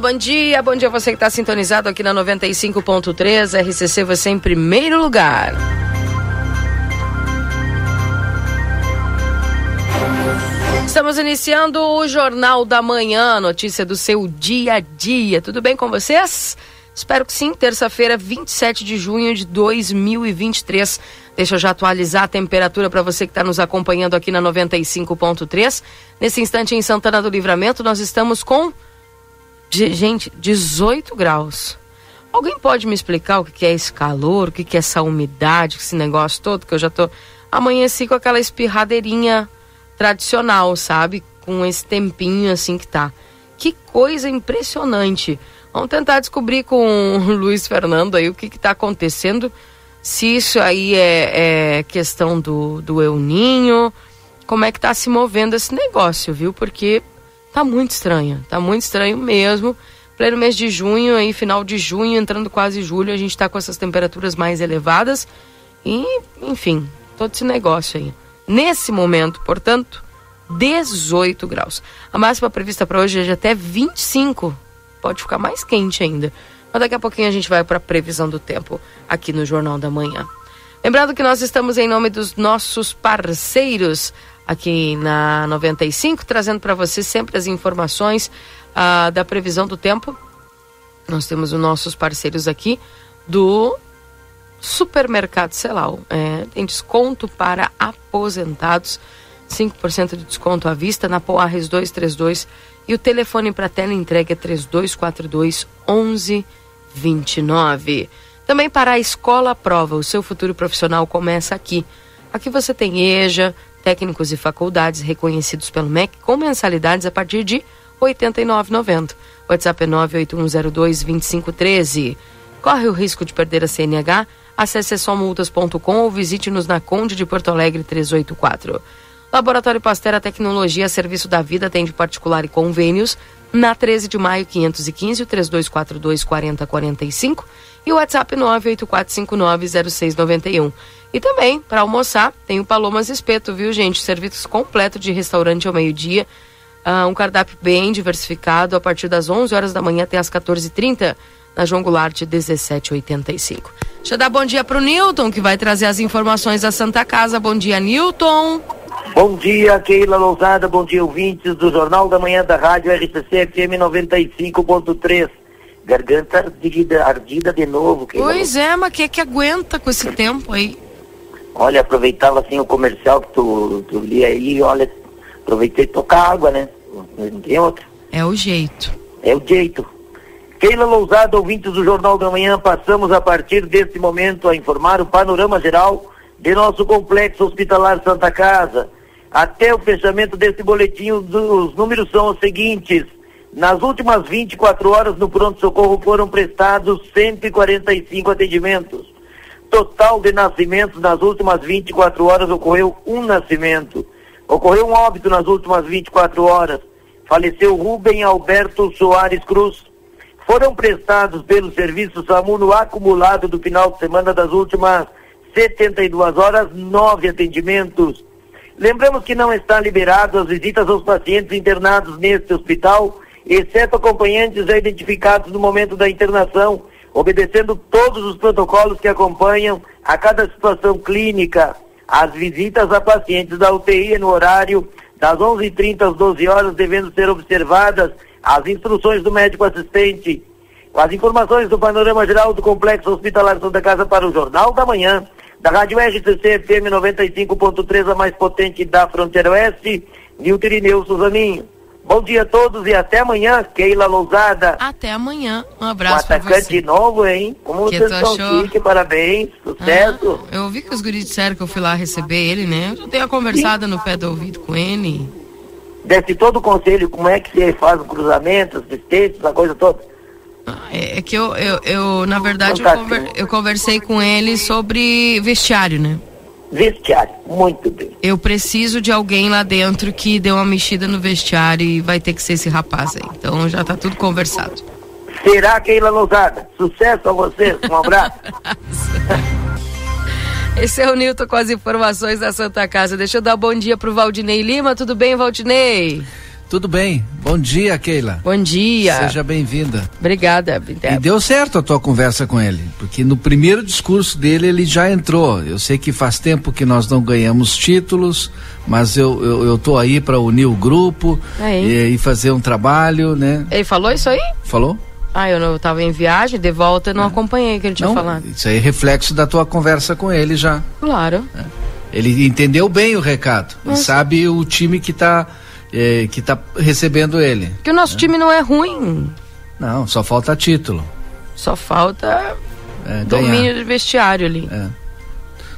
Bom dia, bom dia você que está sintonizado aqui na 95.3, RCC você em primeiro lugar. Estamos iniciando o Jornal da Manhã, notícia do seu dia a dia. Tudo bem com vocês? Espero que sim. Terça-feira, 27 de junho de 2023. Deixa eu já atualizar a temperatura para você que está nos acompanhando aqui na 95.3. Nesse instante, em Santana do Livramento, nós estamos com de, gente, 18 graus. Alguém pode me explicar o que é esse calor, o que é essa umidade, esse negócio todo, que eu já tô. Amanheci com aquela espirradeirinha tradicional, sabe? Com esse tempinho assim que tá. Que coisa impressionante. Vamos tentar descobrir com o Luiz Fernando aí o que está acontecendo. Se isso aí é, é, questão do, do El Ninho, como é que tá se movendo esse negócio, viu? Porque Tá muito estranho, tá muito estranho mesmo. Pleno mês de junho, aí final de junho, entrando quase julho, a gente tá com essas temperaturas mais elevadas. E, enfim, todo esse negócio aí. Nesse momento, portanto, 18 graus. A máxima prevista para hoje é de até 25. Pode ficar mais quente ainda. Mas daqui a pouquinho a gente vai para a previsão do tempo aqui no Jornal da Manhã. Lembrando que nós estamos em nome dos nossos parceiros aqui na 95, trazendo para você sempre as informações uh, da previsão do tempo. Nós temos os nossos parceiros aqui do Supermercado Celal. É, tem desconto para aposentados, 5% de desconto à vista na Poarres 232 e o telefone para tela entrega é 3242 1129. Também para a Escola Prova, o seu futuro profissional começa aqui. Aqui você tem EJA, técnicos e faculdades reconhecidos pelo MEC com mensalidades a partir de R$ 89,90. WhatsApp é 981022513. Corre o risco de perder a CNH? Acesse somultas.com ou visite-nos na Conde de Porto Alegre 384. Laboratório Pastera Tecnologia, serviço da vida, atende particular e convênios. Na 13 de maio, 515, o 3242 4045 e WhatsApp 984590691. E também, para almoçar, tem o Palomas Espeto, viu, gente? Serviço completo de restaurante ao meio-dia. Uh, um cardápio bem diversificado a partir das 11 horas da manhã até as 14h30 na João Goulart 1785. Deixa eu dar bom dia para o Newton, que vai trazer as informações da Santa Casa. Bom dia, Newton. Bom dia, Keila Lousada. Bom dia, ouvintes do Jornal da Manhã da Rádio RCC FM 95.3. Garganta ardida, ardida de novo. Keila pois é, mas que é que aguenta com esse tempo aí? Olha, aproveitava assim o comercial que tu, tu lia aí, olha, aproveitei tocar água, né? Não tem outra. É o jeito. É o jeito. Keila Lousada, ouvintes do Jornal da Manhã, passamos a partir deste momento a informar o panorama geral de nosso complexo hospitalar Santa Casa. Até o fechamento desse boletim, os números são os seguintes. Nas últimas 24 horas no pronto-socorro foram prestados 145 atendimentos total de nascimentos nas últimas 24 horas ocorreu um nascimento. Ocorreu um óbito nas últimas 24 horas. Faleceu Rubem Alberto Soares Cruz. Foram prestados pelo serviço SAMU no acumulado do final de semana das últimas 72 horas, nove atendimentos. Lembramos que não está liberado as visitas aos pacientes internados neste hospital, exceto acompanhantes já identificados no momento da internação obedecendo todos os protocolos que acompanham a cada situação clínica, as visitas a pacientes da UTI no horário das 11h30 às 12 horas, devendo ser observadas as instruções do médico assistente. As informações do panorama geral do Complexo Hospitalar Santa Casa para o Jornal da Manhã, da Rádio RCC FM 95.3, a mais potente da Fronteira Oeste, Nilton Irineu Suzaninho. Bom dia a todos e até amanhã, Keila Lousada. Até amanhã. Um abraço para você. de novo, hein? Como que vocês estão chique, parabéns, sucesso. Ah, eu ouvi que os guris disseram que eu fui lá receber ele, né? Eu já tenho conversada no pé do ouvido com ele. Desce todo o conselho, como é que você faz o cruzamento, as assistências, a coisa toda? É, é que eu, eu, eu na verdade, eu, conver, eu conversei com ele sobre vestiário, né? Vestiário, muito bem. Eu preciso de alguém lá dentro que dê uma mexida no vestiário e vai ter que ser esse rapaz aí. Então já tá tudo conversado. Será, Keila Lousada? Sucesso a vocês, um abraço. Esse é o Nilton com as informações da Santa Casa. Deixa eu dar um bom dia pro Valdinei Lima. Tudo bem, Valdinei? Tudo bem. Bom dia, Keila. Bom dia. Seja bem-vinda. Obrigada. E deu certo a tua conversa com ele, porque no primeiro discurso dele ele já entrou. Eu sei que faz tempo que nós não ganhamos títulos, mas eu, eu, eu tô aí para unir o grupo e, e, fazer um trabalho, né? Ele falou isso aí? Falou. Ah, eu não estava em viagem, de volta, não é. acompanhei o que ele tinha não, falado. Isso aí é reflexo da tua conversa com ele já. Claro. É. Ele entendeu bem o recado. Ele sabe o time que está é, que está recebendo ele. Que o nosso né? time não é ruim. Não, só falta título. Só falta é, domínio do vestiário ali. É.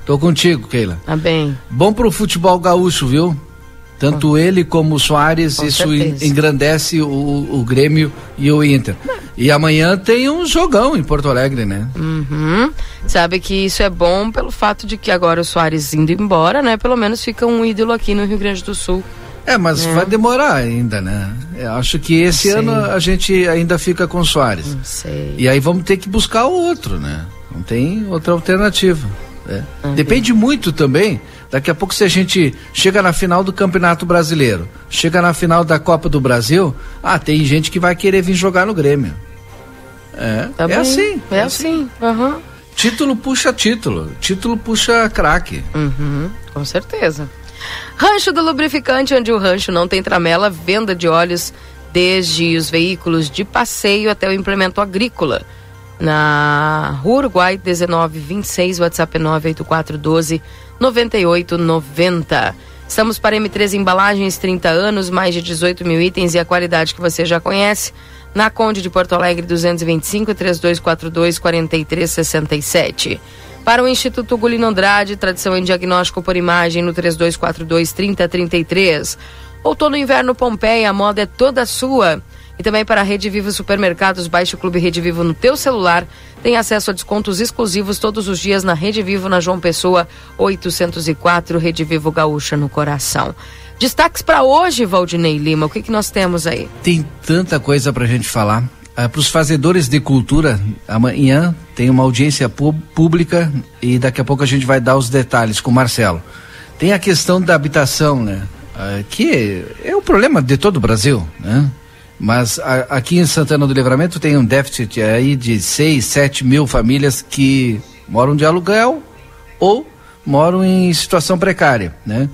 Tô contigo, Keila. Tá bem. Bom pro futebol gaúcho, viu? Tanto ele como o Soares, Com isso certeza. engrandece o, o Grêmio e o Inter. E amanhã tem um jogão em Porto Alegre, né? Uhum. Sabe que isso é bom pelo fato de que agora o Soares indo embora, né? Pelo menos fica um ídolo aqui no Rio Grande do Sul. É, mas é. vai demorar ainda, né? Eu acho que esse ano a gente ainda fica com o Soares. Não sei. E aí vamos ter que buscar o outro, né? Não tem outra alternativa. Né? Depende muito também. Daqui a pouco, se a gente chega na final do Campeonato Brasileiro, chega na final da Copa do Brasil, ah, tem gente que vai querer vir jogar no Grêmio. É, tá é assim. É, é assim. assim. Uhum. Título puxa título, título puxa craque. Uhum, com certeza. Rancho do Lubrificante, onde o rancho não tem tramela, venda de óleos desde os veículos de passeio até o implemento agrícola. Na Rua Uruguai 1926, WhatsApp 98412 9890. Estamos para M3 Embalagens, 30 anos, mais de 18 mil itens e a qualidade que você já conhece. Na Conde de Porto Alegre 225 3242 4367. Para o Instituto Gulino Andrade, tradição em diagnóstico por imagem no 3242 3033. Outono e inverno Pompeia, a moda é toda sua. E também para a Rede Vivo Supermercados, baixe o Clube Rede Vivo no teu celular. Tem acesso a descontos exclusivos todos os dias na Rede Vivo, na João Pessoa, 804, Rede Vivo Gaúcha no coração. Destaques para hoje, Valdinei Lima, o que, que nós temos aí? Tem tanta coisa para a gente falar. Ah, para os fazedores de cultura, amanhã tem uma audiência pública e daqui a pouco a gente vai dar os detalhes com o Marcelo. Tem a questão da habitação, né? Ah, que é o problema de todo o Brasil, né? Mas a, aqui em Santana do Livramento tem um déficit aí de 6, 7 mil famílias que moram de aluguel ou moram em situação precária, né?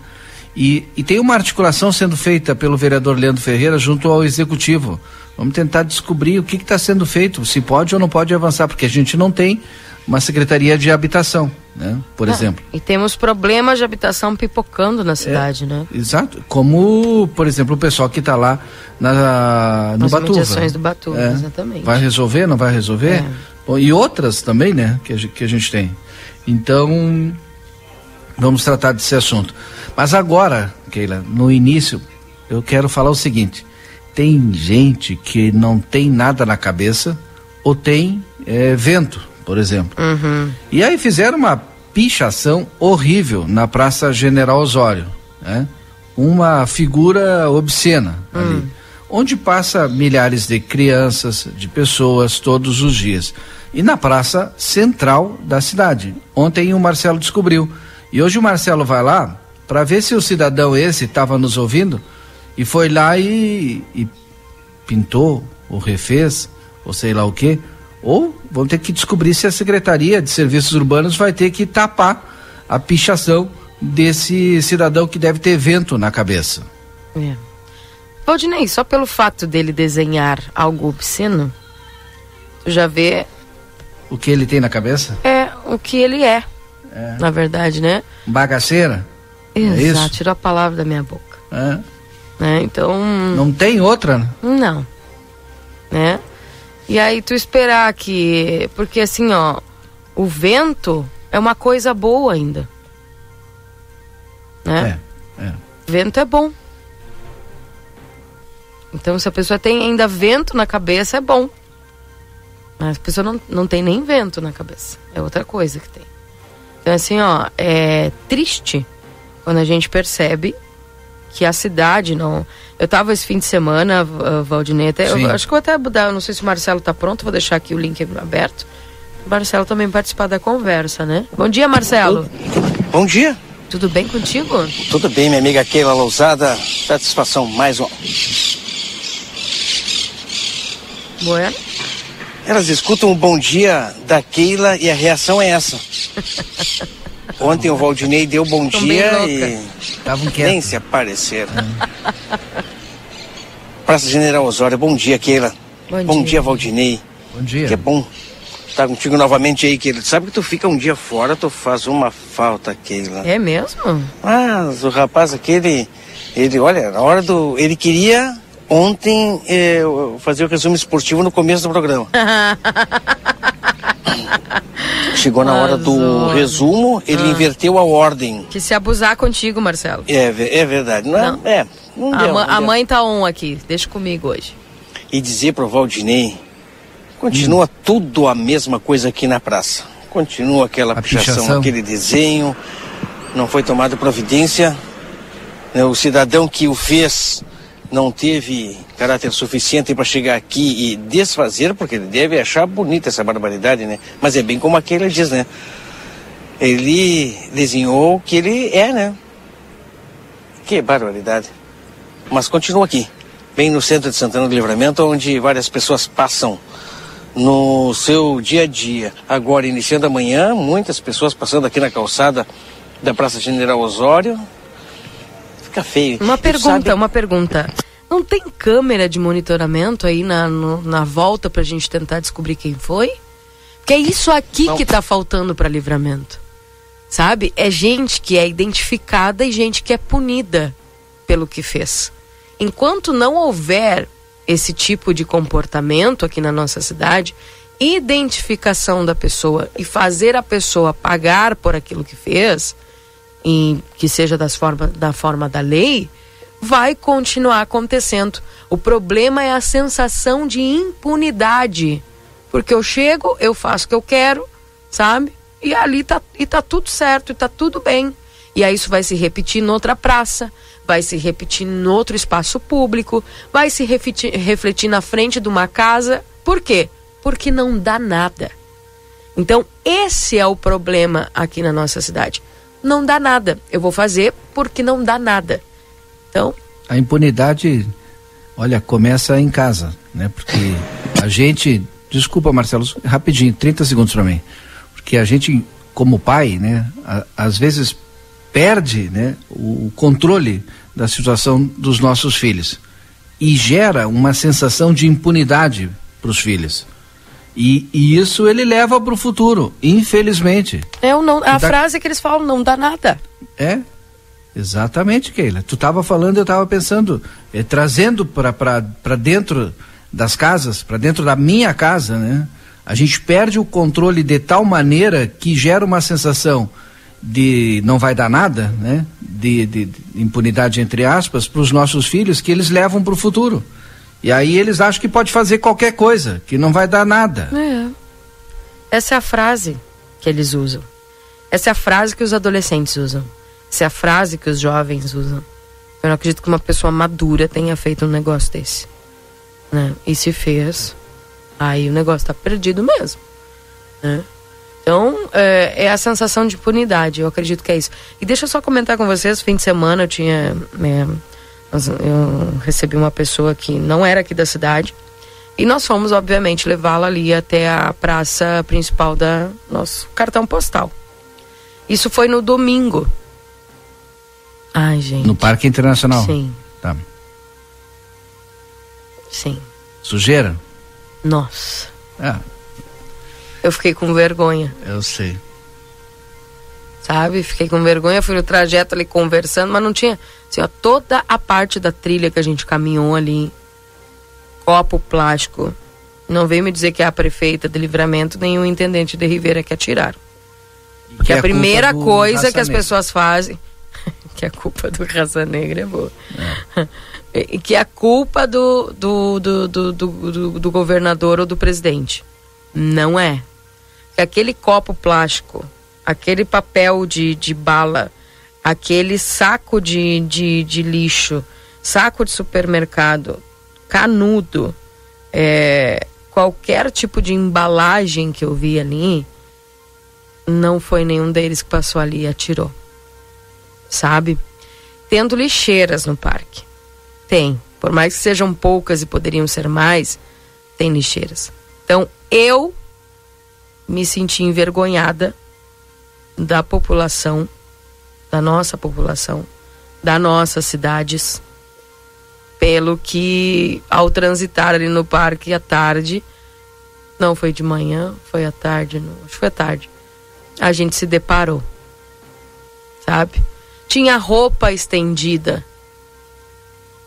E, e tem uma articulação sendo feita pelo vereador Leandro Ferreira junto ao executivo. Vamos tentar descobrir o que está sendo feito, se pode ou não pode avançar, porque a gente não tem uma secretaria de habitação, né? Por exemplo. E temos problemas de habitação pipocando na cidade, é, né? Exato. Como, por exemplo, o pessoal que está lá na, no As Batuva. do Batuva, é. exatamente. Vai resolver, não vai resolver? É. Bom, e outras também, né? Que a, que a gente tem. Então, vamos tratar desse assunto. Mas agora, Keila, no início, eu quero falar o seguinte: tem gente que não tem nada na cabeça ou tem é, vento, por exemplo. Uhum. E aí fizeram uma pichação horrível na Praça General Osório, né? Uma figura obscena hum. ali, onde passa milhares de crianças, de pessoas todos os dias. E na praça central da cidade. Ontem o Marcelo descobriu. E hoje o Marcelo vai lá para ver se o cidadão esse estava nos ouvindo e foi lá e, e, pintou ou refez ou sei lá o que ou vão ter que descobrir se a Secretaria de Serviços Urbanos vai ter que tapar a pichação desse cidadão que deve ter vento na cabeça. É. Valdinei, só pelo fato dele desenhar algo obsceno, tu já vê o que ele tem na cabeça? É, o que ele é. é. Na verdade, né? Bagaceira? Exato, é tirou a palavra da minha boca. É. Né? Então. Não tem outra? Né? Não. Né? E aí tu esperar que. Porque assim, ó, o vento é uma coisa boa ainda. Né? É, é. Vento é bom. Então, se a pessoa tem ainda vento na cabeça, é bom. As pessoas não, não tem nem vento na cabeça. É outra coisa que tem. Então, assim, ó, é triste quando a gente percebe que a cidade não. Eu tava esse fim de semana, Valdinei, até, eu, acho que vou até mudar, não sei se o Marcelo tá pronto, vou deixar aqui o link aberto. O Marcelo também participar da conversa, né? Bom dia, Marcelo. Bom dia. Tudo bem contigo? Tudo bem, minha amiga Keila Lousada. Satisfação mais uma. Bueno. Elas escutam o bom dia da Keila e a reação é essa. Ontem o Valdinei deu bom Tô dia e nem se apareceram. Praça General Osório, bom dia, Keila. Bom, bom dia. dia, Valdinei. Bom dia. Que é bom estar contigo novamente aí, Keila. Sabe que tu fica um dia fora, tu faz uma falta, Keila. É mesmo? Mas o rapaz aquele, ele, olha, na hora do. Ele queria ontem eh, fazer o resumo esportivo no começo do programa. Chegou na hora do resumo, ele ah. inverteu a ordem. Que se abusar contigo, Marcelo. É, é verdade. Não, é? não. É, não a, deu, não a mãe tá um aqui, deixa comigo hoje. E dizer pro Valdinei, continua hum. tudo a mesma coisa aqui na praça. Continua aquela pichação, pichação, aquele desenho, não foi tomada providência. Né, o cidadão que o fez não teve caráter suficiente para chegar aqui e desfazer, porque ele deve achar bonita essa barbaridade, né? Mas é bem como aquele diz, né? Ele desenhou o que ele é, né? Que barbaridade. Mas continua aqui, bem no centro de Santana do Livramento, onde várias pessoas passam no seu dia a dia. Agora, iniciando amanhã, muitas pessoas passando aqui na calçada da Praça General Osório, fica feio. Uma pergunta, sabe... uma pergunta. Não tem câmera de monitoramento aí na, no, na volta pra gente tentar descobrir quem foi? Porque é isso aqui não. que tá faltando para livramento. Sabe? É gente que é identificada e gente que é punida pelo que fez. Enquanto não houver esse tipo de comportamento aqui na nossa cidade, identificação da pessoa e fazer a pessoa pagar por aquilo que fez, em, que seja das forma, da forma da lei, vai continuar acontecendo. O problema é a sensação de impunidade. Porque eu chego, eu faço o que eu quero, sabe? E ali tá, e tá tudo certo, e tá tudo bem. E aí isso vai se repetir noutra praça, vai se repetir em outro espaço público, vai se refletir, refletir na frente de uma casa. Por quê? Porque não dá nada. Então, esse é o problema aqui na nossa cidade não dá nada. Eu vou fazer porque não dá nada. Então. A impunidade, olha, começa em casa, né? Porque a gente. Desculpa, Marcelo, rapidinho, 30 segundos para mim. Porque a gente, como pai, né, a, às vezes perde né, o controle da situação dos nossos filhos. E gera uma sensação de impunidade para os filhos. E, e isso ele leva para o futuro, infelizmente. O não, a frase que eles falam, não dá nada. É, exatamente, Keila. Tu estava falando, eu estava pensando, é, trazendo para dentro das casas, para dentro da minha casa, né? A gente perde o controle de tal maneira que gera uma sensação de não vai dar nada, né? De, de, de impunidade entre aspas para os nossos filhos que eles levam para o futuro. E aí eles acham que pode fazer qualquer coisa, que não vai dar nada. É. Essa é a frase que eles usam. Essa é a frase que os adolescentes usam. Essa é a frase que os jovens usam. Eu não acredito que uma pessoa madura tenha feito um negócio desse. Né? E se fez, aí o negócio está perdido mesmo. Né? Então, é, é, a sensação de impunidade, eu acredito que é isso. E deixa eu só comentar com vocês, fim de semana eu tinha. É, eu recebi uma pessoa que não era aqui da cidade. E nós fomos, obviamente, levá-la ali até a praça principal da nosso cartão postal. Isso foi no domingo. Ai, gente. No Parque Internacional? Sim. Tá. Sim. Sujeira? Nossa. Ah. Eu fiquei com vergonha. Eu sei sabe? Fiquei com vergonha, fui no trajeto ali conversando, mas não tinha, assim, ó, toda a parte da trilha que a gente caminhou ali, copo plástico, não veio me dizer que é a prefeita de livramento nem o intendente de Ribeira que atiraram. Porque a é primeira coisa que as pessoas fazem, que a culpa do raça negra é boa, é. que a culpa do, do, do, do, do, do governador ou do presidente. Não é. Aquele copo plástico, aquele papel de, de bala, aquele saco de, de, de lixo, saco de supermercado, canudo, é, qualquer tipo de embalagem que eu vi ali, não foi nenhum deles que passou ali e atirou. Sabe? Tendo lixeiras no parque. Tem. Por mais que sejam poucas e poderiam ser mais, tem lixeiras. Então, eu me senti envergonhada da população, da nossa população, das nossas cidades, pelo que ao transitar ali no parque à tarde, não foi de manhã, foi à tarde, não, acho que foi à tarde, a gente se deparou, sabe? Tinha roupa estendida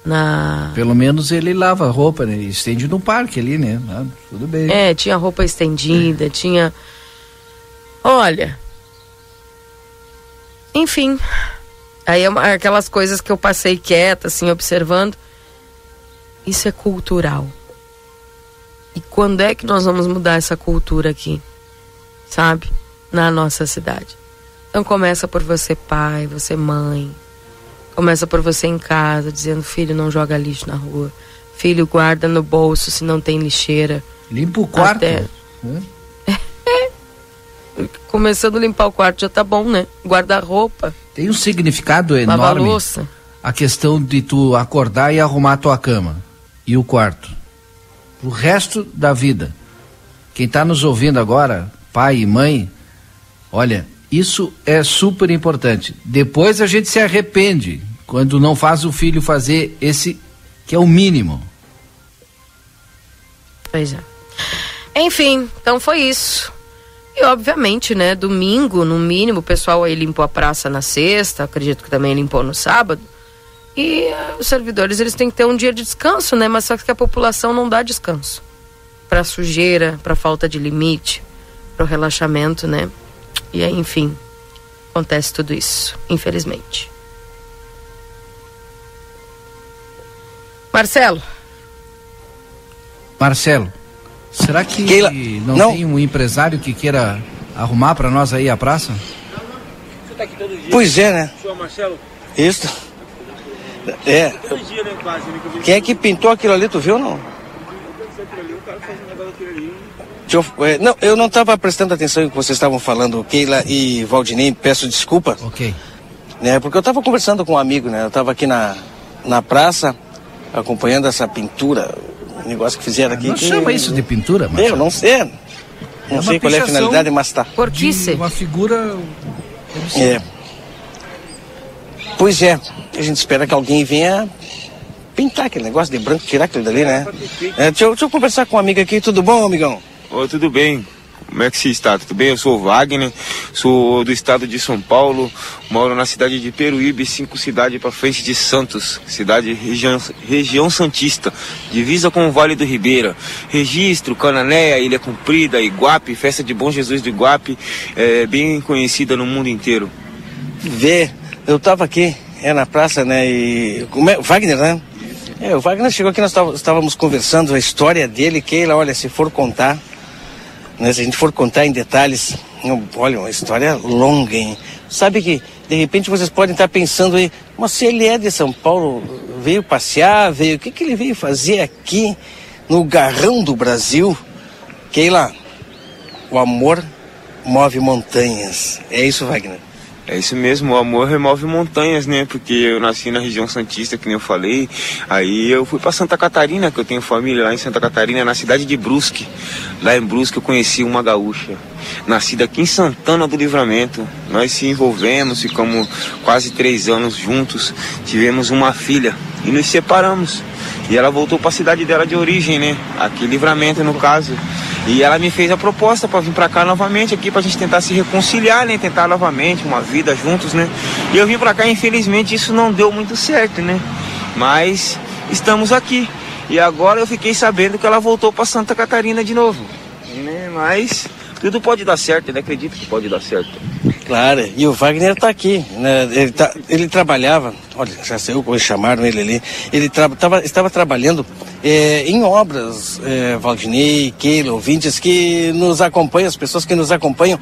na. Pelo menos ele lava a roupa, né? Estende no parque ali, né? Ah, tudo bem. É, tinha roupa estendida, é. tinha. Olha. Enfim. Aí é aquelas coisas que eu passei quieta, assim, observando. Isso é cultural. E quando é que nós vamos mudar essa cultura aqui? Sabe? Na nossa cidade. Então começa por você, pai, você, mãe Começa por você em casa, dizendo: filho, não joga lixo na rua. Filho, guarda no bolso se não tem lixeira. Limpa o quarto. Até... Começando a limpar o quarto já tá bom, né? Guarda-roupa. Tem um significado enorme. Lava louça. A questão de tu acordar e arrumar a tua cama e o quarto. O resto da vida. Quem está nos ouvindo agora, pai e mãe, olha, isso é super importante. Depois a gente se arrepende quando não faz o filho fazer esse que é o mínimo. Pois é. Enfim, então foi isso. E obviamente, né, domingo, no mínimo, o pessoal aí limpou a praça na sexta, acredito que também limpou no sábado. E uh, os servidores, eles têm que ter um dia de descanso, né? Mas só que a população não dá descanso. Para sujeira, para falta de limite, para o relaxamento, né? E aí, enfim, acontece tudo isso, infelizmente. Marcelo. Marcelo, será que Keila, não, não, tem um empresário que queira arrumar para nós aí a praça? Tá pois é, né? Marcelo? Isso. É. Quem é que pintou aquilo ali, tu viu ou não? Eu, é, não, eu não estava prestando atenção em que vocês estavam falando, Keila e Valdinei, peço desculpa. Ok. Né, porque eu estava conversando com um amigo, né? Eu estava aqui na, na praça, acompanhando essa pintura, negócio que fizeram aqui. Não que... chama isso de pintura, mas. Eu não sei. Não é sei qual é a finalidade, mas tá. Porquice. Uma figura. É. Pois é, a gente espera que alguém venha pintar aquele negócio de branco, tirar aquilo dali, né? É, deixa, eu, deixa eu conversar com um amigo aqui, tudo bom, amigão? Oi, tudo bem? Como é que se está? Tudo bem? Eu sou o Wagner, sou do estado de São Paulo, moro na cidade de Peruíbe, cinco cidades para frente de Santos, cidade região, região Santista, divisa com o Vale do Ribeira. Registro, Cananéia, Ilha Comprida, Iguape, festa de Bom Jesus do Iguape, é bem conhecida no mundo inteiro. Vê, eu tava aqui, é na praça, né? E. Como é? Wagner, né? É, o Wagner chegou aqui, nós estávamos conversando a história dele, que ele, olha, se for contar né? Se a gente for contar em detalhes, olha, uma história longa, hein? Sabe que, de repente, vocês podem estar pensando aí, mas se ele é de São Paulo, veio passear, veio, o que, que ele veio fazer aqui no garrão do Brasil? Keila, o amor move montanhas. É isso, Wagner? É isso mesmo, o amor remove montanhas, né? Porque eu nasci na região Santista, que nem eu falei. Aí eu fui para Santa Catarina, que eu tenho família lá em Santa Catarina, na cidade de Brusque. Lá em Brusque eu conheci uma gaúcha, nascida aqui em Santana do Livramento. Nós se envolvemos, ficamos quase três anos juntos, tivemos uma filha e nos separamos. E ela voltou para a cidade dela de origem, né? Aqui Livramento no caso. E ela me fez a proposta para vir para cá novamente aqui para a gente tentar se reconciliar, né? Tentar novamente uma vida juntos, né? E eu vim para cá, infelizmente isso não deu muito certo, né? Mas estamos aqui. E agora eu fiquei sabendo que ela voltou para Santa Catarina de novo, né? Mas tudo pode dar certo, ele acredita que pode dar certo. Claro, e o Wagner está aqui. Né? Ele, tá, ele trabalhava, olha, já saiu como chamaram ele ali. Ele tra, tava, estava trabalhando é, em obras, é, Valdinei, Keila, ouvintes que nos acompanham, as pessoas que nos acompanham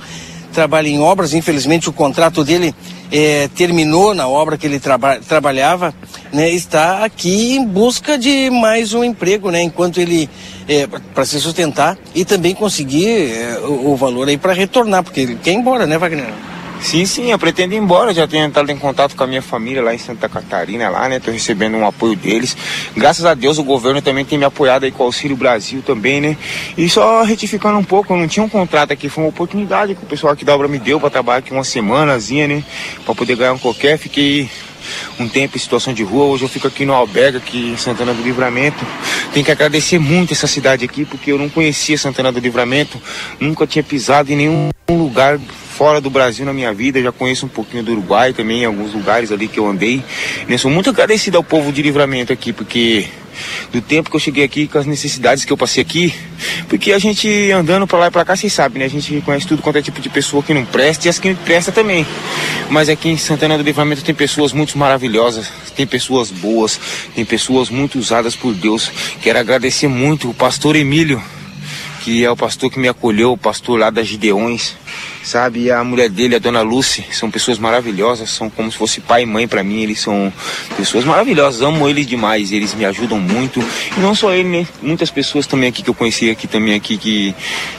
trabalham em obras. Infelizmente, o contrato dele é, terminou na obra que ele traba, trabalhava. Né, está aqui em busca de mais um emprego, né, enquanto ele é, para se sustentar e também conseguir é, o, o, valor aí para retornar, porque ele quer ir embora, né, Wagner? Sim, sim, eu pretendo ir embora. Já tenho entrado em contato com a minha família lá em Santa Catarina, lá, né? Tô recebendo um apoio deles. Graças a Deus o governo também tem me apoiado aí com o Auxílio Brasil também, né? E só retificando um pouco, eu não tinha um contrato aqui, foi uma oportunidade que o pessoal aqui da obra me deu para trabalhar aqui uma semanazinha, né? Para poder ganhar um qualquer. Fiquei um tempo em situação de rua. Hoje eu fico aqui no Alberga, aqui em Santana do Livramento. Tenho que agradecer muito essa cidade aqui, porque eu não conhecia Santana do Livramento, nunca tinha pisado em nenhum lugar fora do Brasil na minha vida, já conheço um pouquinho do Uruguai também, alguns lugares ali que eu andei. Eu sou muito agradecido ao povo de livramento aqui, porque do tempo que eu cheguei aqui, com as necessidades que eu passei aqui, porque a gente andando para lá e para cá, vocês sabem, né? A gente conhece tudo quanto é tipo de pessoa que não presta e as que presta também. Mas aqui em Santana do Livramento tem pessoas muito maravilhosas, tem pessoas boas, tem pessoas muito usadas por Deus. Quero agradecer muito o pastor Emílio, que é o pastor que me acolheu, o pastor lá das Gideões sabe? E a mulher dele, a dona Lucy, são pessoas maravilhosas, são como se fosse pai e mãe para mim, eles são pessoas maravilhosas, amo eles demais, eles me ajudam muito. E não só ele, né? Muitas pessoas também aqui que eu conheci aqui também aqui que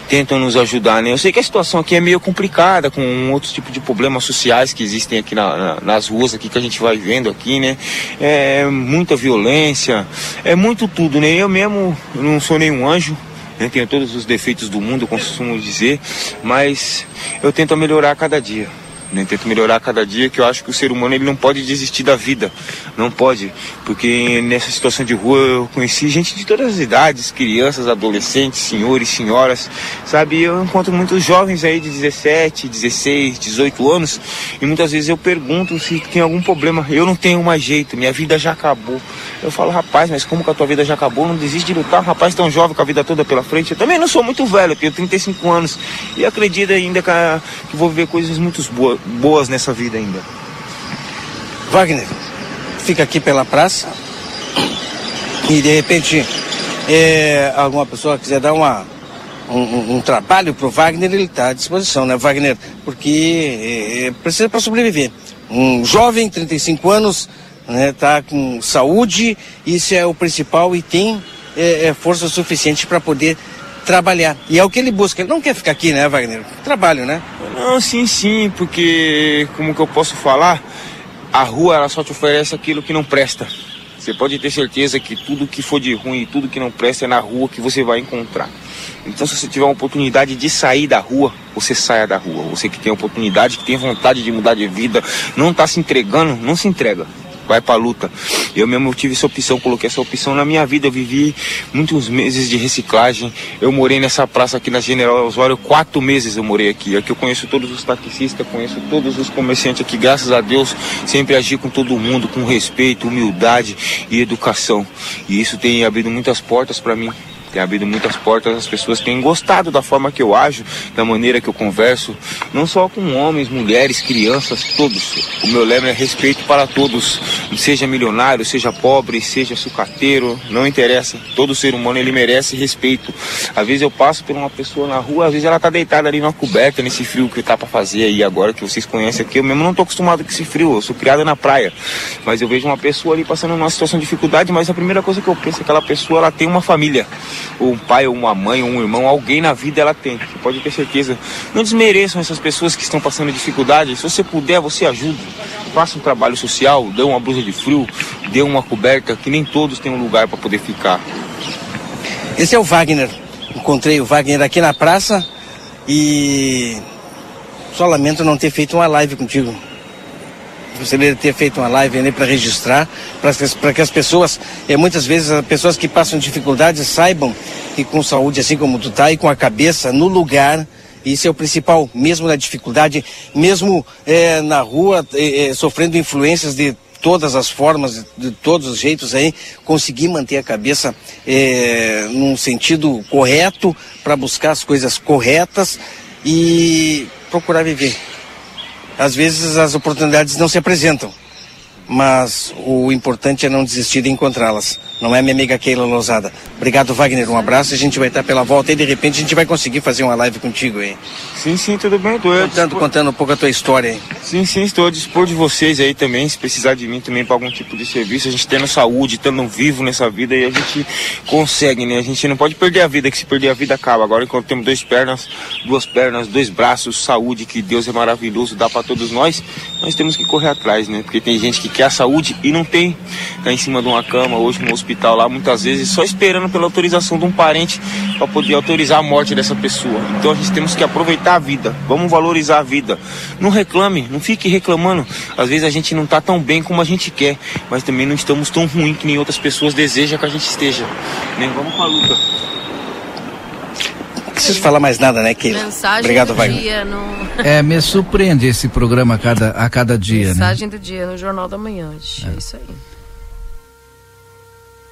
tentam nos ajudar, né? Eu sei que a situação aqui é meio complicada, com outros tipos de problemas sociais que existem aqui na, na, nas ruas aqui que a gente vai vendo aqui, né? É muita violência, é muito tudo, né? Eu mesmo não sou nenhum anjo, né? tenho todos os defeitos do mundo, eu costumo dizer, mas eu tento melhorar cada dia. Né? Tento melhorar cada dia, que eu acho que o ser humano ele não pode desistir da vida. Não pode. Porque nessa situação de rua eu conheci gente de todas as idades, crianças, adolescentes, senhores, senhoras, sabe? Eu encontro muitos jovens aí de 17, 16, 18 anos e muitas vezes eu pergunto se tem algum problema. Eu não tenho mais jeito, minha vida já acabou. Eu falo, rapaz, mas como que a tua vida já acabou? Não desiste de lutar, rapaz tão jovem com a vida toda pela frente. Eu também não sou muito velho, eu tenho 35 anos e acredito ainda que, que vou viver coisas muito boas boas nessa vida ainda. Wagner, fica aqui pela praça e de repente é, alguma pessoa quiser dar uma, um, um trabalho para o Wagner, ele está à disposição, né, Wagner? Porque é, é precisa para sobreviver. Um jovem, 35 anos, né, tá com saúde, isso é o principal e tem é, é força suficiente para poder trabalhar. E é o que ele busca. Ele não quer ficar aqui, né, Wagner? Trabalho, né? Não, sim, sim, porque como que eu posso falar? A rua ela só te oferece aquilo que não presta. Você pode ter certeza que tudo que for de ruim tudo que não presta é na rua que você vai encontrar. Então, se você tiver uma oportunidade de sair da rua, você saia da rua. Você que tem oportunidade, que tem vontade de mudar de vida, não está se entregando, não se entrega vai pra luta. Eu mesmo tive essa opção, coloquei essa opção na minha vida. Eu vivi muitos meses de reciclagem. Eu morei nessa praça aqui na General Osório, quatro meses eu morei aqui. Aqui eu conheço todos os taxistas, conheço todos os comerciantes aqui, graças a Deus, sempre agi com todo mundo, com respeito, humildade e educação. E isso tem abrido muitas portas para mim tem abrido muitas portas, as pessoas têm gostado da forma que eu ajo, da maneira que eu converso, não só com homens, mulheres, crianças, todos. O meu lema é respeito para todos, seja milionário, seja pobre, seja sucateiro, não interessa. Todo ser humano ele merece respeito. Às vezes eu passo por uma pessoa na rua, às vezes ela tá deitada ali numa coberta, nesse frio que tá para fazer aí agora que vocês conhecem aqui. Eu mesmo não tô acostumado com esse frio, eu sou criada na praia. Mas eu vejo uma pessoa ali passando numa situação de dificuldade, mas a primeira coisa que eu penso é que aquela pessoa ela tem uma família ou um pai, ou uma mãe, ou um irmão, alguém na vida ela tem. Você pode ter certeza. Não desmereçam essas pessoas que estão passando dificuldade. Se você puder, você ajude. Faça um trabalho social, dê uma blusa de frio, dê uma coberta, que nem todos têm um lugar para poder ficar. Esse é o Wagner. Encontrei o Wagner aqui na praça e só lamento não ter feito uma live contigo. De ter feito uma live ali para registrar, para que as pessoas, é, muitas vezes as pessoas que passam dificuldades saibam que com saúde, assim como tu tá, e com a cabeça no lugar, isso é o principal, mesmo na dificuldade, mesmo é, na rua, é, sofrendo influências de todas as formas, de todos os jeitos aí, conseguir manter a cabeça é, num sentido correto, para buscar as coisas corretas e procurar viver Às vezes as oportunidades não se apresentam mas o importante é não desistir de encontrá-las. Não é minha amiga Keila Lousada. Obrigado, Wagner. Um abraço. A gente vai estar pela volta e de repente a gente vai conseguir fazer uma live contigo aí. Sim, sim, tudo bem. Tô contando, dispor... contando um pouco a tua história aí. Sim, sim, estou a dispor de vocês aí também, se precisar de mim também para algum tipo de serviço. A gente tendo saúde, tendo vivo nessa vida e a gente consegue, né? A gente não pode perder a vida, que se perder a vida acaba. Agora, enquanto temos duas pernas, duas pernas, dois braços, saúde, que Deus é maravilhoso, dá para todos nós, nós temos que correr atrás, né? Porque tem gente que quer a saúde e não tem. Tá em cima de uma cama, hoje no hospital lá, muitas vezes, só esperando pela autorização de um parente para poder autorizar a morte dessa pessoa. Então a gente temos que aproveitar a vida, vamos valorizar a vida. Não reclame, não fique reclamando. Às vezes a gente não tá tão bem como a gente quer, mas também não estamos tão ruim que nem outras pessoas desejam que a gente esteja. Né? Vamos com a luta preciso falar mais nada, né, Keila? Mensagem Obrigado, do dia no... É, me surpreende esse programa a cada, a cada dia, Mensagem né? do dia no Jornal da Manhã. É, é isso aí.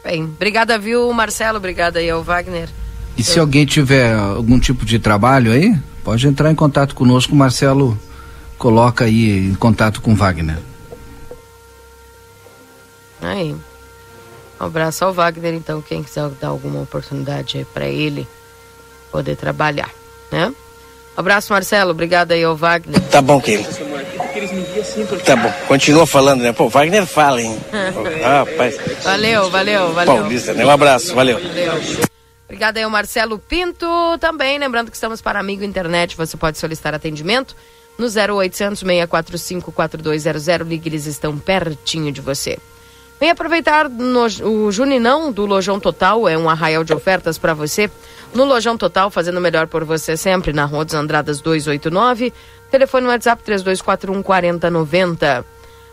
Bem, obrigada, viu, Marcelo? Obrigada aí ao Wagner. E Eu... se alguém tiver algum tipo de trabalho aí, pode entrar em contato conosco, o Marcelo coloca aí em contato com Wagner. Aí. Um abraço ao Wagner, então, quem quiser dar alguma oportunidade aí para ele poder trabalhar, né? Um abraço, Marcelo. Obrigado aí ao Wagner. Tá bom, Keila. Tá bom. Continua falando, né? Pô, Wagner fala, hein? Rapaz. Valeu, valeu, valeu. Paulista, né? Um abraço, valeu. Valeu. Obrigada aí ao Marcelo Pinto também. Lembrando que estamos para Amigo Internet. Você pode solicitar atendimento no 0800 645 4200. Ligue, eles estão pertinho de você. Vem aproveitar no, o Juninão do Lojão Total. É um arraial de ofertas para você no Lojão Total, fazendo melhor por você sempre, na Rua dos Andradas 289. Telefone WhatsApp 3241 4090.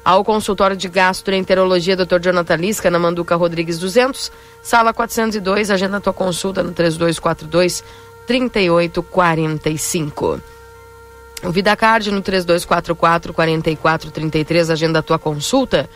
Ao consultório de gastroenterologia Dr. Jonathan Lisca, na Manduca Rodrigues 200, sala 402. Agenda tua consulta no 3242 3845. O VidaCard no 3244 4433, agenda tua consulta.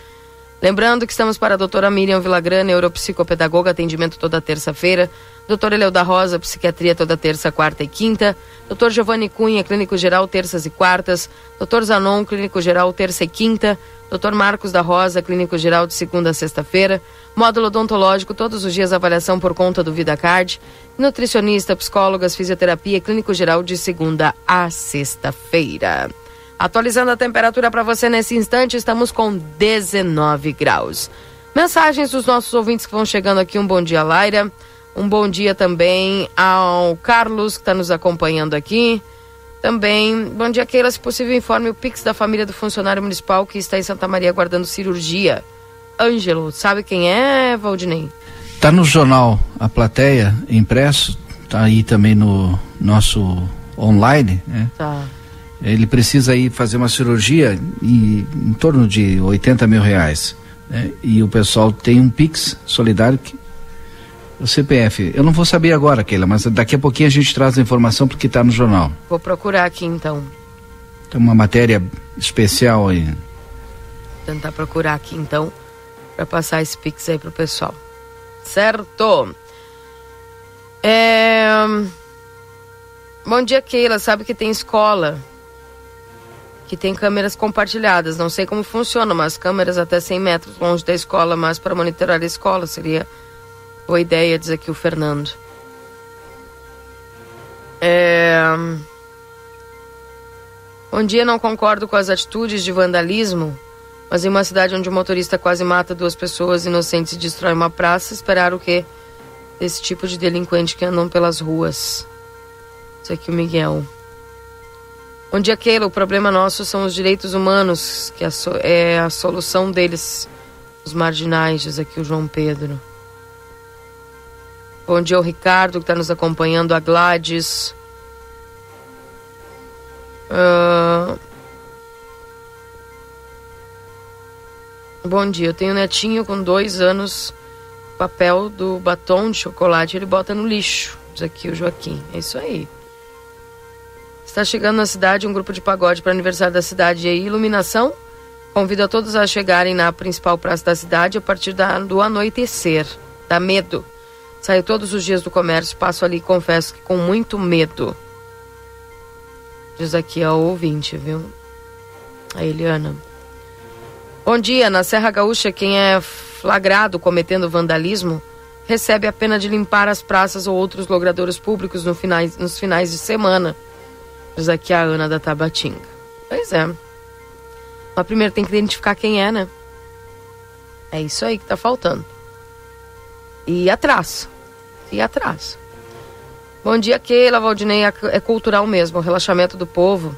Lembrando que estamos para a doutora Miriam Villagrana, neuropsicopedagoga, atendimento toda terça-feira. Doutor Eleu da Rosa, psiquiatria toda terça, quarta e quinta. Doutor Giovanni Cunha, clínico geral, terças e quartas. Doutor Zanon, clínico geral, terça e quinta. Doutor Marcos da Rosa, clínico geral, de segunda a sexta-feira. Módulo odontológico, todos os dias avaliação por conta do VidaCard. Nutricionista, psicólogas, fisioterapia, clínico geral, de segunda a sexta-feira. Atualizando a temperatura para você nesse instante, estamos com 19 graus. Mensagens dos nossos ouvintes que vão chegando aqui. Um bom dia, Laira. Um bom dia também ao Carlos, que está nos acompanhando aqui. Também, bom dia, Keila. Se possível, informe o Pix da família do funcionário municipal que está em Santa Maria aguardando cirurgia. Ângelo, sabe quem é, Valdinei? Está no jornal A Plateia, impresso. Está aí também no nosso online, né? Tá. Ele precisa ir fazer uma cirurgia em, em torno de 80 mil reais. Né? E o pessoal tem um Pix solidário que o CPF. Eu não vou saber agora, Keila, mas daqui a pouquinho a gente traz a informação porque está no jornal. Vou procurar aqui então. Tem uma matéria especial aí. Vou tentar procurar aqui então para passar esse Pix aí pro pessoal. Certo? É... Bom dia, Keila. Sabe que tem escola que tem câmeras compartilhadas. Não sei como funciona, mas câmeras até 100 metros longe da escola, mas para monitorar a escola seria boa ideia, diz aqui o Fernando. É... Bom dia, não concordo com as atitudes de vandalismo, mas em uma cidade onde o motorista quase mata duas pessoas inocentes e destrói uma praça, esperar o quê? Esse tipo de delinquente que andam pelas ruas. Isso aqui o Miguel. Dia, Keila. O problema nosso são os direitos humanos, que é a solução deles, os marginais, diz aqui o João Pedro. Bom dia ao Ricardo, que está nos acompanhando, a Gladys. Uh... Bom dia, eu tenho um netinho com dois anos, papel do batom de chocolate, ele bota no lixo. Diz aqui o Joaquim. É isso aí. Está chegando na cidade um grupo de pagode para aniversário da cidade e iluminação. Convido a todos a chegarem na principal praça da cidade a partir da, do anoitecer. Dá medo. Saio todos os dias do comércio, passo ali e confesso que com muito medo. Diz aqui ao ouvinte, viu? A Eliana. Bom dia. Na Serra Gaúcha, quem é flagrado cometendo vandalismo recebe a pena de limpar as praças ou outros logradouros públicos no finais, nos finais de semana. Diz aqui a Ana da Tabatinga. Pois é. Mas primeiro tem que identificar quem é, né? É isso aí que tá faltando. E atrás. E atrás. Bom dia, Keila, Valdinei. É, é cultural mesmo, o relaxamento do povo.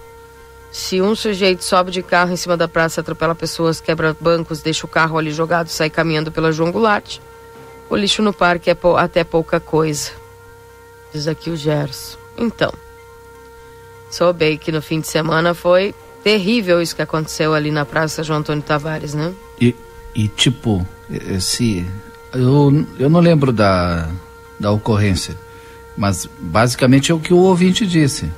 Se um sujeito sobe de carro em cima da praça, atropela pessoas, quebra bancos, deixa o carro ali jogado sai caminhando pela João Goulart, o lixo no parque é até pouca coisa. Diz aqui o Gerson. Então, soubei que no fim de semana foi terrível isso que aconteceu ali na Praça João Antônio Tavares, né? E, e tipo, se eu, eu não lembro da, da ocorrência, mas basicamente é o que o ouvinte disse.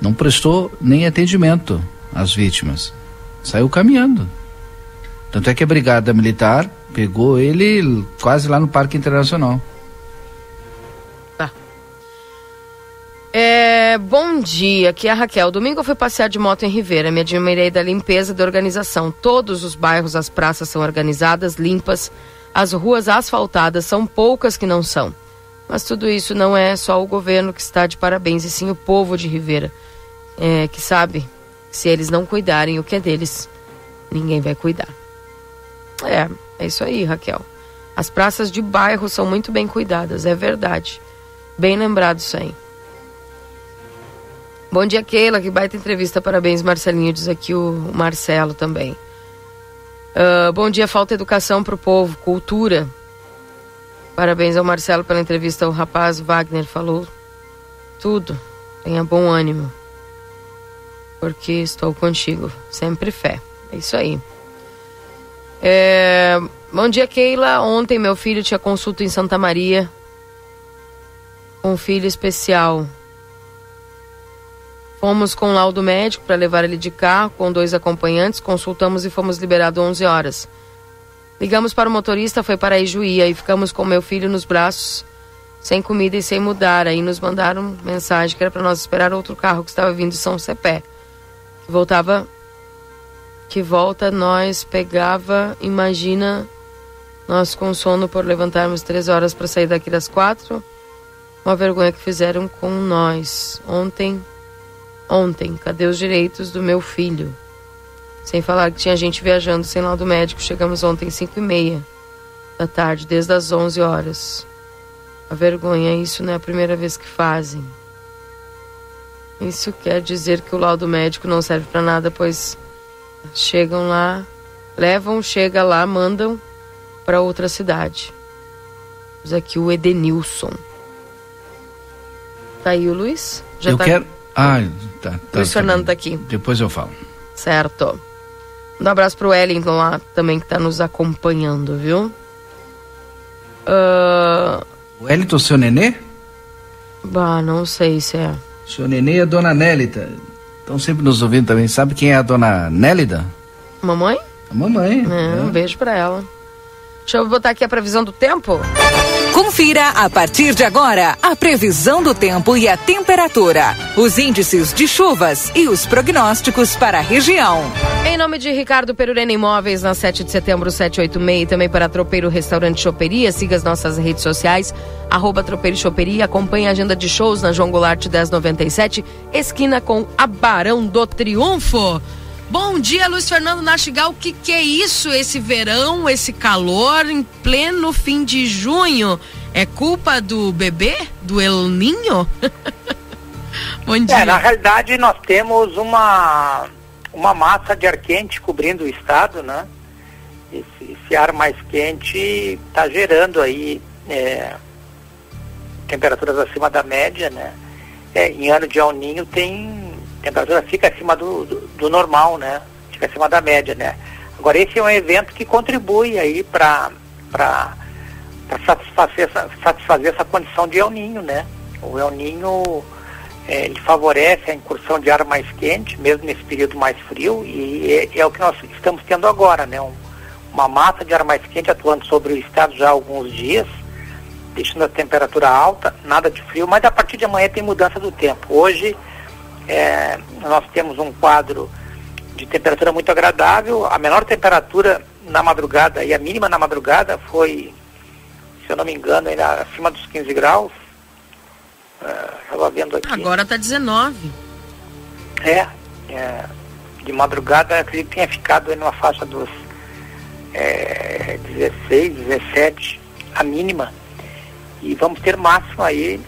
Não prestou nem atendimento às vítimas. Saiu caminhando. Tanto é que a Brigada Militar pegou ele quase lá no Parque Internacional. É, bom dia, aqui é a Raquel. Domingo eu fui passear de moto em Ribeira. Me admirei da limpeza da organização. Todos os bairros, as praças são organizadas, limpas. As ruas asfaltadas são poucas que não são. Mas tudo isso não é só o governo que está de parabéns, e sim o povo de Ribeira, é, que sabe se eles não cuidarem o que é deles, ninguém vai cuidar. É, é isso aí, Raquel. As praças de bairro são muito bem cuidadas, é verdade. Bem lembrado isso aí. Bom dia, Keila. Que baita entrevista. Parabéns, Marcelinho. Diz aqui o Marcelo também. Uh, bom dia, falta educação para o povo, cultura. Parabéns ao Marcelo pela entrevista. O rapaz Wagner falou tudo. Tenha bom ânimo. Porque estou contigo. Sempre fé. É isso aí. É... Bom dia, Keila. Ontem meu filho tinha consulta em Santa Maria. Um filho especial. Fomos com laudo médico para levar ele de carro com dois acompanhantes. Consultamos e fomos liberados 11 horas. Ligamos para o motorista, foi para Ijuí. Aí ficamos com meu filho nos braços, sem comida e sem mudar. Aí nos mandaram mensagem que era para nós esperar outro carro que estava vindo de São Cepé. Que voltava que volta nós pegava, imagina, nós com sono por levantarmos três horas para sair daqui das quatro. Uma vergonha que fizeram com nós. Ontem, ontem, cadê os direitos do meu filho? Sem falar que tinha gente viajando sem laudo médico. Chegamos ontem cinco e meia da tarde, desde as onze horas. A vergonha, isso não é a primeira vez que fazem. Isso quer dizer que o laudo médico não serve para nada, pois Chegam lá, levam, chega lá, mandam para outra cidade. Temos aqui o Edenilson. Tá aí o Luiz? Já eu tá... quero. Ah, tá. tá Luiz tá Fernando tá aqui. Depois eu falo. Certo. Um abraço pro Wellington lá também que tá nos acompanhando, viu? Uh... O Wellington, seu nenê? Bah, não sei se é. Seu nenê é a dona Nélita. Estão sempre nos ouvindo também. Sabe quem é a dona Nélida? Mamãe? A mamãe. É, é. Um beijo para ela. Deixa eu botar aqui a previsão do tempo. Confira a partir de agora a previsão do tempo e a temperatura, os índices de chuvas e os prognósticos para a região. Em nome de Ricardo Perurena Imóveis, na 7 de setembro, 786, e também para Tropeiro Restaurante Choperia, siga as nossas redes sociais, arroba Tropeiro Choperia, acompanhe a agenda de shows na João Goulart 1097, esquina com a Barão do Triunfo. Bom dia, Luiz Fernando Nastigal. O que, que é isso, esse verão, esse calor em pleno fim de junho? É culpa do bebê? Do El Ninho? Bom dia. É, na realidade, nós temos uma, uma massa de ar quente cobrindo o estado, né? Esse, esse ar mais quente está gerando aí é, temperaturas acima da média, né? É, em ano de El Ninho tem temperatura fica acima do, do, do, normal, né? Fica acima da média, né? Agora esse é um evento que contribui aí para satisfazer satisfazer essa condição de El Ninho, né? O El Ninho é, ele favorece a incursão de ar mais quente, mesmo nesse período mais frio, e é, é o que nós estamos tendo agora, né? Um, uma massa de ar mais quente atuando sobre o estado já há alguns dias, deixando a temperatura alta, nada de frio, mas a partir de amanhã tem mudança do tempo. Hoje é, nós temos um quadro de temperatura muito agradável. A menor temperatura na madrugada e a mínima na madrugada foi, se eu não me engano, ainda acima dos 15 graus. Estava uh, vendo aqui. Agora está 19. É, é, de madrugada acredito que tenha ficado numa faixa dos é, 16, 17, a mínima. E vamos ter máximo aí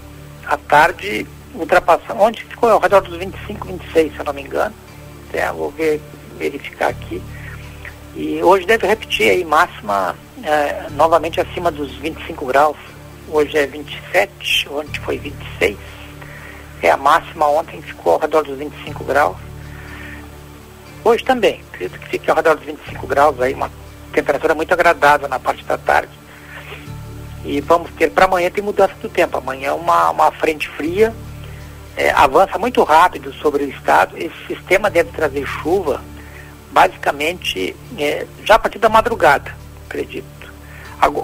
à tarde ultrapassando. Onde ficou? Ao redor dos 25, 26, se eu não me engano. É, vou ver, verificar aqui. E hoje deve repetir aí, máxima é, novamente acima dos 25 graus. Hoje é 27, ontem foi 26. É a máxima ontem ficou ao redor dos 25 graus. Hoje também, acredito que fique ao redor dos 25 graus aí, uma temperatura muito agradável na parte da tarde. E vamos ter para amanhã tem mudança do tempo. Amanhã uma, uma frente fria é, avança muito rápido sobre o estado. Esse sistema deve trazer chuva basicamente é, já a partir da madrugada, acredito.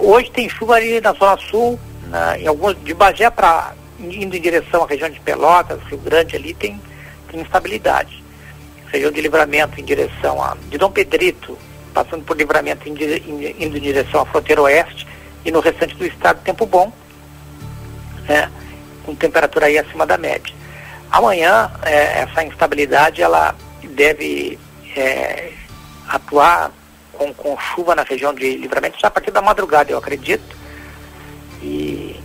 Hoje tem chuva ali na Zona Sul, na, em alguns, de Bagé para indo em direção à região de Pelotas, Rio Grande ali tem, tem instabilidade. Região de livramento em direção a de Dom Pedrito, passando por livramento indo em direção à fronteira oeste, e no restante do estado tempo bom, né, com temperatura aí acima da média. Amanhã é, essa instabilidade ela deve é, atuar com, com chuva na região de livramento já a partir da madrugada, eu acredito. E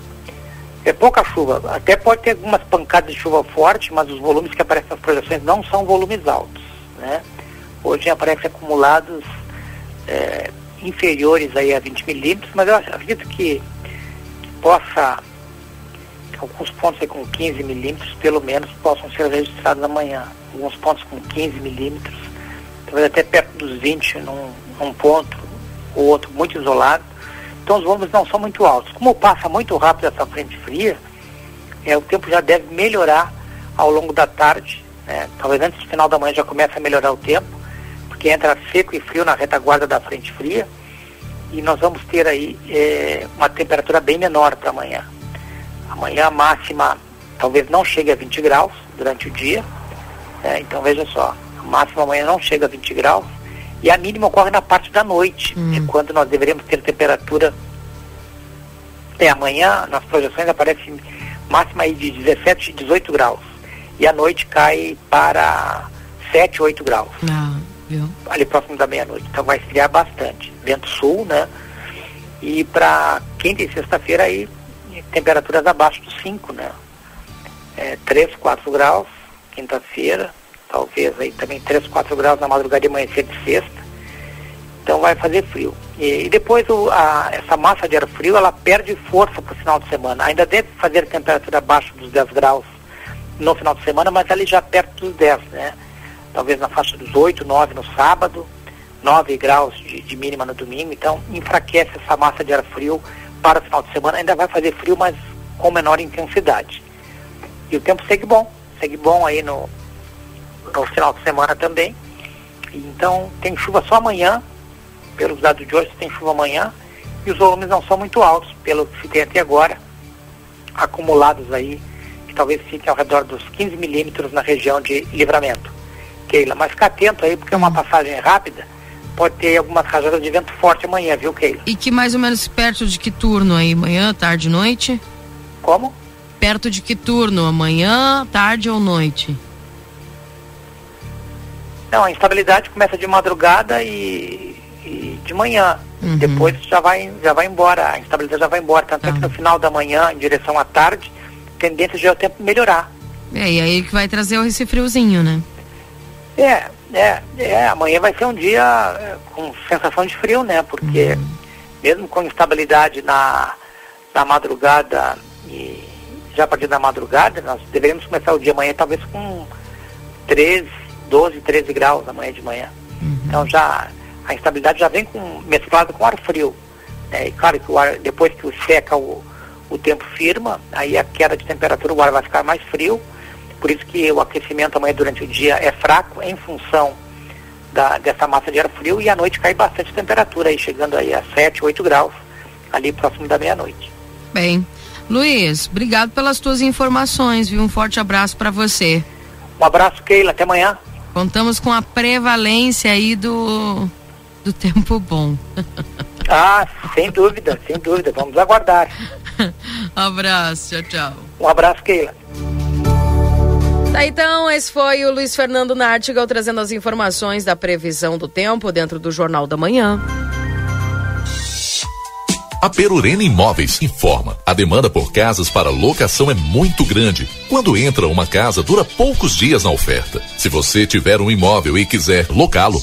é pouca chuva, até pode ter algumas pancadas de chuva forte, mas os volumes que aparecem nas projeções não são volumes altos. Né? Hoje aparecem acumulados é, inferiores aí a 20 milímetros, mas eu acredito que, que possa, alguns pontos com 15 milímetros, pelo menos, possam ser registrados amanhã. Alguns pontos com 15 milímetros, talvez até perto dos 20 num, num ponto, ou outro muito isolado. Então os volumes não são muito altos. Como passa muito rápido essa frente fria, é, o tempo já deve melhorar ao longo da tarde. Né? Talvez antes do final da manhã já comece a melhorar o tempo que entra seco e frio na retaguarda da frente fria. E nós vamos ter aí é, uma temperatura bem menor para amanhã. Amanhã a máxima talvez não chegue a 20 graus durante o dia. É, então veja só, a máxima amanhã não chega a 20 graus. E a mínima ocorre na parte da noite, hum. é quando nós deveremos ter temperatura. É, amanhã nas projeções aparece máxima aí de 17, 18 graus. E a noite cai para 7, 8 graus. Ah ali próximo da meia-noite. Então vai esfriar bastante. Vento sul, né? E para quinta e sexta-feira aí, temperaturas abaixo dos 5, né? É, 3, 4 graus, quinta-feira, talvez aí também 3, 4 graus na madrugada de amanhecer de sexta. Então vai fazer frio. E, e depois o, a, essa massa de ar frio, ela perde força para o final de semana. Ainda deve fazer temperatura abaixo dos 10 graus no final de semana, mas ali já perto dos 10, né? talvez na faixa dos 8, 9 no sábado, 9 graus de, de, mínima no domingo, então enfraquece essa massa de ar frio para o final de semana. Ainda vai fazer frio, mas com menor intensidade. E o tempo segue bom, segue bom aí no, no final de semana também. Então tem chuva só amanhã, pelos dados de hoje tem chuva amanhã, e os volumes não são muito altos, pelo que se tem até agora, acumulados aí, que talvez fiquem ao redor dos 15 milímetros na região de livramento. Keila. Mas fica atento aí, porque é uma passagem rápida. Pode ter algumas rajadas de vento forte amanhã, viu, Keila? E que mais ou menos perto de que turno aí? Manhã, tarde, noite? Como? Perto de que turno? Amanhã, tarde ou noite? Não, a instabilidade começa de madrugada e, e de manhã. Uhum. Depois já vai, já vai embora, a instabilidade já vai embora. Tanto é que tá. no final da manhã, em direção à tarde, tendência de o tempo melhorar. É, e aí que vai trazer esse friozinho, né? É, é, é, amanhã vai ser um dia é, com sensação de frio, né? Porque uhum. mesmo com instabilidade na, na madrugada e já a partir da madrugada, nós deveríamos começar o dia amanhã talvez com 13, 12, 13 graus amanhã de manhã. Uhum. Então já a instabilidade já vem com, mesclada com ar frio. Né? E claro que o ar, depois que seca o, o tempo firma, aí a queda de temperatura, o ar vai ficar mais frio por isso que o aquecimento amanhã durante o dia é fraco em função da, dessa massa de ar frio e à noite cai bastante temperatura, aí, chegando aí a 7, 8 graus, ali próximo da meia-noite. Bem, Luiz, obrigado pelas tuas informações, viu? Um forte abraço para você. Um abraço, Keila, até amanhã. Contamos com a prevalência aí do, do tempo bom. Ah, sem dúvida, sem dúvida. Vamos aguardar. um abraço, tchau, tchau. Um abraço, Keila. Tá, então, esse foi o Luiz Fernando Nartigal trazendo as informações da previsão do tempo dentro do Jornal da Manhã. A Perurena Imóveis informa: a demanda por casas para locação é muito grande. Quando entra uma casa, dura poucos dias na oferta. Se você tiver um imóvel e quiser locá-lo,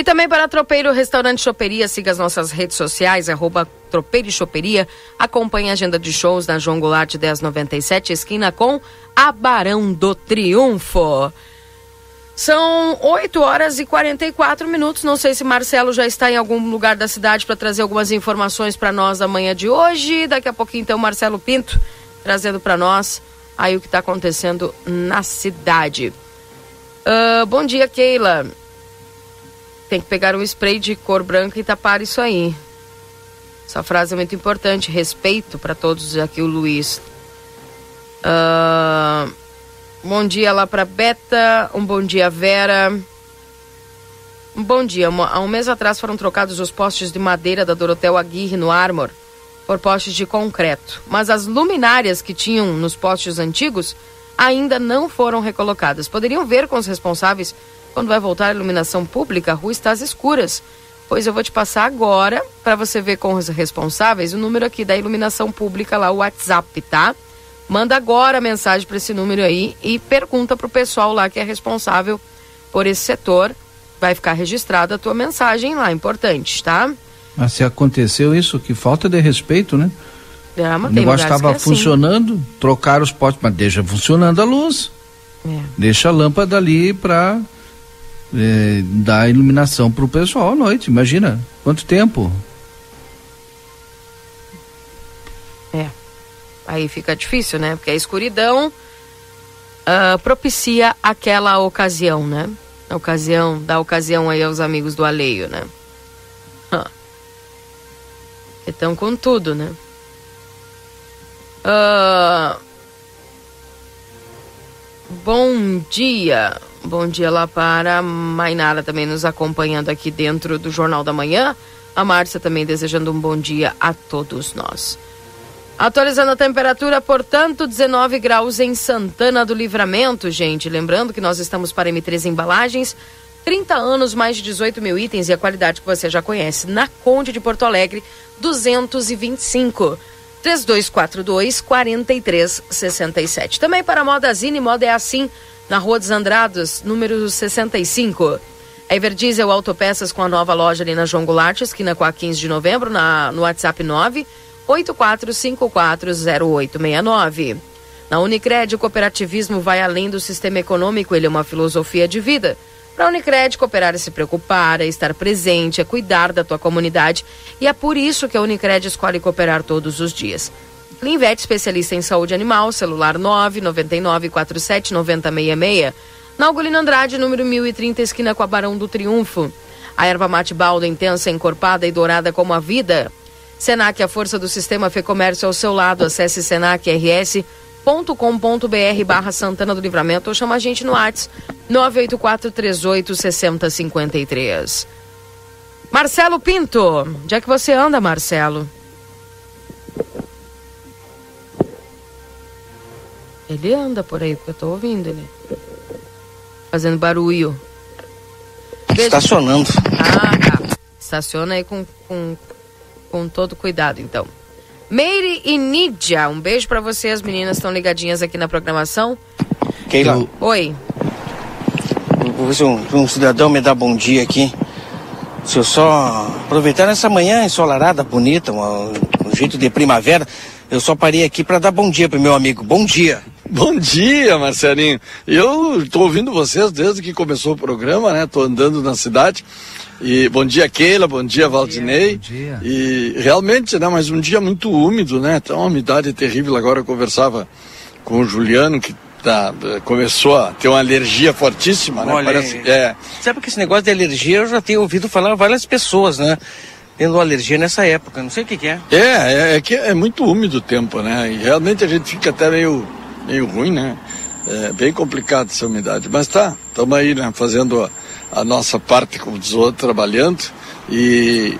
E também para Tropeiro Restaurante Choperia, siga as nossas redes sociais, arroba Tropeiro e Choperia. Acompanhe a agenda de shows na João Goulart 1097, esquina com a Barão do Triunfo. São 8 horas e 44 minutos. Não sei se Marcelo já está em algum lugar da cidade para trazer algumas informações para nós amanhã de hoje. Daqui a pouquinho, então, Marcelo Pinto trazendo para nós aí o que está acontecendo na cidade. Uh, bom dia, Keila. Tem que pegar um spray de cor branca e tapar isso aí. Essa frase é muito importante. Respeito para todos aqui, o Luiz. Uh, bom dia lá para Beta. Um bom dia, Vera. Um bom dia. Há um mês atrás foram trocados os postes de madeira da Dorotel Aguirre no Armor por postes de concreto. Mas as luminárias que tinham nos postes antigos ainda não foram recolocadas. Poderiam ver com os responsáveis quando vai voltar a iluminação pública, a rua está às escuras. Pois eu vou te passar agora para você ver com os responsáveis o número aqui da iluminação pública lá, o WhatsApp, tá? Manda agora a mensagem para esse número aí e pergunta para o pessoal lá que é responsável por esse setor. Vai ficar registrada a tua mensagem lá, importante, tá? Mas se aconteceu isso, que falta de respeito, né? É, o negócio estava é assim. funcionando, trocaram os postes, mas deixa funcionando a luz. É. Deixa a lâmpada ali para é, dar iluminação para o pessoal à noite. Imagina quanto tempo. É. Aí fica difícil, né? Porque a escuridão uh, propicia aquela ocasião, né? A ocasião, dá ocasião aí aos amigos do alheio, né? Então, com tudo, né? Uh, bom dia. Bom dia lá para Mainara também nos acompanhando aqui dentro do Jornal da Manhã. A Márcia também desejando um bom dia a todos nós. Atualizando a temperatura, portanto, 19 graus em Santana do Livramento, gente. Lembrando que nós estamos para M3 Embalagens, 30 anos, mais de 18 mil itens e a qualidade que você já conhece. Na Conde de Porto Alegre, 225. 3242 4367. Também para Modazine, moda é assim, na Rua dos Andrados, número 65. A Everdiesel Autopeças com a nova loja ali na João Goulart, esquina com a 15 de novembro, na, no WhatsApp 9 84540869. Na Unicred, o cooperativismo vai além do sistema econômico, ele é uma filosofia de vida. Para a Unicred, cooperar é se preocupar, é estar presente, é cuidar da tua comunidade. E é por isso que a Unicred escolhe cooperar todos os dias. Clinvet, especialista em saúde animal, celular 999 47 9066. Na Algolino Andrade, número 1030, esquina com a Barão do Triunfo. A erva mate balda intensa, encorpada e dourada como a vida. Senac, a força do sistema Fê Comércio ao seu lado. Acesse senacrs.com.br barra Santana do Livramento ou chama a gente no WhatsApp 984 38 6053. Marcelo Pinto, onde é que você anda, Marcelo? Ele anda por aí, porque eu tô ouvindo ele. Fazendo barulho. Estacionando. Ah, tá. Estaciona aí com, com, com todo cuidado, então. Meire e Nídia, um beijo para você. As meninas estão ligadinhas aqui na programação. Keila. Oi. Se um, um cidadão me dá bom dia aqui. Se eu só aproveitar essa manhã ensolarada, bonita, um, um jeito de primavera, eu só parei aqui para dar bom dia pro meu amigo. Bom dia. Bom dia, Marcelinho. Eu estou ouvindo vocês desde que começou o programa, né? Estou andando na cidade. E bom dia, Keila, bom dia, Valdinei. Bom dia. E realmente, né, mas um dia muito úmido, né? Tá uma umidade terrível. Agora eu conversava com o Juliano, que tá, começou a ter uma alergia fortíssima, né? Olha, Parece, é... Sabe que esse negócio de alergia eu já tenho ouvido falar várias pessoas, né? Tendo alergia nessa época, não sei o que, que é. É, é, é, que é muito úmido o tempo, né? E realmente a gente fica até meio, meio ruim, né? É bem complicado essa umidade. Mas tá, estamos aí, né? Fazendo a, nossa parte, como diz outro, trabalhando. E,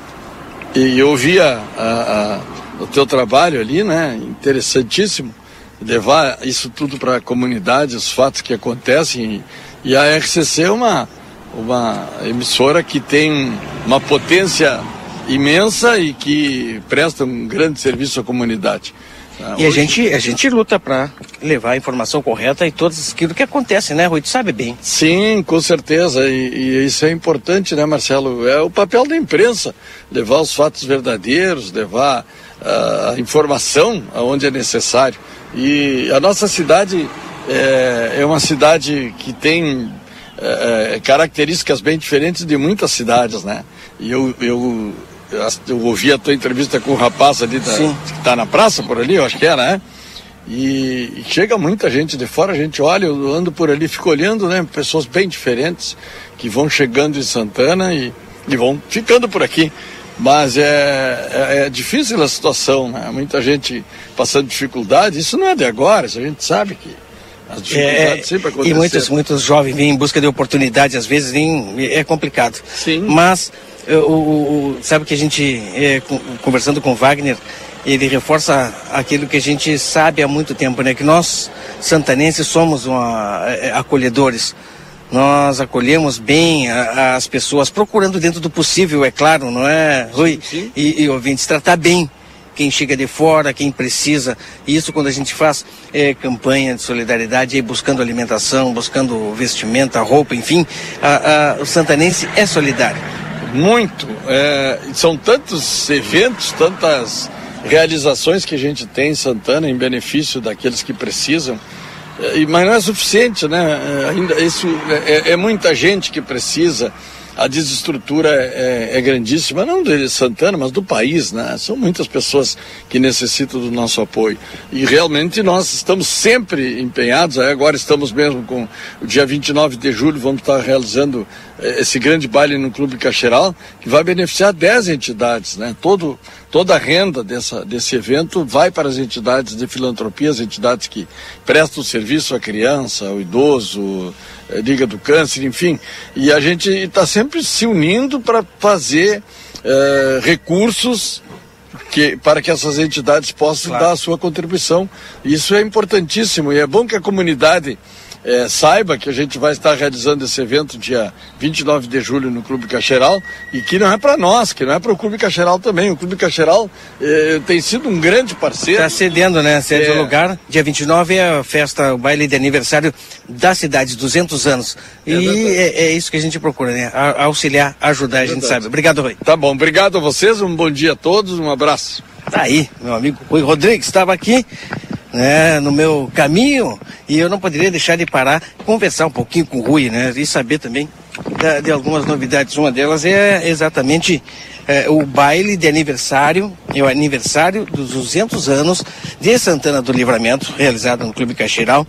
e eu vi a, a, o teu trabalho ali, né? Interessantíssimo levar isso tudo para a comunidade, os fatos que acontecem. E a RCC é uma, uma emissora que tem uma potência imensa e que presta um grande serviço à comunidade. E a gente, a gente luta para levar a informação correta e tudo aquilo que acontece, né, Rui? Tu sabe bem. Sim, com certeza. E, e, isso é importante, né, Marcelo? É o papel da imprensa, levar os fatos verdadeiros, levar uh, a informação aonde é necessário. E a nossa cidade é, é uma cidade que tem é, características bem diferentes de muitas cidades, né? E eu, eu, eu ouvi a tua entrevista com o rapaz ali da, que está na praça por ali, eu acho que é, né? E, e, chega muita gente de fora, a gente olha, eu ando por ali, fico olhando, né? Pessoas bem diferentes que vão chegando em Santana e, e vão ficando por aqui. Mas é, é, é, difícil a situação, né? Muita gente passando dificuldade. Isso não é de agora, isso a gente sabe que as dificuldades é, sempre acontecem. E muitos, muitos jovens vêm em busca de oportunidade, às vezes vêm, é complicado. Sim. Mas, o, o, sabe que a gente, é, conversando com Wagner, ele reforça aquilo que a gente sabe há muito tempo, né? Que nós, santanenses, somos uma, é, acolhedores nós acolhemos bem a, as pessoas, procurando dentro do possível, é claro, não é, Rui? Sim, sim. E, e ouvintes, tratar bem quem chega de fora, quem precisa. E isso quando a gente faz é, campanha de solidariedade, aí buscando alimentação, buscando vestimenta, roupa, enfim, a, a, o santanense é solidário. Muito. É, são tantos eventos, tantas realizações que a gente tem em Santana em benefício daqueles que precisam. É, mas não é suficiente, né? É, ainda isso é, é, é muita gente que precisa. A desestrutura é, é, grandíssima, não de Santana, mas do país, né? São muitas pessoas que necessitam do nosso apoio. E realmente nós estamos sempre empenhados, agora estamos mesmo com o dia 29 de julho, vamos estar realizando esse grande baile no Clube Cacheral, que vai beneficiar 10 entidades, né? Todo, toda a renda dessa, desse evento vai para as entidades de filantropia, as entidades que prestam serviço à criança, ao idoso, eh, Liga do Câncer, enfim. E a gente está sempre se unindo para fazer eh, recursos que, para que essas entidades possam claro. dar a sua contribuição. Isso é importantíssimo e é bom que a comunidade é, saiba que a gente vai estar realizando esse evento dia 29 de julho no Clube Cacheral e que não é para nós, que não é para o Clube Cacheral também. O Clube Cacheral é, tem sido um grande parceiro. Está cedendo, né? Cede é... o lugar. Dia 29 é a festa, o baile de aniversário da cidade, 200 anos. E é, é, isso que a gente procura, né? A, auxiliar, ajudar, a gente sabe. Obrigado, Rui. Tá bom, obrigado a vocês, um bom dia a todos, um abraço. Tá aí, meu amigo Rui Rodrigues estava aqui né, no meu caminho e eu não poderia deixar de parar, conversar um pouquinho com o Rui, né, e saber também da, de algumas novidades. Uma delas é exatamente é, o baile de aniversário, é o aniversário dos 200 anos de Santana do Livramento, realizado no Clube Caxiral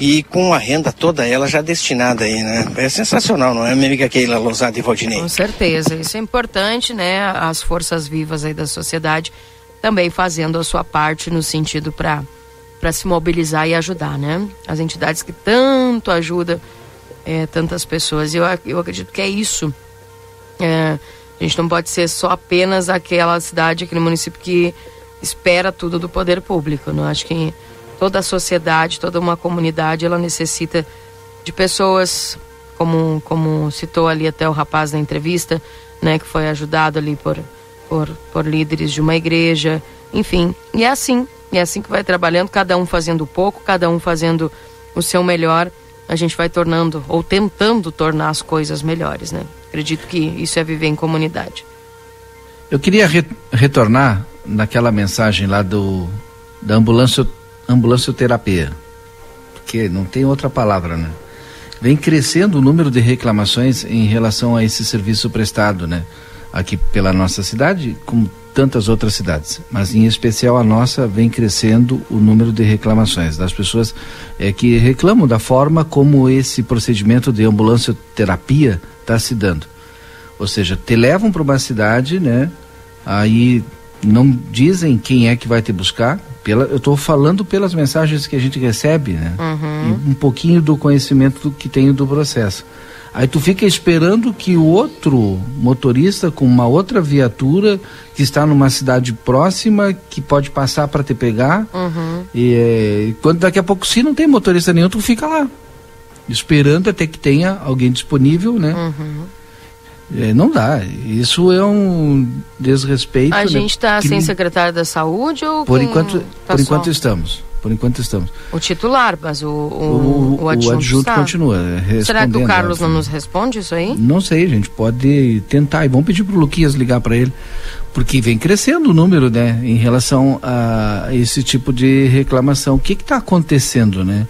e com a renda toda ela já destinada aí, né? É sensacional, não é, minha amiga Keila Lousada e Valdinei? Com certeza, isso é importante, né? As forças vivas aí da sociedade também fazendo a sua parte no sentido para para se mobilizar e ajudar, né? As entidades que tanto ajudam é, tantas pessoas. Eu, eu acredito que é isso. É, a gente não pode ser só apenas aquela cidade, aquele município que espera tudo do poder público. Não acho que toda a sociedade, toda uma comunidade, ela necessita de pessoas, como como citou ali até o rapaz na entrevista, né, que foi ajudado ali por por, por líderes de uma igreja, enfim. E é assim, e é assim que vai trabalhando, cada um fazendo pouco, cada um fazendo o seu melhor, a gente vai tornando ou tentando tornar as coisas melhores, né? Acredito que isso é viver em comunidade. Eu queria re retornar naquela mensagem lá do da ambulância ambulância terapia, porque não tem outra palavra, né? vem crescendo o número de reclamações em relação a esse serviço prestado, né? Aqui pela nossa cidade, como tantas outras cidades, mas em especial a nossa vem crescendo o número de reclamações das pessoas é, que reclamam da forma como esse procedimento de ambulância terapia está se dando. Ou seja, te levam para uma cidade, né? Aí não dizem quem é que vai te buscar. Pela, eu estou falando pelas mensagens que a gente recebe, né? Uhum. E um pouquinho do conhecimento que tenho do processo. Aí tu fica esperando que o outro motorista com uma outra viatura que está numa cidade próxima que pode passar para te pegar. Uhum. E é, quando daqui a pouco se não tem motorista nenhum, tu fica lá esperando até que tenha alguém disponível, né? Uhum. É, não dá. Isso é um desrespeito. A né? gente está sem secretário da saúde ou por enquanto tá por enquanto estamos. Por enquanto estamos. O titular, mas o, o, o, o adjunto, o adjunto continua. Será que o Carlos não nos responde isso aí? Não sei, a gente pode tentar. E vamos pedir para o Luquias ligar para ele. Porque vem crescendo o número, né? Em relação a esse tipo de reclamação. O que está acontecendo, né?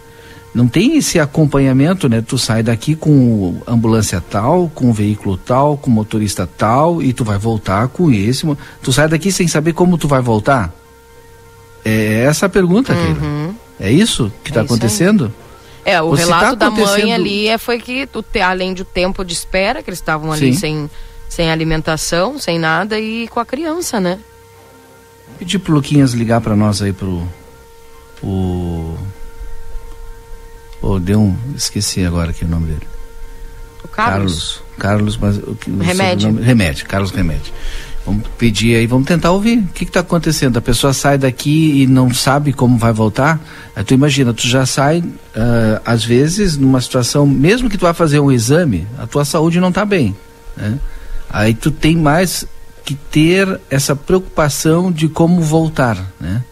não tem esse acompanhamento, né? Tu sai daqui com ambulância tal, com veículo tal, com motorista tal e tu vai voltar com esse. Tu sai daqui sem saber como tu vai voltar? É essa a pergunta, uhum. É isso que está é acontecendo? É, o Ou relato tá da mãe ali é, foi que, além do tempo de espera, que eles estavam ali sem, sem alimentação, sem nada, e com a criança, né? Pedir pro Luquinhas ligar para nós aí pro. O Oh, deu um. Esqueci agora aqui o nome dele. O Carlos? Carlos, Carlos mas o, o Remédio. Remédio, Carlos Remédio. Vamos pedir aí, vamos tentar ouvir. O que está acontecendo? A pessoa sai daqui e não sabe como vai voltar? Aí tu imagina, tu já sai, uh, às vezes, numa situação, mesmo que tu vá fazer um exame, a tua saúde não está bem. Né? Aí tu tem mais que ter essa preocupação de como voltar, né?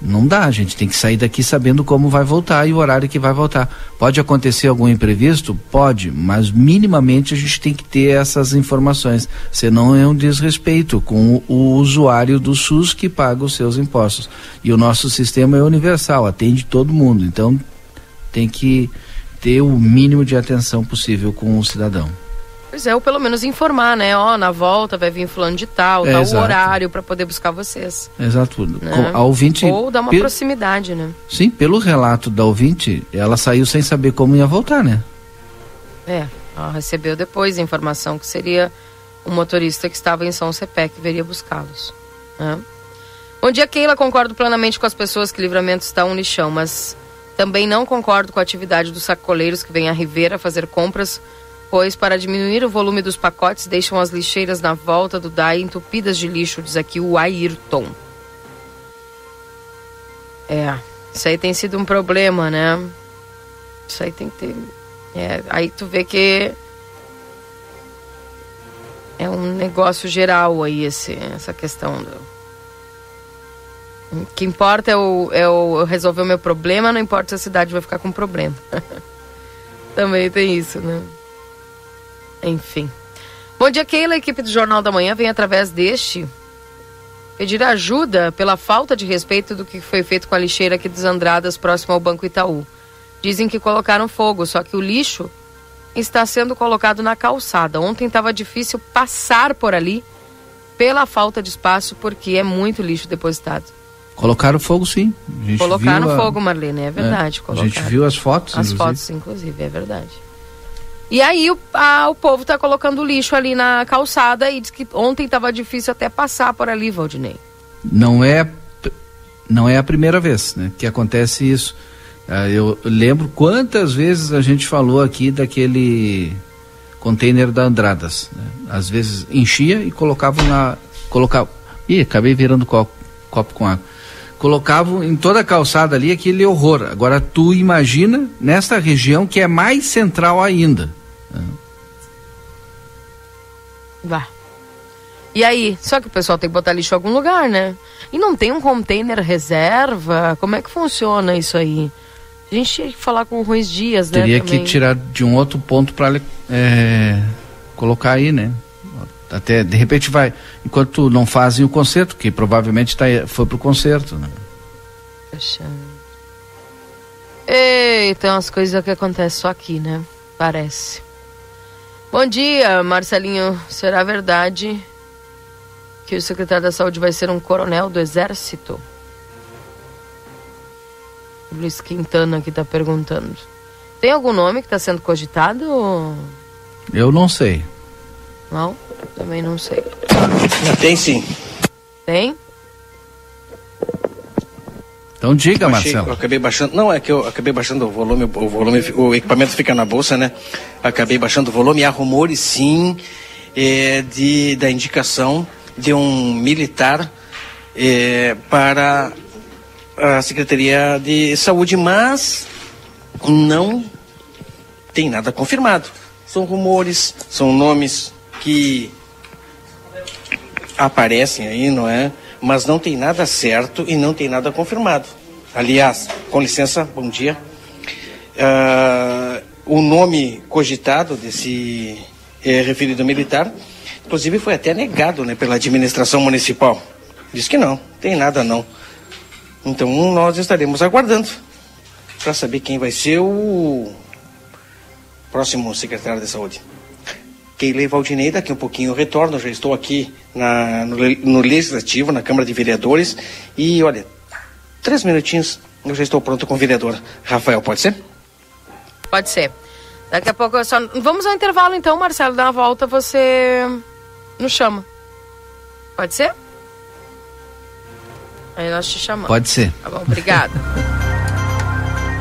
Não dá, a gente tem que sair daqui sabendo como vai voltar e o horário que vai voltar. Pode acontecer algum imprevisto? Pode, mas minimamente a gente tem que ter essas informações. Senão é um desrespeito com o, o usuário do SUS que paga os seus impostos. E o nosso sistema é universal, atende todo mundo. Então tem que ter o mínimo de atenção possível com o cidadão. Pois é, ou pelo menos informar, né? Ó, na volta vai vir fulano de tal, é, tal exato. horário para poder buscar vocês. Exato. Né? A ouvinte. Ou dar uma proximidade, né? Sim, pelo relato da ouvinte, ela saiu sem saber como ia voltar, né? É, ela recebeu depois a informação que seria o motorista que estava em São Cepé que viria buscá-los. Né? Bom dia, Keila. Concordo plenamente com as pessoas que livramento está um lixão, mas também não concordo com a atividade dos sacoleiros que vêm a Rivera fazer compras pois para diminuir o volume dos pacotes deixam as lixeiras na volta do DAI entupidas de lixo, diz aqui o Ayrton. É, isso aí tem sido um problema, né? Isso aí tem que ter. É, aí tu vê que é um negócio geral aí esse, essa questão do. O que importa é o, é o resolver o meu problema, não importa se a cidade vai ficar com problema. Também tem isso, né? Enfim. Bom dia, Keila. A equipe do Jornal da Manhã vem através deste pedir ajuda pela falta de respeito do que foi feito com a lixeira aqui dos Andradas, próximo ao Banco Itaú. Dizem que colocaram fogo, só que o lixo está sendo colocado na calçada. Ontem estava difícil passar por ali pela falta de espaço, porque é muito lixo depositado. Colocaram fogo, sim. Colocaram a... fogo, Marlene, é verdade. É, a gente viu as fotos. As inclusive. fotos, inclusive, é verdade. E aí o, a, o povo tá colocando lixo ali na calçada e diz que ontem estava difícil até passar por ali, Valdinei. Não é não é a primeira vez né, que acontece isso. Ah, eu lembro quantas vezes a gente falou aqui daquele container da Andradas. Né? Às vezes enchia e colocavam na. Colocava, ih, acabei virando copo, copo com água. Colocavam em toda a calçada ali aquele horror. Agora tu imagina nesta região que é mais central ainda. Vá. E aí? Só que o pessoal tem que botar lixo em algum lugar, né? E não tem um container reserva? Como é que funciona isso aí? A gente tinha que falar com o Ruiz Dias, né? Teria que tirar de um outro ponto para é, colocar aí, né? Até, de repente vai, enquanto não fazem o concerto, que provavelmente tá, foi pro concerto, né? Eita, umas coisas que acontecem só aqui, né? Parece. Bom dia, Marcelinho. Será verdade que o secretário da Saúde vai ser um coronel do Exército? Luiz Quintana que está perguntando. Tem algum nome que está sendo cogitado? Eu não sei. Não? Também não sei. Tem sim. Tem? Então diga, Marcelo. Eu acabei baixando. Não, é que eu acabei baixando o volume, o volume, o equipamento fica na bolsa, né? Acabei baixando o volume. Há rumores, sim, é, de, da indicação de um militar é, para a Secretaria de Saúde, mas não tem nada confirmado. São rumores, são nomes que aparecem aí, não é? Mas não tem nada certo e não tem nada confirmado. Aliás, com licença, bom dia. Uh, o nome cogitado desse é, referido militar, inclusive foi até negado né, pela administração municipal. Diz que não, tem nada não. Então nós estaremos aguardando para saber quem vai ser o próximo secretário de saúde. Keilei Valdinei, daqui um pouquinho eu retorno, já estou aqui na, no, no, Legislativo, na Câmara de Vereadores, e olha, três minutinhos eu já estou pronto com o vereador Rafael, pode ser? Pode ser. Daqui a pouco eu só. Vamos ao intervalo então, Marcelo, dá uma volta, você nos chama. Pode ser? Aí nós te chamamos. Pode ser. Tá bom, obrigada.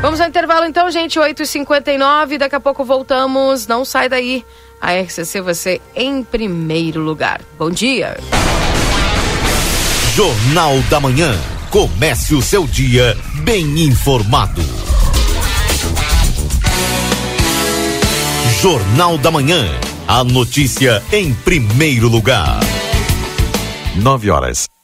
Vamos ao intervalo então, gente, 8h59. Daqui a pouco voltamos. Não sai daí. A RCC você em primeiro lugar. Bom dia. Jornal da Manhã. Comece o seu dia bem informado. Jornal da Manhã. A notícia em primeiro lugar. 9 horas.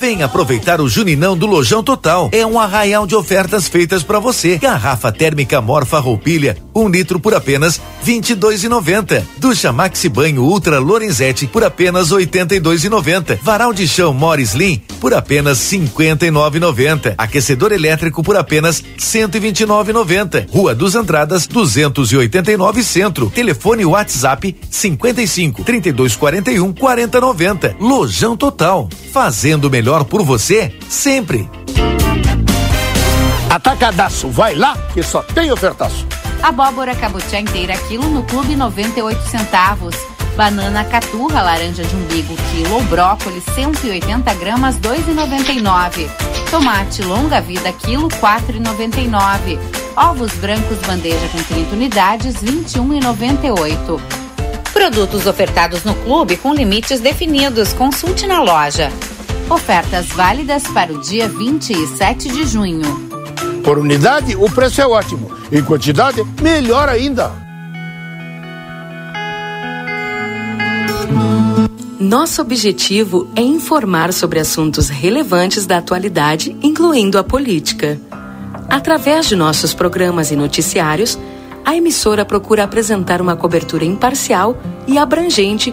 Vem aproveitar o Juninão do Lojão Total. É um arraial de ofertas feitas para você. Garrafa térmica Morfa Roupilha, um litro por apenas vinte e dois e noventa. Ducha Maxi Banho Ultra Lorenzetti por apenas oitenta e dois e noventa. Varal de chão Morris Slim por apenas cinquenta e nove e noventa. Aquecedor elétrico por apenas cento e vinte e nove e noventa. Rua dos Andradas, duzentos e oitenta e nove Centro. Telefone WhatsApp cinquenta e cinco trinta e dois quarenta e um quarenta noventa. Lojão Total. Faz fazendo melhor por você sempre. Atacadaço, vai lá que só tem ofertaço. Abóbora cabotiá inteira quilo no clube 98 centavos. Banana caturra laranja de umbigo quilo ou brócolis 180 gramas 2,99. Tomate longa vida quilo 4,99. Ovos brancos bandeja com 30 unidades 21,98. Produtos ofertados no clube com limites definidos. Consulte na loja. Ofertas válidas para o dia 27 de junho. Por unidade, o preço é ótimo. Em quantidade, melhor ainda. Nosso objetivo é informar sobre assuntos relevantes da atualidade, incluindo a política. Através de nossos programas e noticiários, a emissora procura apresentar uma cobertura imparcial e abrangente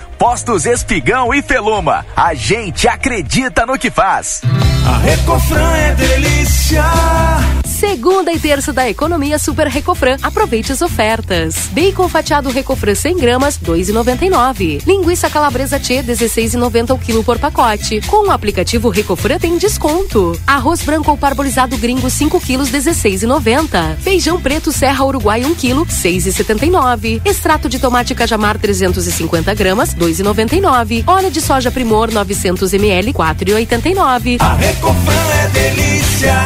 Postos Espigão e Feluma. A gente acredita no que faz. A Recofran é delícia. Segunda e terça da economia Super Recofran. Aproveite as ofertas. Bacon fatiado Recofran 100 gramas, 2,99. Linguiça calabresa T, 16,90 o quilo por pacote. Com o aplicativo Recofran tem desconto. Arroz branco ou parbolizado gringo 5 quilos, 16,90. Feijão preto Serra Uruguai 1 quilo, 6,79. Extrato de tomate cajamar 350 gramas, 2,99. Óleo de soja Primor 900 ml, 4,89. A Recofran é delícia.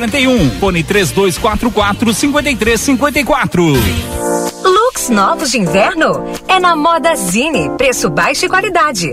841. Fone 3244 5354. Looks novos de inverno? É na Moda Zine. Preço baixo e qualidade.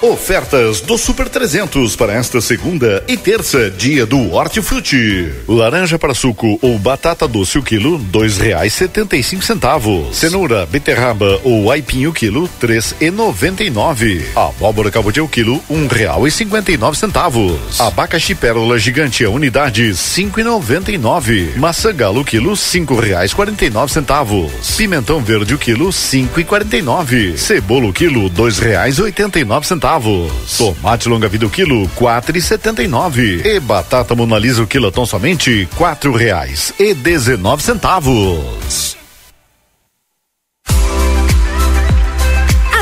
Ofertas do Super 300 para esta segunda e terça, dia do Hortifruti. Laranja para suco ou batata doce o quilo, dois reais setenta e cinco centavos. Cenoura, beterraba ou aipim o quilo, três e noventa e nove. Abóbora cabotiá o quilo, um real e cinquenta e nove centavos. Abacaxi pérola gigante a unidade, cinco e noventa e nove. Maçã galo o quilo, cinco reais quarenta e nove centavos. Pimentão verde o quilo, cinco e quarenta e nove. Cebola o quilo, dois reais oitenta e nove centavos centavos. Tomate longa vida o quilo, quatro e setenta e nove. E batata monalisa o quilotão somente, quatro reais e dezenove centavos.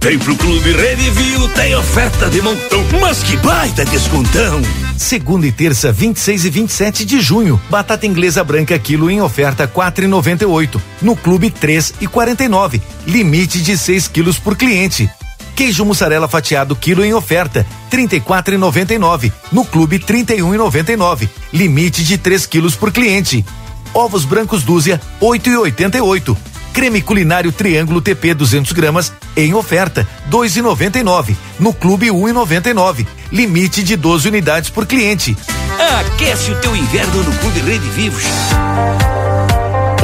Vem pro Clube Redivio, tem oferta de montão, mas que baita descontão! Segunda e terça, 26 e 27 de junho, batata inglesa branca quilo em oferta 4,98. No Clube 3 e 49, limite de 6 quilos por cliente. Queijo mussarela fatiado quilo em oferta, 34,99. No Clube 31,99, limite de 3 quilos por cliente. Ovos brancos dúzia, 8,88. Creme culinário Triângulo TP 200 gramas em oferta, 2,99. No Clube 1,99. Limite de 12 unidades por cliente. Aquece o teu inverno no Clube Rede Vivos.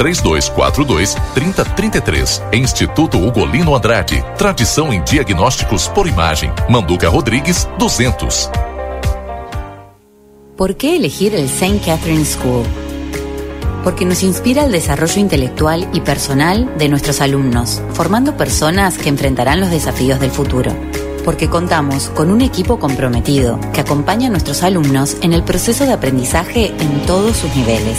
3242 30 33. Instituto Ugolino Andrade. Tradição em diagnósticos por imagem. Manduca Rodrigues, 200. ¿Por qué elegir el St. Catherine School? Porque nos inspira el desarrollo intelectual y personal de nuestros alumnos, formando personas que enfrentarán los desafíos del futuro. Porque contamos con un equipo comprometido que acompaña a nuestros alumnos en el proceso de aprendizaje en todos sus niveles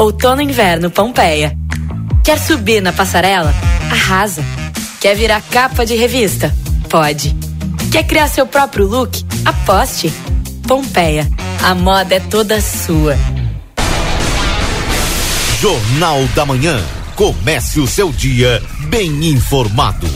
Outono e Inverno Pompeia. Quer subir na passarela? Arrasa. Quer virar capa de revista? Pode. Quer criar seu próprio look? Aposte. Pompeia. A moda é toda sua. Jornal da Manhã. Comece o seu dia bem informado.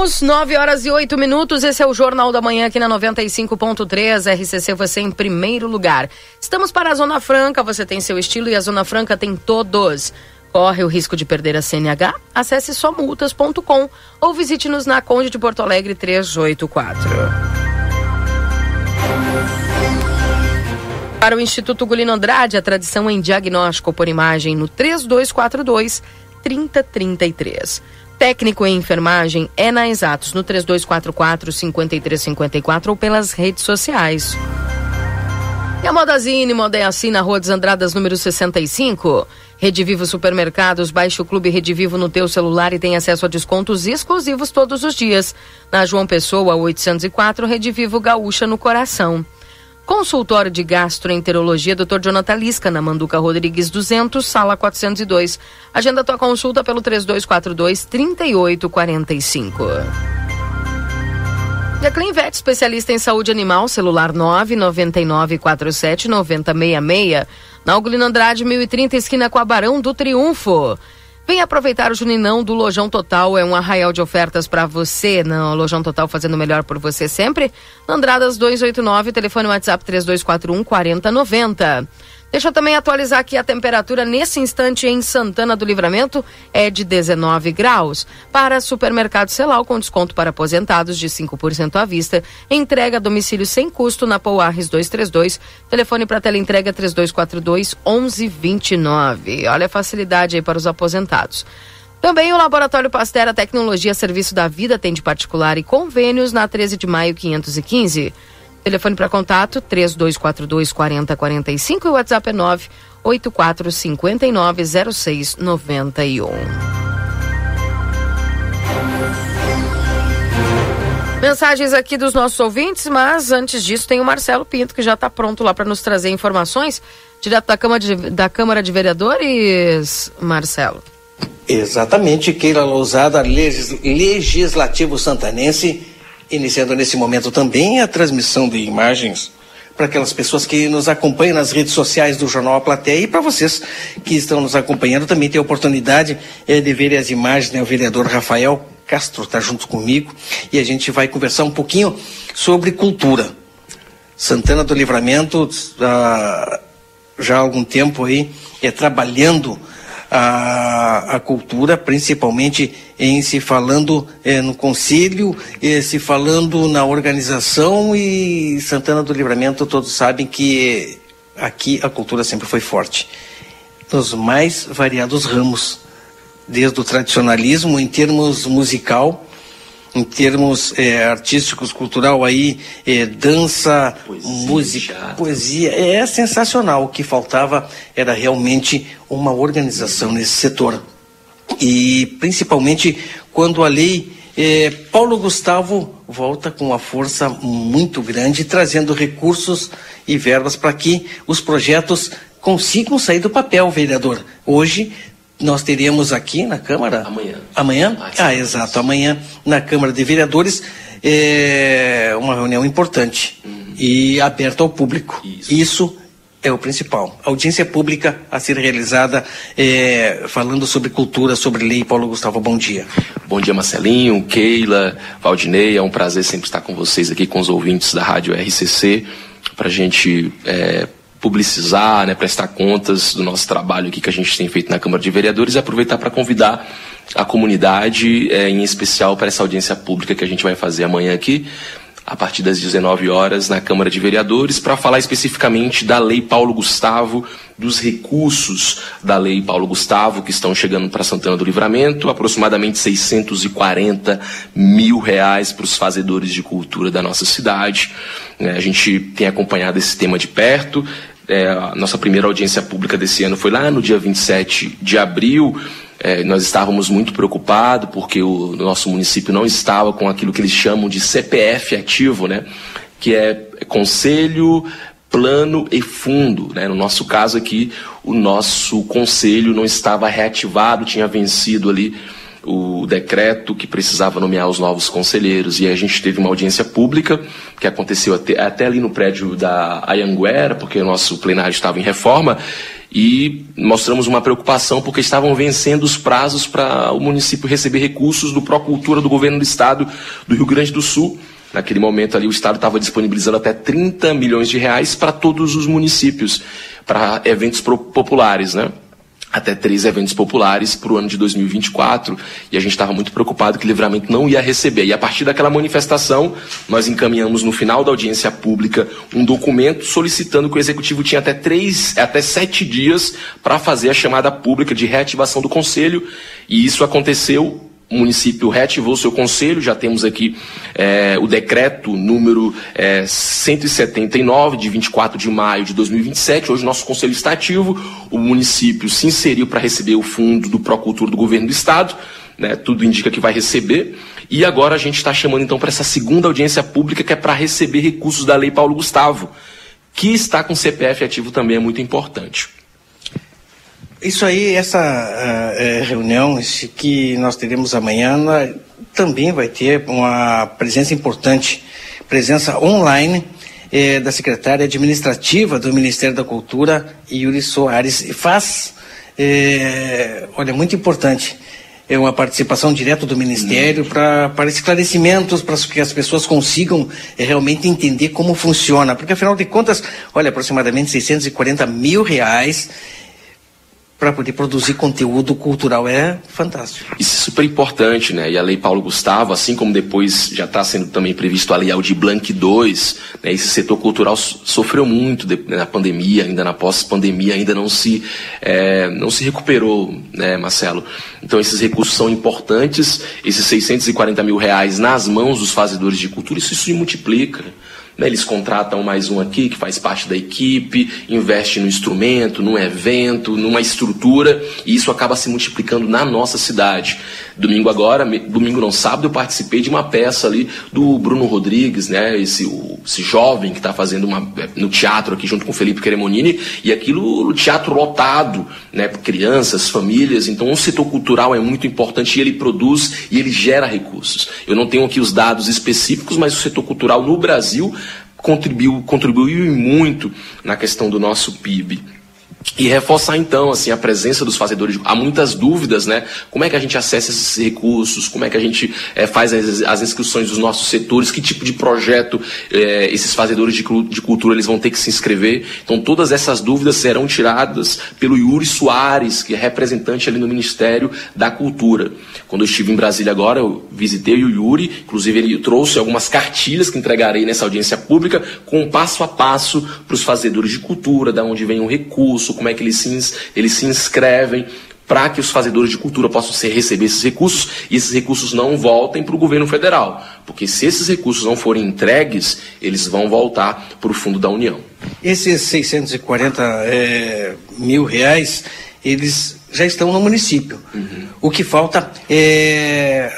Voltamos, 9 horas e 8 minutos. Esse é o Jornal da Manhã aqui na 95.3. RCC, você em primeiro lugar. Estamos para a Zona Franca. Você tem seu estilo e a Zona Franca tem todos. Corre o risco de perder a CNH? Acesse somultas.com ou visite-nos na Conde de Porto Alegre 384. Para o Instituto Gulino Andrade, a tradição em diagnóstico por imagem no 3242 3033. Técnico em enfermagem é na Exatos no 3244 5354 ou pelas redes sociais. E a Modazine, Moda assim na Rua dos Andradas, número 65. Rede Vivo Supermercados, baixe o Clube Rede Vivo no teu celular e tem acesso a descontos exclusivos todos os dias. Na João Pessoa, 804, Rede Vivo Gaúcha no coração. Consultório de Gastroenterologia, Dr. Jonathan Lisca, na Manduca Rodrigues 200, sala 402. Agenda tua consulta pelo 3242 3845. E a Clinvet, especialista em saúde animal, celular 99947 9066, na Ugolino Andrade 1030, esquina com a Barão do Triunfo. Vem aproveitar o Juninão do Lojão Total, é um arraial de ofertas para você. No Lojão Total fazendo melhor por você sempre. Andradas 289, telefone WhatsApp 3241 4090. Deixa eu também atualizar aqui a temperatura nesse instante em Santana do Livramento é de 19 graus. Para supermercado Celal com desconto para aposentados de 5% à vista, entrega a domicílio sem custo na Pouarres 232, telefone para tela entrega 3242 1129. Olha a facilidade aí para os aposentados. Também o Laboratório Pastera Tecnologia Serviço da Vida tem de particular e convênios na 13 de maio 515. Telefone para contato 3242 4045 e o WhatsApp é 98459 0691. Mensagens aqui dos nossos ouvintes, mas antes disso tem o Marcelo Pinto que já está pronto lá para nos trazer informações direto da Câmara, de, da Câmara de Vereadores, Marcelo. Exatamente, Keila Lousada, legislativo santanense iniciando nesse momento também a transmissão de imagens para aquelas pessoas que nos acompanham nas redes sociais do Jornal A Plateia e para vocês que estão nos acompanhando também tem a oportunidade é, de ver as imagens, né? O vereador Rafael Castro está junto comigo e a gente vai conversar um pouquinho sobre cultura. Santana do Livramento, ah, já há algum tempo aí, é trabalhando a, a cultura, principalmente em se falando é, no conselho, é, se falando na organização e Santana do Livramento, todos sabem que aqui a cultura sempre foi forte. Nos mais variados ramos, desde o tradicionalismo em termos musical, em termos é, artísticos, cultural aí, é, dança, poesia, música, teatro. poesia, é sensacional. O que faltava era realmente uma organização nesse setor. E principalmente quando a lei é, Paulo Gustavo volta com uma força muito grande, trazendo recursos e verbas para que os projetos consigam sair do papel, vereador. Hoje nós teríamos aqui na Câmara. Amanhã. Amanhã? Ah, ah exato. Amanhã, na Câmara de Vereadores, é uma reunião importante. Uhum. e aberto ao público. Isso, Isso é o principal. Audiência pública a ser realizada é, falando sobre cultura, sobre lei. Paulo Gustavo, bom dia. Bom dia, Marcelinho, Keila, Valdinei. É um prazer sempre estar com vocês aqui, com os ouvintes da Rádio RCC, para a gente é, publicizar, né, prestar contas do nosso trabalho aqui que a gente tem feito na Câmara de Vereadores e aproveitar para convidar a comunidade, é, em especial para essa audiência pública que a gente vai fazer amanhã aqui, a partir das 19 horas na Câmara de Vereadores para falar especificamente da Lei Paulo Gustavo, dos recursos da Lei Paulo Gustavo que estão chegando para Santana do Livramento, aproximadamente 640 mil reais para os fazedores de cultura da nossa cidade. É, a gente tem acompanhado esse tema de perto. É, a nossa primeira audiência pública desse ano foi lá no dia 27 de abril. É, nós estávamos muito preocupados porque o nosso município não estava com aquilo que eles chamam de CPF ativo, né? Que é conselho, plano e fundo. Né? No nosso caso aqui, o nosso conselho não estava reativado, tinha vencido ali o decreto que precisava nomear os novos conselheiros. E a gente teve uma audiência pública que aconteceu até, até ali no prédio da Ayanguera, porque o nosso plenário estava em reforma, e mostramos uma preocupação porque estavam vencendo os prazos para o município receber recursos do Procultura do governo do estado do Rio Grande do Sul. Naquele momento ali o estado estava disponibilizando até 30 milhões de reais para todos os municípios, para eventos populares, né? Até três eventos populares para o ano de 2024 e a gente estava muito preocupado que o livramento não ia receber. E a partir daquela manifestação, nós encaminhamos no final da audiência pública um documento solicitando que o executivo tinha até três, até sete dias para fazer a chamada pública de reativação do conselho e isso aconteceu o município reativou seu conselho, já temos aqui é, o decreto número é, 179, de 24 de maio de 2027. Hoje nosso conselho está ativo, o município se inseriu para receber o fundo do Procultura do governo do estado, né, tudo indica que vai receber. E agora a gente está chamando então para essa segunda audiência pública, que é para receber recursos da Lei Paulo Gustavo, que está com CPF ativo também é muito importante. Isso aí, essa uh, reunião que nós teremos amanhã, também vai ter uma presença importante, presença online eh, da secretária administrativa do Ministério da Cultura, Yuri Soares. E faz, eh, olha, muito importante, é uma participação direta do Ministério para esclarecimentos, para que as pessoas consigam realmente entender como funciona. Porque, afinal de contas, olha, aproximadamente 640 mil reais para poder produzir conteúdo cultural é fantástico. Isso é super importante, né? E a Lei Paulo Gustavo, assim como depois já está sendo também previsto a Lei Aldir Blanc 2, né? esse setor cultural sofreu muito na pandemia, ainda na pós-pandemia, ainda não se, é, não se recuperou, né, Marcelo? Então esses recursos são importantes, esses 640 mil reais nas mãos dos fazedores de cultura, isso se multiplica. Né? Eles contratam mais um aqui que faz parte da equipe, investe no instrumento, num evento, numa estrutura, e isso acaba se multiplicando na nossa cidade. Domingo agora, domingo não, sábado, eu participei de uma peça ali do Bruno Rodrigues, né? Esse, o, esse jovem que está fazendo uma, no teatro aqui junto com o Felipe Cremonini, e aquilo no teatro lotado, né? Crianças, famílias. Então o setor cultural é muito importante e ele produz e ele gera recursos. Eu não tenho aqui os dados específicos, mas o setor cultural no Brasil contribuiu, contribuiu muito na questão do nosso PIB. E reforçar então assim a presença dos fazedores. Há muitas dúvidas, né? Como é que a gente acessa esses recursos? Como é que a gente é, faz as, as, inscrições dos nossos setores? Que tipo de projeto é, esses fazedores de, de, cultura eles vão ter que se inscrever? Então todas essas dúvidas serão tiradas pelo Yuri Soares, que é representante ali no Ministério da Cultura. Quando eu estive em Brasília agora, eu visitei o Yuri, inclusive ele trouxe algumas cartilhas que entregarei nessa audiência pública com passo a passo para os fazedores de cultura, da onde vem o recurso como é que eles se, eles se inscrevem para que os fazedores de cultura possam ser, receber esses recursos e esses recursos não voltem para o governo federal. Porque se esses recursos não forem entregues, eles vão voltar para o fundo da União. Esses 640 é, mil reais, eles já estão no município. Uhum. O que falta é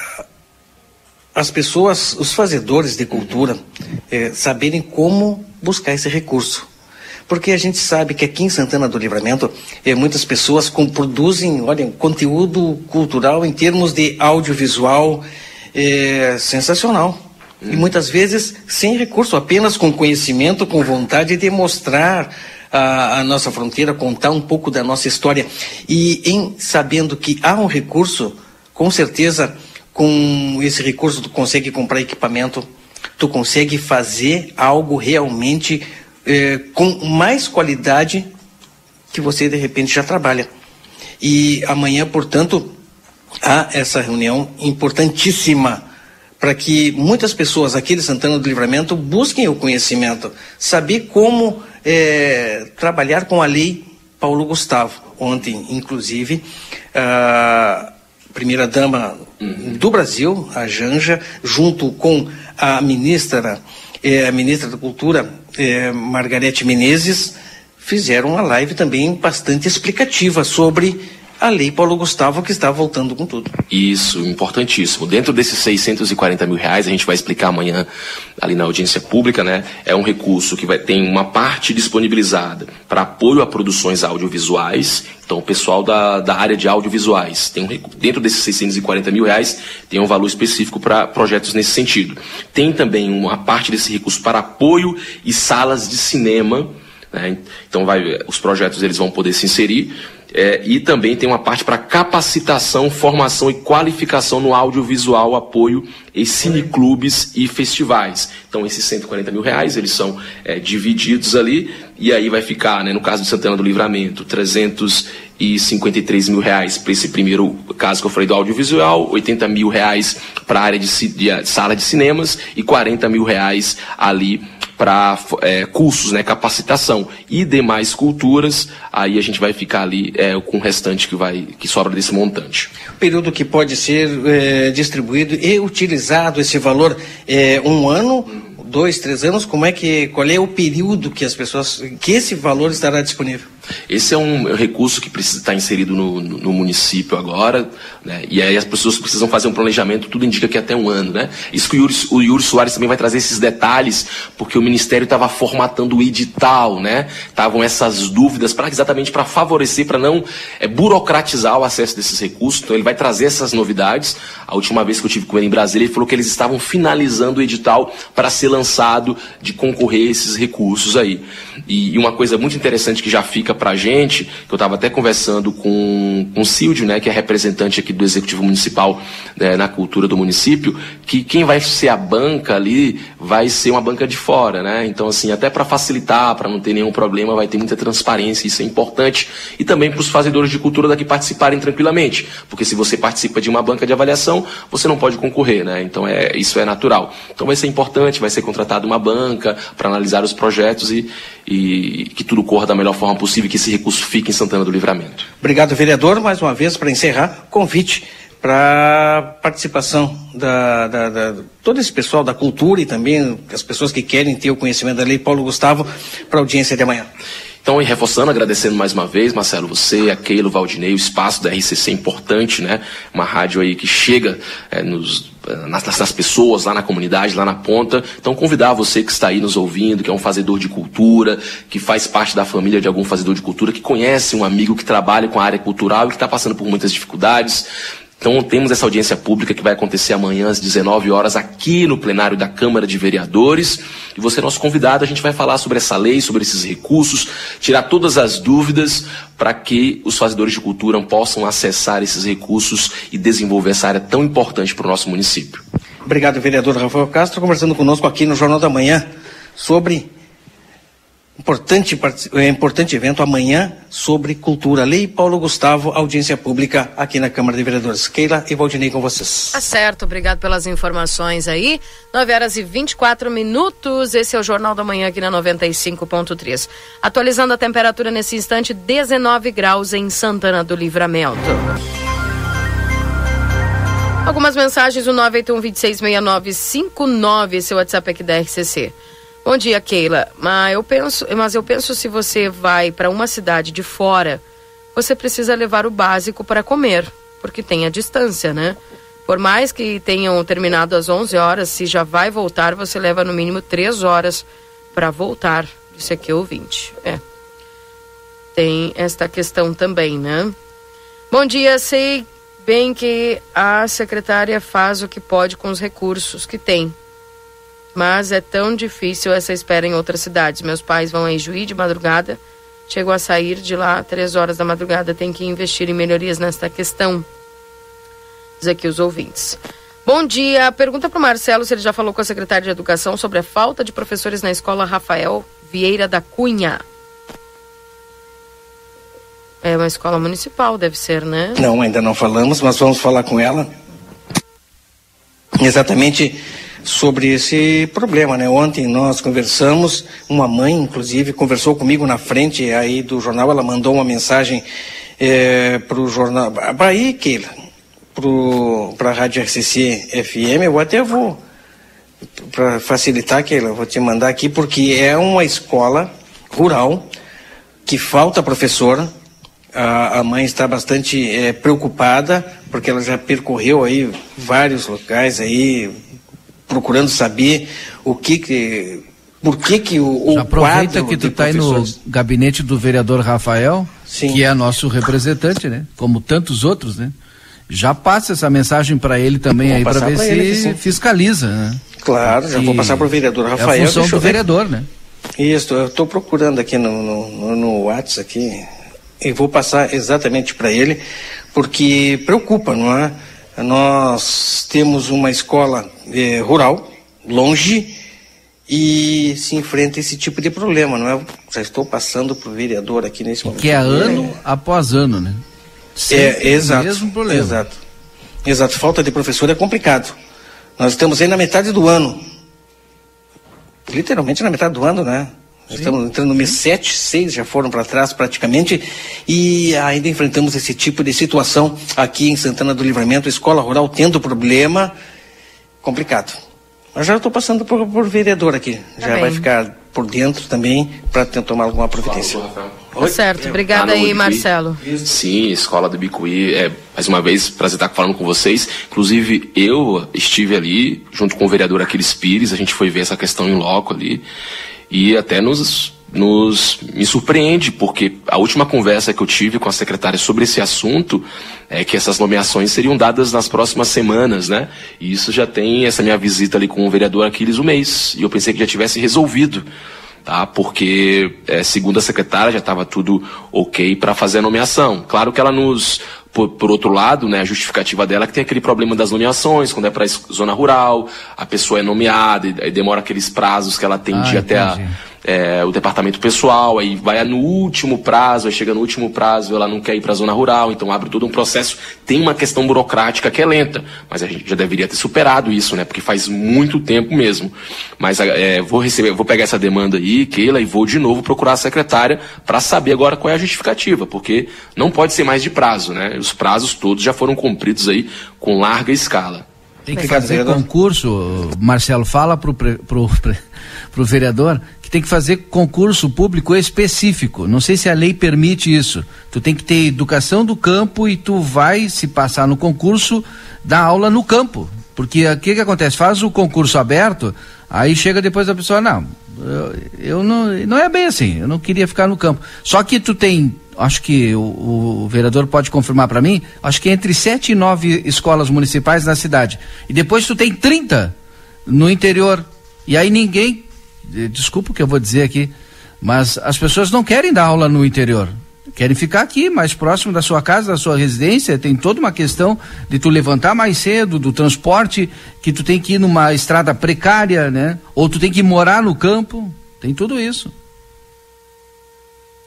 as pessoas, os fazedores de cultura, é, saberem como buscar esse recurso. Porque a gente sabe que aqui em Santana do Livramento, eh, muitas pessoas com, produzem, olha, conteúdo cultural em termos de audiovisual eh, sensacional. E muitas vezes sem recurso, apenas com conhecimento, com vontade de mostrar a, a, nossa fronteira, contar um pouco da nossa história. E em sabendo que há um recurso, com certeza, com esse recurso tu consegue comprar equipamento, tu consegue fazer algo realmente eh, com mais qualidade que você de repente já trabalha. E amanhã, portanto, há essa reunião importantíssima para que muitas pessoas aqui de Santana do Livramento busquem o conhecimento, saber como é, trabalhar com a lei Paulo Gustavo. Ontem, inclusive, a primeira-dama do Brasil, a Janja, junto com a ministra, é, a ministra da Cultura, é, Margarete Menezes, fizeram uma live também bastante explicativa sobre a lei Paulo Gustavo que está voltando com tudo. Isso, importantíssimo. Dentro desses 640 mil reais, a gente vai explicar amanhã ali na audiência pública, né? É um recurso que vai tem uma parte disponibilizada para apoio a produções audiovisuais. Então, o pessoal da, da área de audiovisuais tem um, dentro desses 640 mil reais tem um valor específico para projetos nesse sentido. Tem também uma parte desse recurso para apoio e salas de cinema. Né? Então, vai, os projetos eles vão poder se inserir é, e também tem uma parte para capacitação, formação e qualificação no audiovisual, apoio e cineclubes e festivais. Então, esses 140 mil reais, eles são é, divididos ali, e aí vai ficar, né, no caso de Santana do Livramento, 353 mil reais para esse primeiro caso que eu falei do audiovisual, 80 mil reais para a área de, de, sala de cinemas e 40 mil reais ali para é, cursos, né, capacitação e demais culturas, aí a gente vai ficar ali é, com o restante que vai que sobra desse montante. Período que pode ser é, distribuído e utilizado esse valor é um ano, dois, três anos. Como é que qual é o período que as pessoas que esse valor estará disponível? Esse é um recurso que precisa estar inserido no, no, no município agora, né? e aí as pessoas precisam fazer um planejamento, tudo indica que é até um ano. Né? Isso que o Yuri, o Yuri Soares também vai trazer esses detalhes, porque o Ministério estava formatando o edital, né? Estavam essas dúvidas para exatamente para favorecer, para não é, burocratizar o acesso desses recursos. Então ele vai trazer essas novidades. A última vez que eu tive com ele em Brasília, ele falou que eles estavam finalizando o edital para ser lançado de concorrer esses recursos aí. E, e uma coisa muito interessante que já fica para a gente, que eu estava até conversando com, com o Silvio, né, que é representante aqui do Executivo Municipal né, na cultura do município, que quem vai ser a banca ali vai ser uma banca de fora, né? Então, assim, até para facilitar, para não ter nenhum problema, vai ter muita transparência, isso é importante. E também para os fazedores de cultura daqui participarem tranquilamente, porque se você participa de uma banca de avaliação, você não pode concorrer, né? Então, é, isso é natural. Então, vai ser importante, vai ser contratada uma banca para analisar os projetos e, e que tudo corra da melhor forma possível, que esse recurso fique em Santana do Livramento. Obrigado, vereador. Mais uma vez, para encerrar, convite para participação da, da, da, todo esse pessoal da cultura e também as pessoas que querem ter o conhecimento da lei, Paulo Gustavo, para a audiência de amanhã. Então, e reforçando, agradecendo mais uma vez, Marcelo, você, a Keilo, Valdinei, o espaço da RCC é importante, né? Uma rádio aí que chega é, nos, nas, nas, pessoas, lá na comunidade, lá na ponta. Então, convidar você que está aí nos ouvindo, que é um fazedor de cultura, que faz parte da família de algum fazedor de cultura, que conhece um amigo que trabalha com a área cultural e que está passando por muitas dificuldades. Então temos essa audiência pública que vai acontecer amanhã às 19 horas aqui no plenário da Câmara de Vereadores. E você é nosso convidado, a gente vai falar sobre essa lei, sobre esses recursos, tirar todas as dúvidas para que os fazedores de cultura possam acessar esses recursos e desenvolver essa área tão importante para o nosso município. Obrigado, vereador Rafael Castro, conversando conosco aqui no Jornal da Manhã sobre Importante, é, importante evento amanhã sobre cultura. Lei Paulo Gustavo, audiência pública aqui na Câmara de Vereadores. Keila e Valdinei com vocês. Tá certo, obrigado pelas informações aí. 9 horas e 24 minutos. Esse é o Jornal da Manhã aqui na 95.3. Atualizando a temperatura nesse instante, 19 graus em Santana do Livramento. Algumas mensagens, o 981 266959, esse é o WhatsApp aqui da RCC. Bom dia, Keila. Mas eu penso, mas eu penso se você vai para uma cidade de fora, você precisa levar o básico para comer, porque tem a distância, né? Por mais que tenham terminado às 11 horas, se já vai voltar, você leva no mínimo 3 horas para voltar. Isso aqui é ouvinte. É. Tem esta questão também, né? Bom dia, sei bem que a secretária faz o que pode com os recursos que tem mas é tão difícil essa espera em outras cidades. Meus pais vão em Juí de madrugada, chegam a sair de lá três horas da madrugada, tem que investir em melhorias nesta questão. Diz aqui os ouvintes. Bom dia. Pergunta para o Marcelo se ele já falou com a secretária de Educação sobre a falta de professores na escola Rafael Vieira da Cunha. É uma escola municipal, deve ser, né? Não, ainda não falamos, mas vamos falar com ela. Exatamente sobre esse problema, né? Ontem nós conversamos, uma mãe, inclusive, conversou comigo na frente aí do jornal, ela mandou uma mensagem é, para o jornal, para aí, Keila, para a Rádio RCC FM, eu até vou, para facilitar, Keila, vou te mandar aqui, porque é uma escola rural que falta professora, a, a mãe está bastante é, preocupada, porque ela já percorreu aí vários locais aí, procurando saber o que que por que que o, o aproveita que tu está aí no gabinete do vereador Rafael, Sim. que é nosso representante, né? Como tantos outros, né? Já passa essa mensagem para ele também vou aí para ver se ele, fiscaliza, né? Claro, já vou passar para o vereador Rafael. É a função do vereador, né? Isso, eu estou procurando aqui no, no, no WhatsApp aqui e vou passar exatamente para ele, porque preocupa, não é? Nós temos uma escola eh, rural, longe, e se enfrenta esse tipo de problema, não é? Já estou passando para o vereador aqui nesse momento. Que é ano é. após ano, né? Sempre é, exato. mesmo problema. Exato. Exato. Falta de professor é complicado. Nós estamos aí na metade do ano. Literalmente na metade do ano, né? Sim. Estamos entrando no mês 7, 6 já foram para trás praticamente e ainda enfrentamos esse tipo de situação aqui em Santana do Livramento, escola rural tendo problema complicado. Mas já estou passando por, por vereador aqui, tá já bem. vai ficar por dentro também para tentar tomar alguma providência. Oi? Certo, obrigada aí, Marcelo. Sim, Escola do Bicuí. É, mais uma vez, prazer estar falando com vocês. Inclusive, eu estive ali, junto com o vereador Aquiles Pires, a gente foi ver essa questão em loco ali. E até nos, nos me surpreende, porque a última conversa que eu tive com a secretária sobre esse assunto é que essas nomeações seriam dadas nas próximas semanas, né? E isso já tem essa minha visita ali com o vereador Aquiles um mês. E eu pensei que já tivesse resolvido tá? Porque é, segundo a secretária já estava tudo ok para fazer a nomeação. Claro que ela nos por, por, outro lado, né, a justificativa dela é que tem aquele problema das nomeações, quando é para zona rural, a pessoa é nomeada e, e demora aqueles prazos que ela tem ah, até a é, o departamento pessoal, aí vai no último prazo, aí chega no último prazo, ela não quer ir para a zona rural, então abre todo um processo. Tem uma questão burocrática que é lenta, mas a gente já deveria ter superado isso, né? Porque faz muito tempo mesmo. Mas é, vou receber, vou pegar essa demanda aí, Keila, e vou de novo procurar a secretária para saber agora qual é a justificativa, porque não pode ser mais de prazo, né? Os prazos todos já foram cumpridos aí com larga escala. Tem que fazer concurso, Marcelo, fala pro, pro, pro vereador tem que fazer concurso público específico. Não sei se a lei permite isso. Tu tem que ter educação do campo e tu vai, se passar no concurso, dar aula no campo. Porque o que, que acontece? Faz o concurso aberto, aí chega depois a pessoa, não, eu, eu, não, não é bem assim, eu não queria ficar no campo. Só que tu tem, acho que o, o vereador pode confirmar para mim, acho que entre sete e nove escolas municipais na cidade. E depois tu tem 30 no interior. E aí ninguém desculpa o que eu vou dizer aqui, mas as pessoas não querem dar aula no interior. Querem ficar aqui, mais próximo da sua casa, da sua residência. Tem toda uma questão de tu levantar mais cedo, do transporte, que tu tem que ir numa estrada precária, né? Ou tu tem que morar no campo. Tem tudo isso.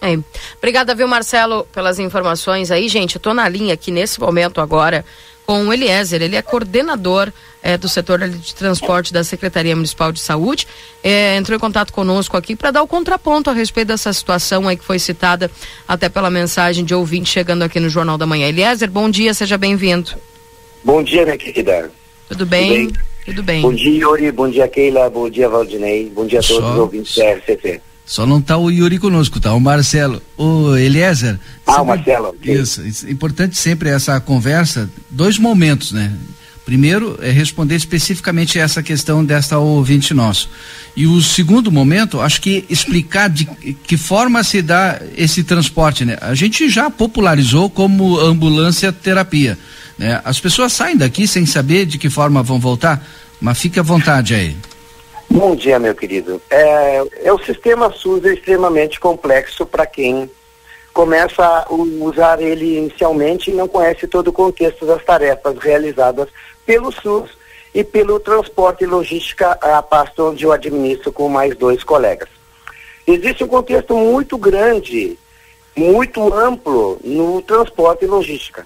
É. Obrigada, viu, Marcelo, pelas informações aí, gente. Eu tô na linha aqui nesse momento agora com o Eliezer. Ele é coordenador é, do setor de transporte da Secretaria Municipal de Saúde. É, entrou em contato conosco aqui para dar o contraponto a respeito dessa situação aí que foi citada até pela mensagem de ouvinte chegando aqui no Jornal da Manhã. Eliezer, bom dia, seja bem-vindo. Bom dia, minha querida. Tudo bem? Tudo bem? Tudo bem. Bom dia, Yuri. Bom dia, Keila. Bom dia, Valdinei. Bom dia a todos Só... os ouvintes da RCC. Só não está o Yuri conosco, tá? O Marcelo. O Eliezer. Ah, o Marcelo. Isso. Importante sempre essa conversa, dois momentos, né? Primeiro é responder especificamente essa questão desta ouvinte nosso. E o segundo momento, acho que explicar de que forma se dá esse transporte, né? A gente já popularizou como ambulância terapia, né? As pessoas saem daqui sem saber de que forma vão voltar, mas fique à vontade aí. Bom dia, meu querido. É, é o sistema SUS é extremamente complexo para quem começa a usar ele inicialmente e não conhece todo o contexto das tarefas realizadas pelo SUS e pelo transporte e logística, a pasta onde eu administro com mais dois colegas. Existe um contexto muito grande, muito amplo no transporte e logística.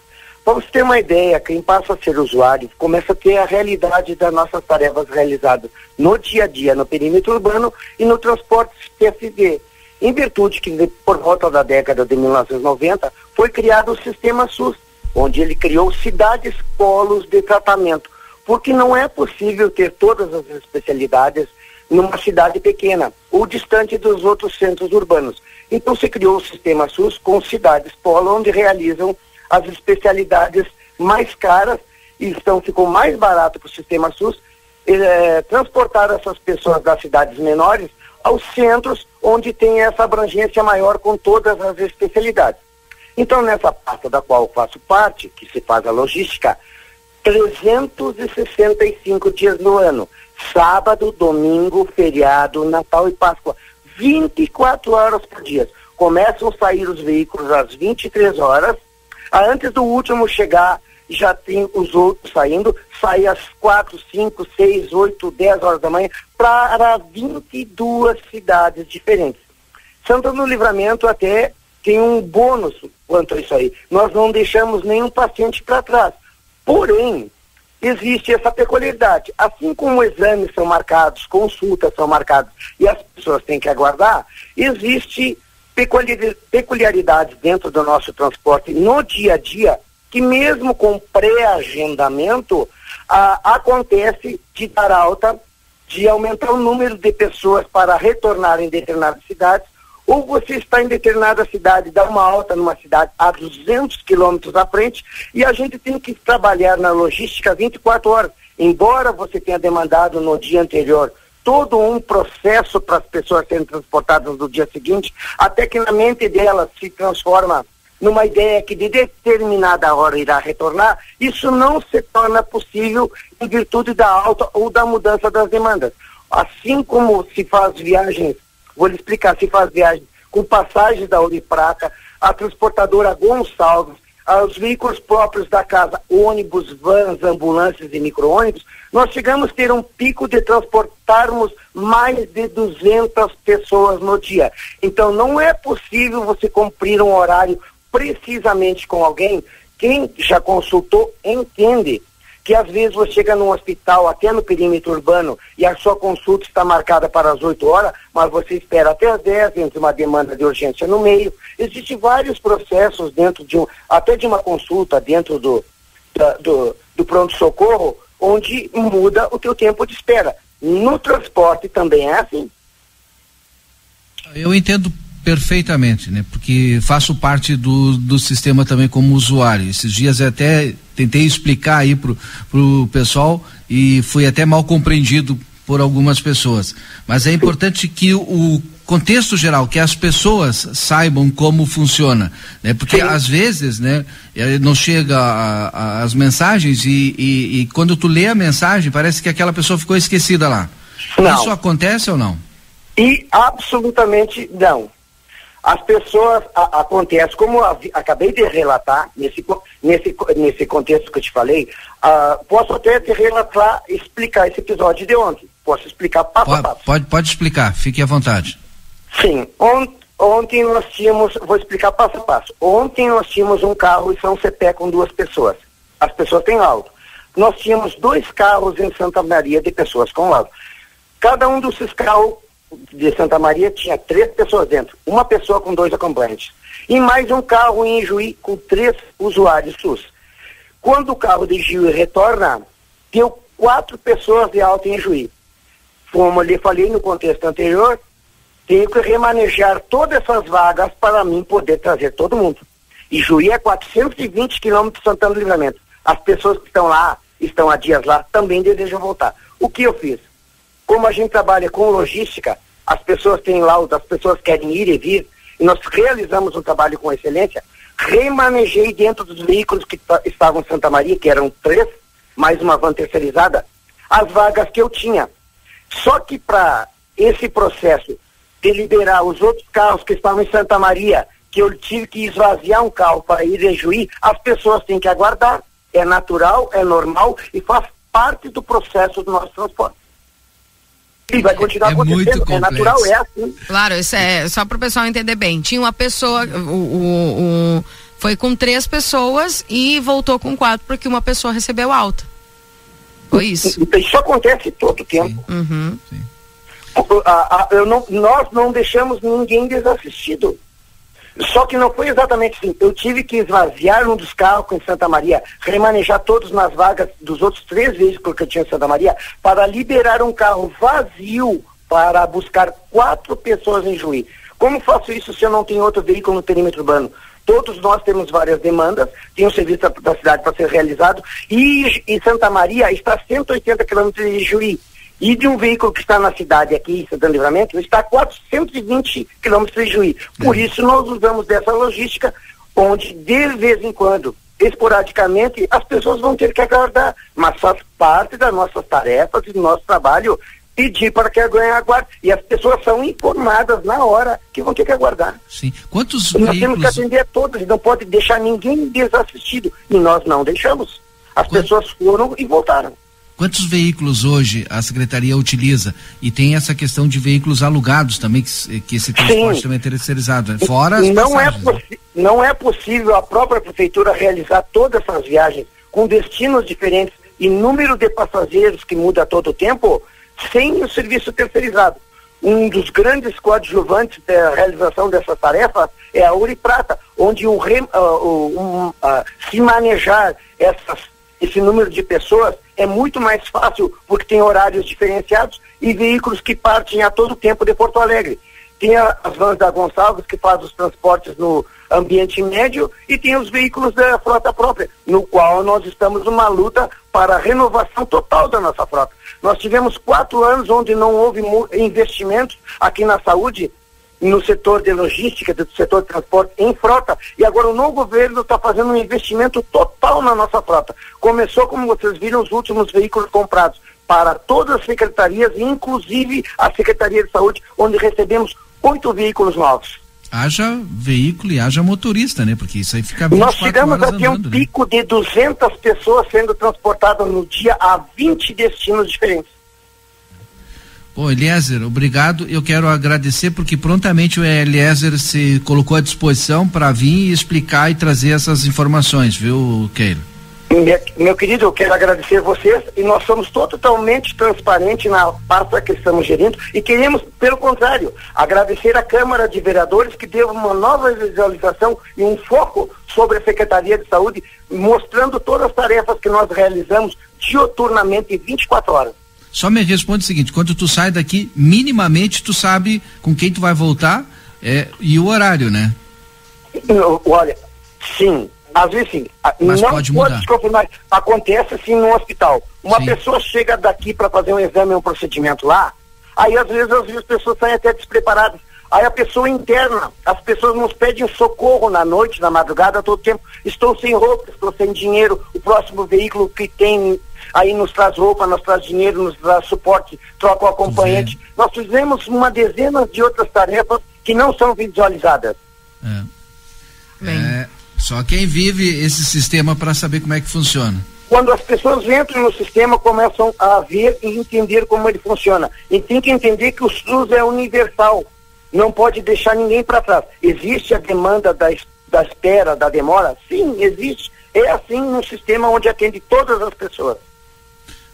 Você ter uma ideia, quem passa a ser usuário começa a ter a realidade das nossas tarefas realizadas no dia a dia, no perímetro urbano e no transporte PSV. Em virtude que, por volta da década de 1990, foi criado o Sistema SUS, onde ele criou cidades polos de tratamento, porque não é possível ter todas as especialidades numa cidade pequena ou distante dos outros centros urbanos. Então se criou o Sistema SUS com cidades polo, onde realizam as especialidades mais caras e então ficou mais barato para o Sistema SUS eh, transportar essas pessoas das cidades menores aos centros onde tem essa abrangência maior com todas as especialidades. Então, nessa pasta da qual faço parte, que se faz a logística, 365 dias no ano, sábado, domingo, feriado, Natal e Páscoa, 24 horas por dia. Começam a sair os veículos às 23 horas, antes do último chegar, já tem os outros saindo, sai às 4, 5, 6, 8, 10 horas da manhã, para 22 cidades diferentes. Santana do Livramento até tem um bônus quanto a isso aí. Nós não deixamos nenhum paciente para trás. Porém, existe essa peculiaridade. Assim como exames são marcados, consultas são marcadas e as pessoas têm que aguardar, existe peculiaridades dentro do nosso transporte no dia a dia que mesmo com pré-agendamento ah, acontece de dar alta de aumentar o número de pessoas para retornar em determinadas cidades, ou você está em determinada cidade, dá uma alta numa cidade a 200 quilômetros à frente, e a gente tem que trabalhar na logística 24 horas. Embora você tenha demandado no dia anterior todo um processo para as pessoas serem transportadas no dia seguinte, até que na mente delas se transforma numa ideia que de determinada hora irá retornar, isso não se torna possível em virtude da alta ou da mudança das demandas. Assim como se faz viagens, vou lhe explicar, se faz viagens com passagens da Ouro e Prata, a transportadora Gonçalves, os veículos próprios da casa, ônibus, vans, ambulâncias e micro-ônibus, nós chegamos a ter um pico de transportarmos mais de 200 pessoas no dia. Então não é possível você cumprir um horário precisamente com alguém, quem já consultou entende que às vezes você chega num hospital, até no perímetro urbano, e a sua consulta está marcada para as 8 horas, mas você espera até as 10, entre uma demanda de urgência no meio. Existem vários processos dentro de um, até de uma consulta dentro do, do, do pronto-socorro, onde muda o teu tempo de espera. No transporte também é assim. Eu entendo perfeitamente, né? Porque faço parte do, do sistema também como usuário. Esses dias até tentei explicar aí pro, pro pessoal e fui até mal compreendido por algumas pessoas. Mas é importante que o, o contexto geral, que as pessoas saibam como funciona, né? Porque Sim. às vezes, né, eh, não chega a, a, as mensagens e, e, e, quando tu lê a mensagem parece que aquela pessoa ficou esquecida lá. Não. Isso acontece ou não? E absolutamente não as pessoas a, acontece como acabei de relatar nesse nesse nesse contexto que eu te falei uh, posso até te relatar explicar esse episódio de ontem posso explicar passo pode, a passo pode pode explicar fique à vontade sim ont, ontem nós tínhamos vou explicar passo a passo ontem nós tínhamos um carro em São Cepé com duas pessoas as pessoas têm laudo nós tínhamos dois carros em Santa Maria de pessoas com laudo cada um desses carros de Santa Maria tinha três pessoas dentro, uma pessoa com dois acompanhantes. E mais um carro em Juí com três usuários SUS. Quando o carro de Juí retorna, deu quatro pessoas de alta em Juí. Como eu lhe falei no contexto anterior, tenho que remanejar todas essas vagas para mim poder trazer todo mundo. E Juí é 420 quilômetros de Santana do Livramento. As pessoas que estão lá, estão há dias lá, também desejam voltar. O que eu fiz? Como a gente trabalha com logística, as pessoas têm laudo, as pessoas querem ir e vir, e nós realizamos um trabalho com excelência, remanejei dentro dos veículos que estavam em Santa Maria, que eram três, mais uma van terceirizada, as vagas que eu tinha. Só que para esse processo de liberar os outros carros que estavam em Santa Maria, que eu tive que esvaziar um carro para ir em Juí, as pessoas têm que aguardar. É natural, é normal e faz parte do processo do nosso transporte. E vai continuar é acontecendo, é natural, é assim. Claro, isso é só para o pessoal entender bem. Tinha uma pessoa, o, o, o, foi com três pessoas e voltou com quatro porque uma pessoa recebeu alta. Foi isso. Isso acontece todo tempo. Sim. Uhum. Sim. A, a, eu não, nós não deixamos ninguém desassistido. Só que não foi exatamente assim. Eu tive que esvaziar um dos carros em Santa Maria, remanejar todos nas vagas dos outros três veículos que eu tinha em Santa Maria, para liberar um carro vazio para buscar quatro pessoas em Juí. Como faço isso se eu não tenho outro veículo no perímetro urbano? Todos nós temos várias demandas, tem um serviço da, da cidade para ser realizado, e, e Santa Maria está a 180 quilômetros de Juí. E de um veículo que está na cidade aqui, Santana Livramento, está a 420 quilômetros de Juí. Por é. isso nós usamos dessa logística, onde de vez em quando, esporadicamente, as pessoas vão ter que aguardar. Mas faz parte das nossas tarefas e do nosso trabalho pedir para que aguarde. E as pessoas são informadas na hora que vão ter que aguardar. Sim. Quantos e nós temos que atender a todos, não pode deixar ninguém desassistido. E nós não deixamos. As pessoas foram e voltaram. Quantos veículos hoje a secretaria utiliza? E tem essa questão de veículos alugados também, que, que esse transporte Sim. também é terceirizado. Né? Fora não é, não é possível a própria prefeitura realizar todas essas viagens com destinos diferentes e número de passageiros que muda a todo tempo sem o serviço terceirizado. Um dos grandes coadjuvantes da realização dessa tarefa é a Uri Prata, onde o, uh, um, uh, se manejar essas, esse número de pessoas é muito mais fácil porque tem horários diferenciados e veículos que partem a todo tempo de Porto Alegre. Tem as vans da Gonçalves que faz os transportes no ambiente médio e tem os veículos da frota própria, no qual nós estamos numa luta para a renovação total da nossa frota. Nós tivemos quatro anos onde não houve investimentos aqui na saúde no setor de logística, do setor de transporte em frota. E agora o novo governo está fazendo um investimento total na nossa frota. Começou, como vocês viram, os últimos veículos comprados para todas as secretarias, inclusive a Secretaria de Saúde, onde recebemos oito veículos novos. Haja veículo e haja motorista, né? Porque isso aí fica Nós chegamos a um né? pico de 200 pessoas sendo transportadas no dia a 20 destinos diferentes. Bom, Eliezer, obrigado. Eu quero agradecer porque prontamente o Eliezer se colocou à disposição para vir e explicar e trazer essas informações, viu, Keilo? Meu querido, eu quero agradecer vocês e nós somos totalmente transparentes na pasta que estamos gerindo e queremos, pelo contrário, agradecer à Câmara de Vereadores que deu uma nova visualização e um foco sobre a Secretaria de Saúde, mostrando todas as tarefas que nós realizamos dioturnamente 24 horas. Só me responde o seguinte, quando tu sai daqui, minimamente tu sabe com quem tu vai voltar é, e o horário, né? Olha, sim, às vezes sim. Mas não pode, pode. Acontece assim no hospital. Uma sim. pessoa chega daqui para fazer um exame, um procedimento lá, aí às vezes, às vezes as pessoas saem até despreparadas. Aí a pessoa interna, as pessoas nos pedem socorro na noite, na madrugada, todo tempo. Estou sem roupa, estou sem dinheiro. O próximo veículo que tem aí nos traz roupa, nos traz dinheiro, nos traz suporte, troca o acompanhante. Sim. Nós fizemos uma dezena de outras tarefas que não são visualizadas. É. é só quem vive esse sistema para saber como é que funciona. Quando as pessoas entram no sistema, começam a ver e entender como ele funciona. E tem que entender que o SUS é universal não pode deixar ninguém para trás. Existe a demanda da, da espera, da demora? Sim, existe. É assim no sistema onde atende todas as pessoas.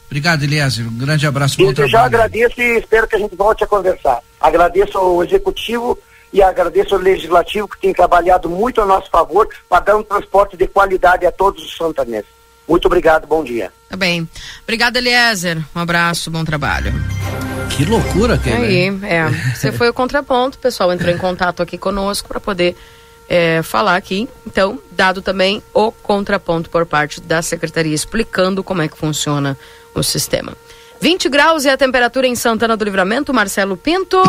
Obrigado, Eliezer. Um grande abraço. Eu já agradeço e espero que a gente volte a conversar. Agradeço ao Executivo e agradeço ao Legislativo que tem trabalhado muito a nosso favor para dar um transporte de qualidade a todos os santanenses. Muito obrigado, bom dia. Tá bem. Obrigado, Eliezer. Um abraço, bom trabalho. Que loucura, que Aí, é. Você foi o contraponto, o pessoal entrou em contato aqui conosco para poder é, falar aqui. Então, dado também o contraponto por parte da secretaria explicando como é que funciona o sistema. 20 graus e a temperatura em Santana do Livramento, Marcelo Pinto.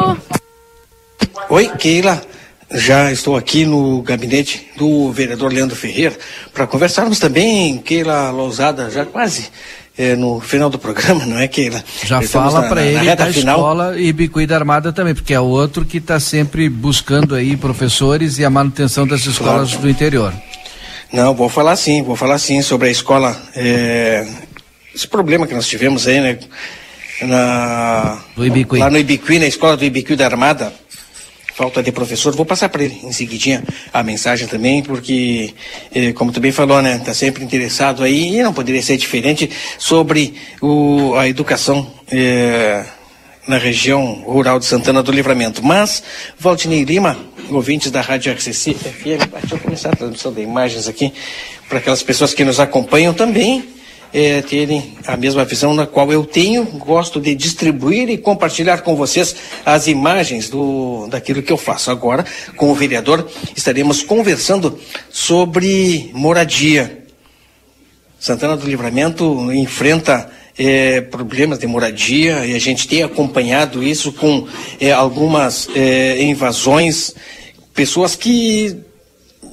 Oi, Keila. já estou aqui no gabinete do vereador Leandro Ferreira para conversarmos também, Keila Lousada, já quase é, no final do programa, não é, Keila? Já Estamos fala na- para na ele reta da final. escola e Bicuí da Armada também, porque é outro que está sempre buscando aí professores e a manutenção das escolas do interior. Não, vou falar sim, vou falar sim sobre a escola. é, esse problema que nós tivemos aí, né? Na. Lá no Ibicuí, na escola do Ibicuí da Armada. Falta de professor. Vou passar para ele em seguidinha a mensagem também, porque, como tu bem falou, né? Está sempre interessado aí, e não poderia ser diferente, sobre o, a educação eh, na região rural de Santana do Livramento. Mas, Valdinei Lima, ouvintes da Rádio RCC FM, deixa eu começar a transmissão de imagens aqui, para aquelas pessoas que nos acompanham também é, terem a mesma visão na qual eu tenho. Gosto de distribuir e compartilhar com vocês as imagens do, daquilo que eu faço. Agora, com o vereador, estaremos conversando sobre moradia. Santana do Livramento enfrenta eh, problemas de moradia e a gente tem acompanhado isso com eh, algumas eh, invasões, pessoas que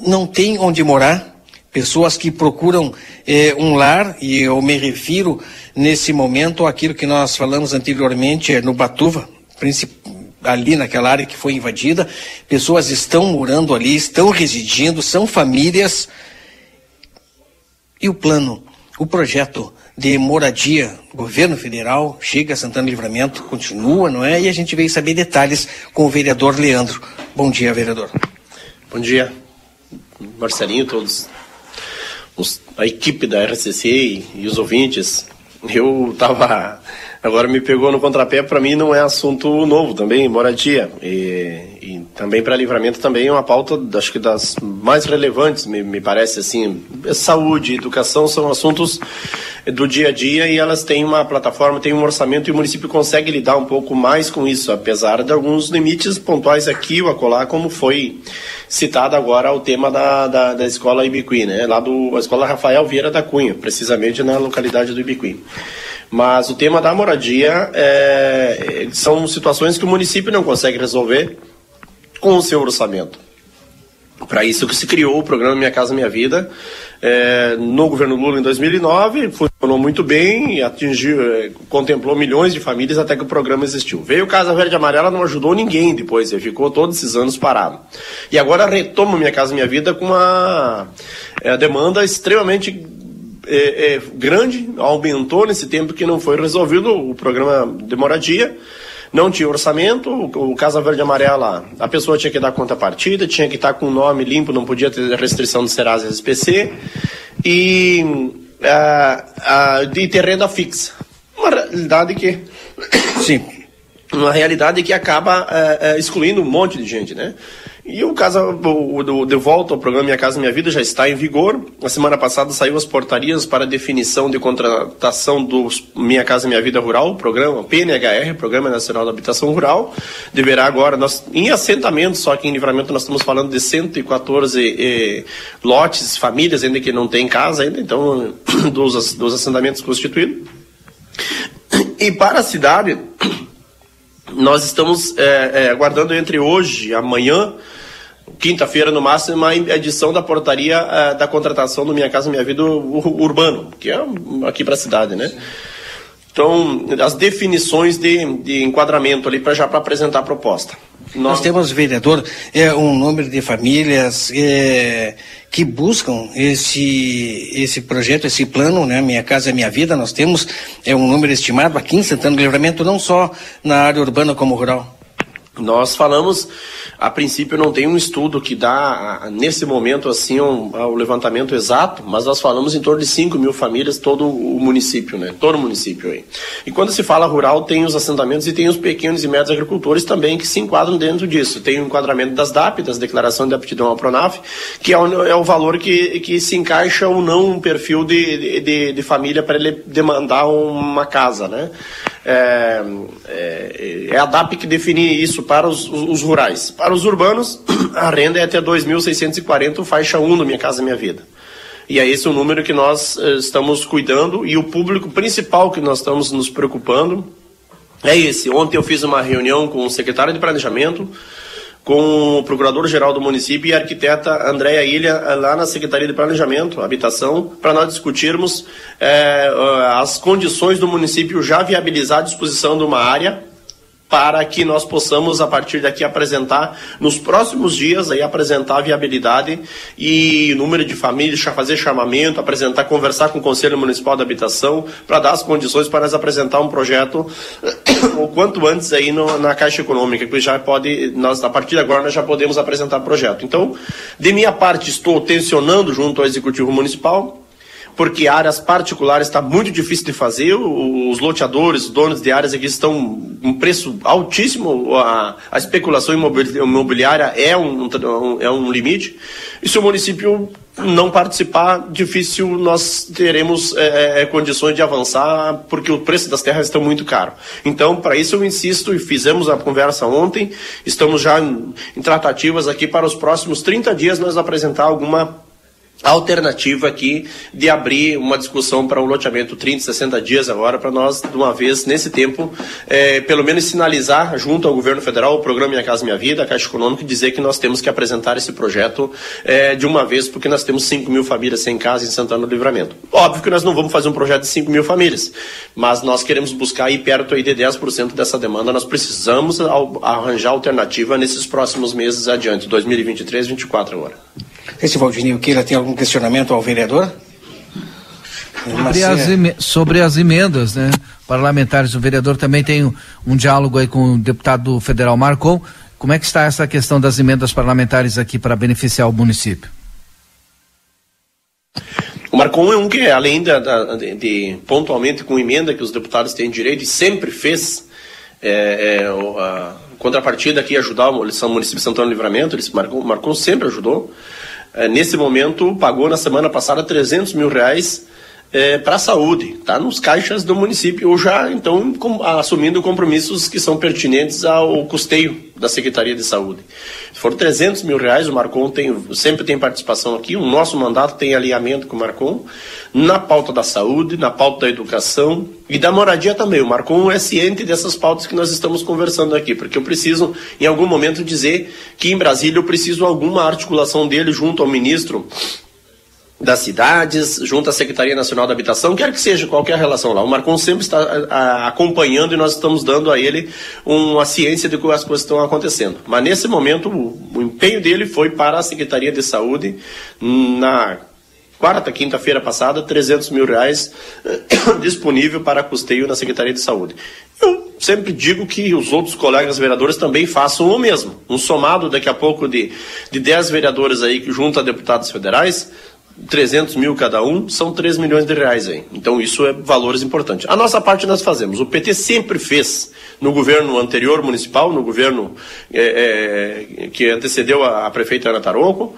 não têm onde morar, pessoas que procuram eh, um lar, e eu me refiro nesse momento àquilo que nós falamos anteriormente eh, no Batuva, ali naquela área que foi invadida, pessoas estão morando ali, estão residindo, são famílias e o plano, o projeto de moradia governo federal chega a Santana Livramento, continua, não é? E a gente veio saber detalhes com o vereador Leandro. Bom dia, vereador. Bom dia, Marcelinho, todos, os- a equipe da RCC e, os ouvintes. Eu tava, agora me pegou no contrapé, para mim não é assunto novo também, moradia. E, e também para livramento também é uma pauta, acho que das mais relevantes, me, me parece assim. Saúde, educação são assuntos do dia a dia e elas têm uma plataforma, têm um orçamento e o município consegue lidar um pouco mais com isso, apesar de alguns limites pontuais aqui ou acolá, como foi citado agora o tema da, da, da escola Ibiqui, né? Lá do a escola Rafael Vieira da Cunha, precisamente na localidade do Ibiqui. Mas o tema da moradia é, são situações que o município não consegue resolver com o seu orçamento. Para isso que se criou o programa Minha Casa Minha Vida é, no governo Lula em 2009, funcionou muito bem, atingiu, é, contemplou milhões de famílias até que o programa existiu. Veio Casa Verde Amarela, não ajudou ninguém depois, ele ficou todos esses anos parado. E agora retoma Minha Casa Minha Vida com uma é, demanda extremamente é, é, grande, aumentou nesse tempo que não foi resolvido o programa de moradia não tinha orçamento, o, o Casa Verde e Amarela, a pessoa tinha que dar conta partida, tinha que estar com o nome limpo, não podia ter restrição do Serasa e SPC, e ah, ah, de ter renda fixa. Uma realidade que. Sim. Uma realidade que acaba eh, excluindo um monte de gente, né? E o caso o, de volta ao programa Minha Casa Minha Vida já está em vigor. Na semana passada saiu as portarias para definição de contratação do Minha Casa Minha Vida Rural, programa PNHR, Programa Nacional da Habitação Rural. Deverá agora, nós, em assentamento, só que em livramento nós estamos falando de 114 eh, lotes, famílias ainda que não têm casa ainda, então dos, dos assentamentos constituídos. E para a cidade, nós estamos é, é, aguardando entre hoje e amanhã, quinta-feira no máximo, uma edição da portaria é, da contratação do Minha Casa Minha Vida ur- Urbano, que é aqui para a cidade, né? Então, as definições de, de enquadramento ali para já para apresentar a proposta. Nós temos, vereador, é, um número de famílias é, que buscam esse, esse projeto, esse plano, né? Minha Casa Minha Vida. Nós temos é, um número estimado aqui em Santana do Livramento, não só na área urbana como rural. Nós falamos, a princípio não tem um estudo que dá, nesse momento, assim, um, o levantamento exato, mas nós falamos em torno de 5 mil famílias, todo o município, né? Todo o município aí. E quando se fala rural, tem os assentamentos e tem os pequenos e médios agricultores também que se enquadram dentro disso. Tem o enquadramento das DAP, das Declarações de Aptidão ao Pronaf, que é o, é o valor que, que se encaixa ou não um perfil de, de, de família para ele demandar uma casa, né? É, é, é a DAP que define isso para os, os- os rurais. Para os urbanos, a renda é até 2.640, faixa 1 do Minha Casa Minha Vida. E é esse o número que nós eh, estamos cuidando e o público principal que nós estamos nos preocupando é esse. Ontem eu fiz uma reunião com o secretário de Planejamento, com o procurador-geral do município e a arquiteta Andréa Ilha, lá na Secretaria de Planejamento, Habitação, para nós discutirmos é, as condições do município já viabilizar a disposição de uma área para que nós possamos a partir daqui apresentar nos próximos dias aí apresentar a viabilidade e número de famílias, fazer chamamento, apresentar, conversar com o Conselho Municipal de Habitação para dar as condições para nós apresentar um projeto o quanto antes aí no, na Caixa Econômica, que já pode nós a partir de agora nós já podemos apresentar projeto. Então, de minha parte estou tensionando junto ao executivo municipal porque áreas particulares está muito difícil de fazer. Os loteadores, os donos de áreas aqui estão um preço altíssimo. A, a especulação imobiliária é um, é um limite. E se o município não participar, difícil nós teremos é, é, condições de avançar, porque o preço das terras está muito caro. Então, para isso eu insisto e fizemos a conversa ontem. Estamos já em, em tratativas aqui para os próximos 30 dias nós apresentar alguma alternativa aqui de abrir uma discussão para um loteamento 30, 60 dias agora, para nós, de uma vez, nesse tempo, é, pelo menos sinalizar junto ao governo federal, o programa Minha Casa Minha Vida, a Caixa Econômica, e dizer que nós temos que apresentar esse projeto é, de uma vez, porque nós temos 5 mil famílias sem casa em Santana do Livramento. Óbvio que nós não vamos fazer um projeto de 5 mil famílias, mas nós queremos buscar aí perto aí de 10% dessa demanda, nós precisamos arranjar alternativa nesses próximos meses adiante, 2023, 2024 agora. Esse Valdinho Queira tem algum questionamento ao vereador? Sobre as, sobre as, emendas, né? Parlamentares, o vereador também tem um, um, diálogo aí com o deputado federal Marcon. Como é que está essa questão das emendas parlamentares aqui para beneficiar o município? O Marcon é um que, além de, de, de, pontualmente com emenda que os deputados têm direito e sempre fez, é, é, a contrapartida aqui ajudar o município de Santana Livramento, ele, Marcon, Marcon sempre ajudou nesse momento, pagou na semana passada 300 mil reais é, para a saúde, tá nos caixas do município, ou já então com, assumindo compromissos que são pertinentes ao custeio da Secretaria de Saúde. Foram 300 mil reais, o Marcon tem, sempre tem participação aqui, o nosso mandato tem alinhamento com o Marcon, na pauta da saúde, na pauta da educação e da moradia também. O Marcon é ciente dessas pautas que nós estamos conversando aqui, porque eu preciso, em algum momento, dizer que em Brasília eu preciso alguma articulação dele junto ao ministro das cidades, junto à Secretaria Nacional da Habitação, quer que seja qualquer relação lá. O Marcon sempre está a, a, acompanhando e nós estamos dando a ele uma ciência de como as coisas estão acontecendo. Mas nesse momento, o, o empenho dele foi para a Secretaria de Saúde na quarta, quinta-feira passada, 300 mil reais disponível para custeio na Secretaria de Saúde. Eu sempre digo que os outros colegas vereadores também façam o mesmo. Um somado daqui a pouco de, de 10 vereadores aí, junto a deputados federais, 300 mil cada um, são 3 milhões de reais aí. Então isso é valores importantes. A nossa parte nós fazemos. O PT sempre fez no governo anterior municipal, no governo é, é, que antecedeu a, a prefeita Ana Taronco,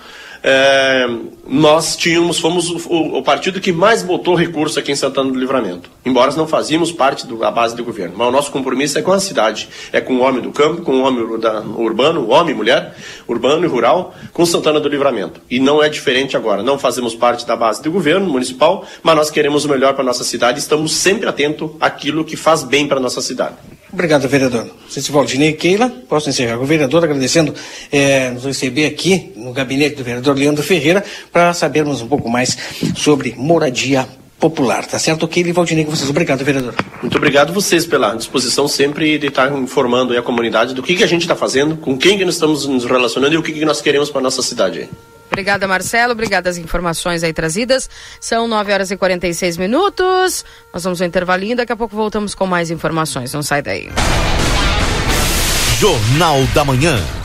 é, nós tínhamos, fomos o, o, partido que mais botou recurso aqui em Santana do Livramento. Embora não fazíamos parte da base do governo. Mas o nosso compromisso é com a cidade. É com o homem do campo, com o homem urbano, homem e mulher, urbano e rural, com Santana do Livramento. E não é diferente agora. Não fazemos parte da base do governo municipal, mas nós queremos o melhor para a nossa cidade estamos sempre atentos àquilo que faz bem para a nossa cidade. Obrigado, vereador. Você Valdinei Keila, posso encerrar. O vereador agradecendo é, nos receber aqui no gabinete do vereador Leandro Ferreira para sabermos um pouco mais sobre moradia popular, tá certo? E Valdinei com vocês. Obrigado, vereador. Muito obrigado vocês pela disposição sempre de estar informando a comunidade do que, que a gente está fazendo, com quem que nós estamos nos relacionando e o que, que nós queremos para nossa cidade. Obrigada, Marcelo. Obrigada as informações aí trazidas. São 9 horas e 46 minutos. Nós vamos ao intervalinho. Daqui a pouco voltamos com mais informações. Não sai daí. Jornal da Manhã.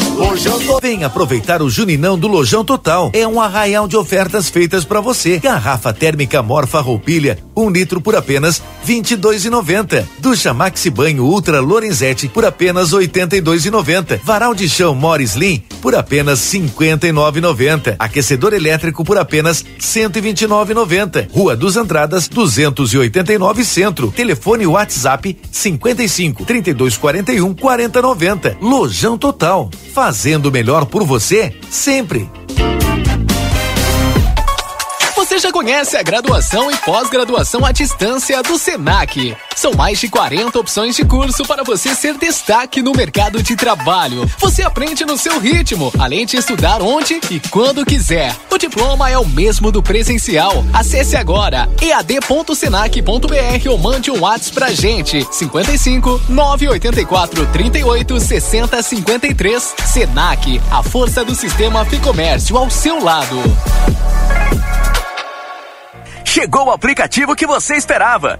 Vem aproveitar o Juninão do Lojão Total. É um arraial de ofertas feitas para você. Garrafa térmica Morfa Roupilha, um litro por apenas vinte e dois e noventa. Ducha Maxi Banho Ultra Lorenzetti por apenas oitenta e dois e noventa. Varal de chão Morris Lean por apenas cinquenta e nove e noventa. Aquecedor elétrico por apenas cento e vinte e nove e noventa. Rua dos Andradas, duzentos e oitenta e nove Centro. Telefone WhatsApp cinquenta e cinco trinta e dois quarenta e um quarenta noventa. Lojão Total. Fazendo melhor por você sempre. Você já conhece a graduação e pós-graduação à distância do Senac. São mais de 40 opções de curso para você ser destaque no mercado de trabalho. Você aprende no seu ritmo, além de estudar onde e quando quiser. O diploma é o mesmo do presencial. Acesse agora ead.senac.br ou mande um WhatsApp pra gente. 55 984 38 60 53. Senac, a força do sistema Ficomércio ao seu lado. Chegou o aplicativo que você esperava.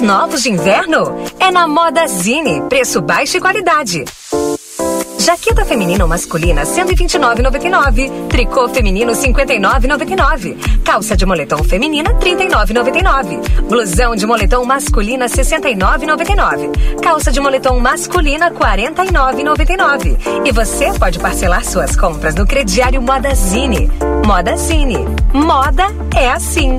Novos de inverno? É na Moda Zine. Preço baixo e qualidade. Jaqueta feminina ou masculina 129,99. Tricô feminino 59,99. Calça de moletom feminina 39,99. Blusão de moletom masculina 69,99. Calça de moletom masculina 49,99. E você pode parcelar suas compras no crediário Moda Zine. Moda Zine. Moda é assim.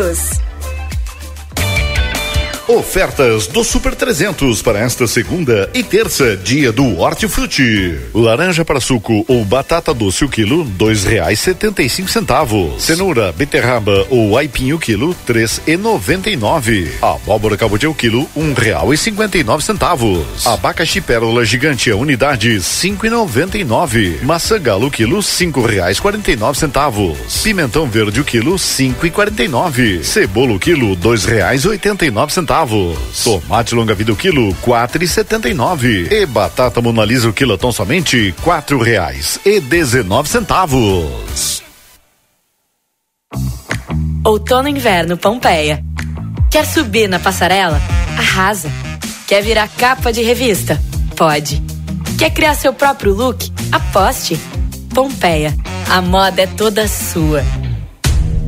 todos. Ofertas do Super 300 para esta segunda e terça, dia do Hortifruti. Laranja para suco ou batata doce o quilo, dois reais setenta e cinco centavos. Cenoura, beterraba ou aipim o quilo, três e noventa e nove. Abóbora cabotiá o quilo, um real e cinquenta e nove centavos. Abacaxi pérola gigante a unidade, cinco e noventa e nove. Maçã galo o quilo, cinco reais quarenta e nove centavos. Pimentão verde o quilo, cinco e quarenta e nove. Cebola o quilo, dois reais oitenta e nove centavos. Tomate longa vida o quilo, quatro e setenta e nove. E batata monalisa o quilo tão somente quatro reais e dezenove centavos. Outono e inverno Pompeia. Quer subir na passarela? Arrasa. Quer virar capa de revista? Pode. Quer criar seu próprio look? Aposte. Pompeia. A moda é toda sua.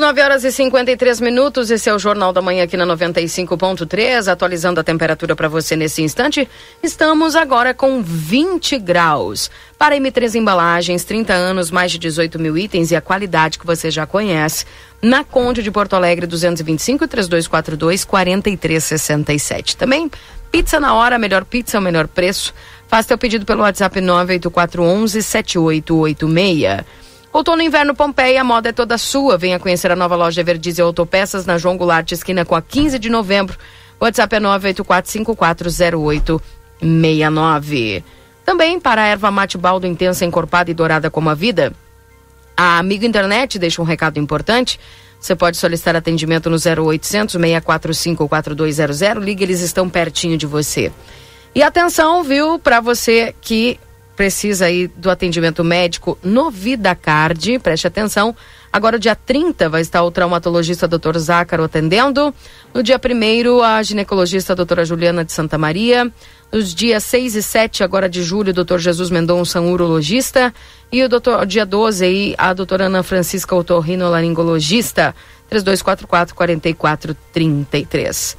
9 horas e 53 minutos. Esse é o Jornal da Manhã aqui na 95.3, atualizando a temperatura para você nesse instante. Estamos agora com 20 graus. Para M3 Embalagens, 30 anos, mais de 18 mil itens e a qualidade que você já conhece. Na Conde de Porto Alegre, 225 3242 4367. Também pizza na hora, melhor pizza, o melhor preço. Faça teu pedido pelo WhatsApp 98411 7886. Outono e inverno Pompeia, a moda é toda sua. Venha conhecer a nova loja Everdiesel Autopeças na João Goulart, esquina com a 15 de novembro. WhatsApp é 984540869. Também para a erva mate baldo intensa, encorpada e dourada como a vida. A Amigo Internet deixa um recado importante. Você pode solicitar atendimento no 0800 645 4200. Ligue, eles estão pertinho de você. E atenção, viu, para você que precisa aí do atendimento médico no VidaCard, preste atenção. Agora, dia 30, vai estar o traumatologista Dr. Zácaro atendendo. No dia 1 a ginecologista doutora Juliana de Santa Maria. Nos dias 6 e 7, agora de julho, Dr. Jesus Mendonça, urologista. E o doutor, dia 12 aí, a doutora Ana Francisca otorrinolaringologista. 3244-4433.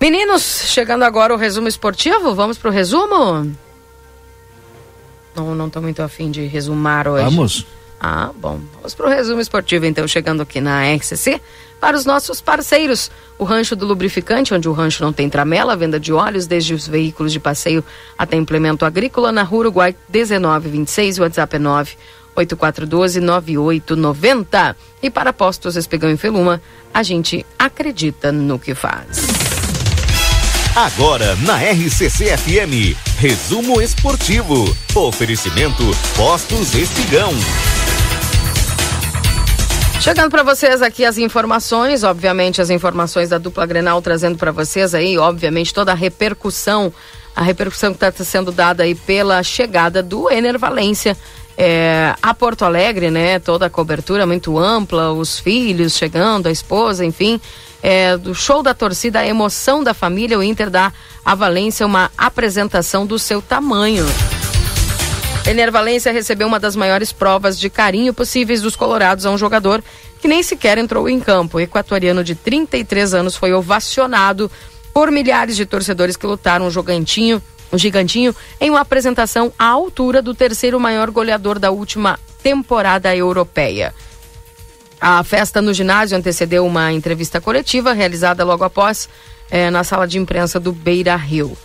Meninos, chegando agora o resumo esportivo. Vamos pro resumo? Não, não tô muito afim de resumar hoje. Vamos. Ah, bom. Vamos pro resumo esportivo, então, chegando aqui na RCC, para os nossos parceiros. O Rancho do Lubrificante, onde o rancho não tem tramela, venda de óleos, desde os veículos de passeio até implemento agrícola, na Rua Uruguai 1926, o WhatsApp é 9 8412-9890. E para postos Espegão e Feluma, a gente acredita no que faz. Agora na RCC FM, resumo esportivo. Oferecimento Postos Espigão. Chegando para vocês aqui as informações, obviamente as informações da dupla Grenal trazendo para vocês aí, obviamente toda a repercussão, a repercussão que está sendo dada aí pela chegada do Ener Valência é, a Porto Alegre, né? Toda a cobertura muito ampla, os filhos chegando, a esposa, enfim é, do show da torcida, a emoção da família, o Inter dá a Valência uma apresentação do seu tamanho. Ener Valência recebeu uma das maiores provas de carinho possíveis dos colorados a um jogador que nem sequer entrou em campo. O equatoriano de 33 anos foi ovacionado por milhares de torcedores que lutaram o jogantinho, o gigantinho em uma apresentação à altura do terceiro maior goleador da última temporada europeia. A festa no ginásio antecedeu uma entrevista coletiva realizada logo após eh, na sala de imprensa do Beira Rio.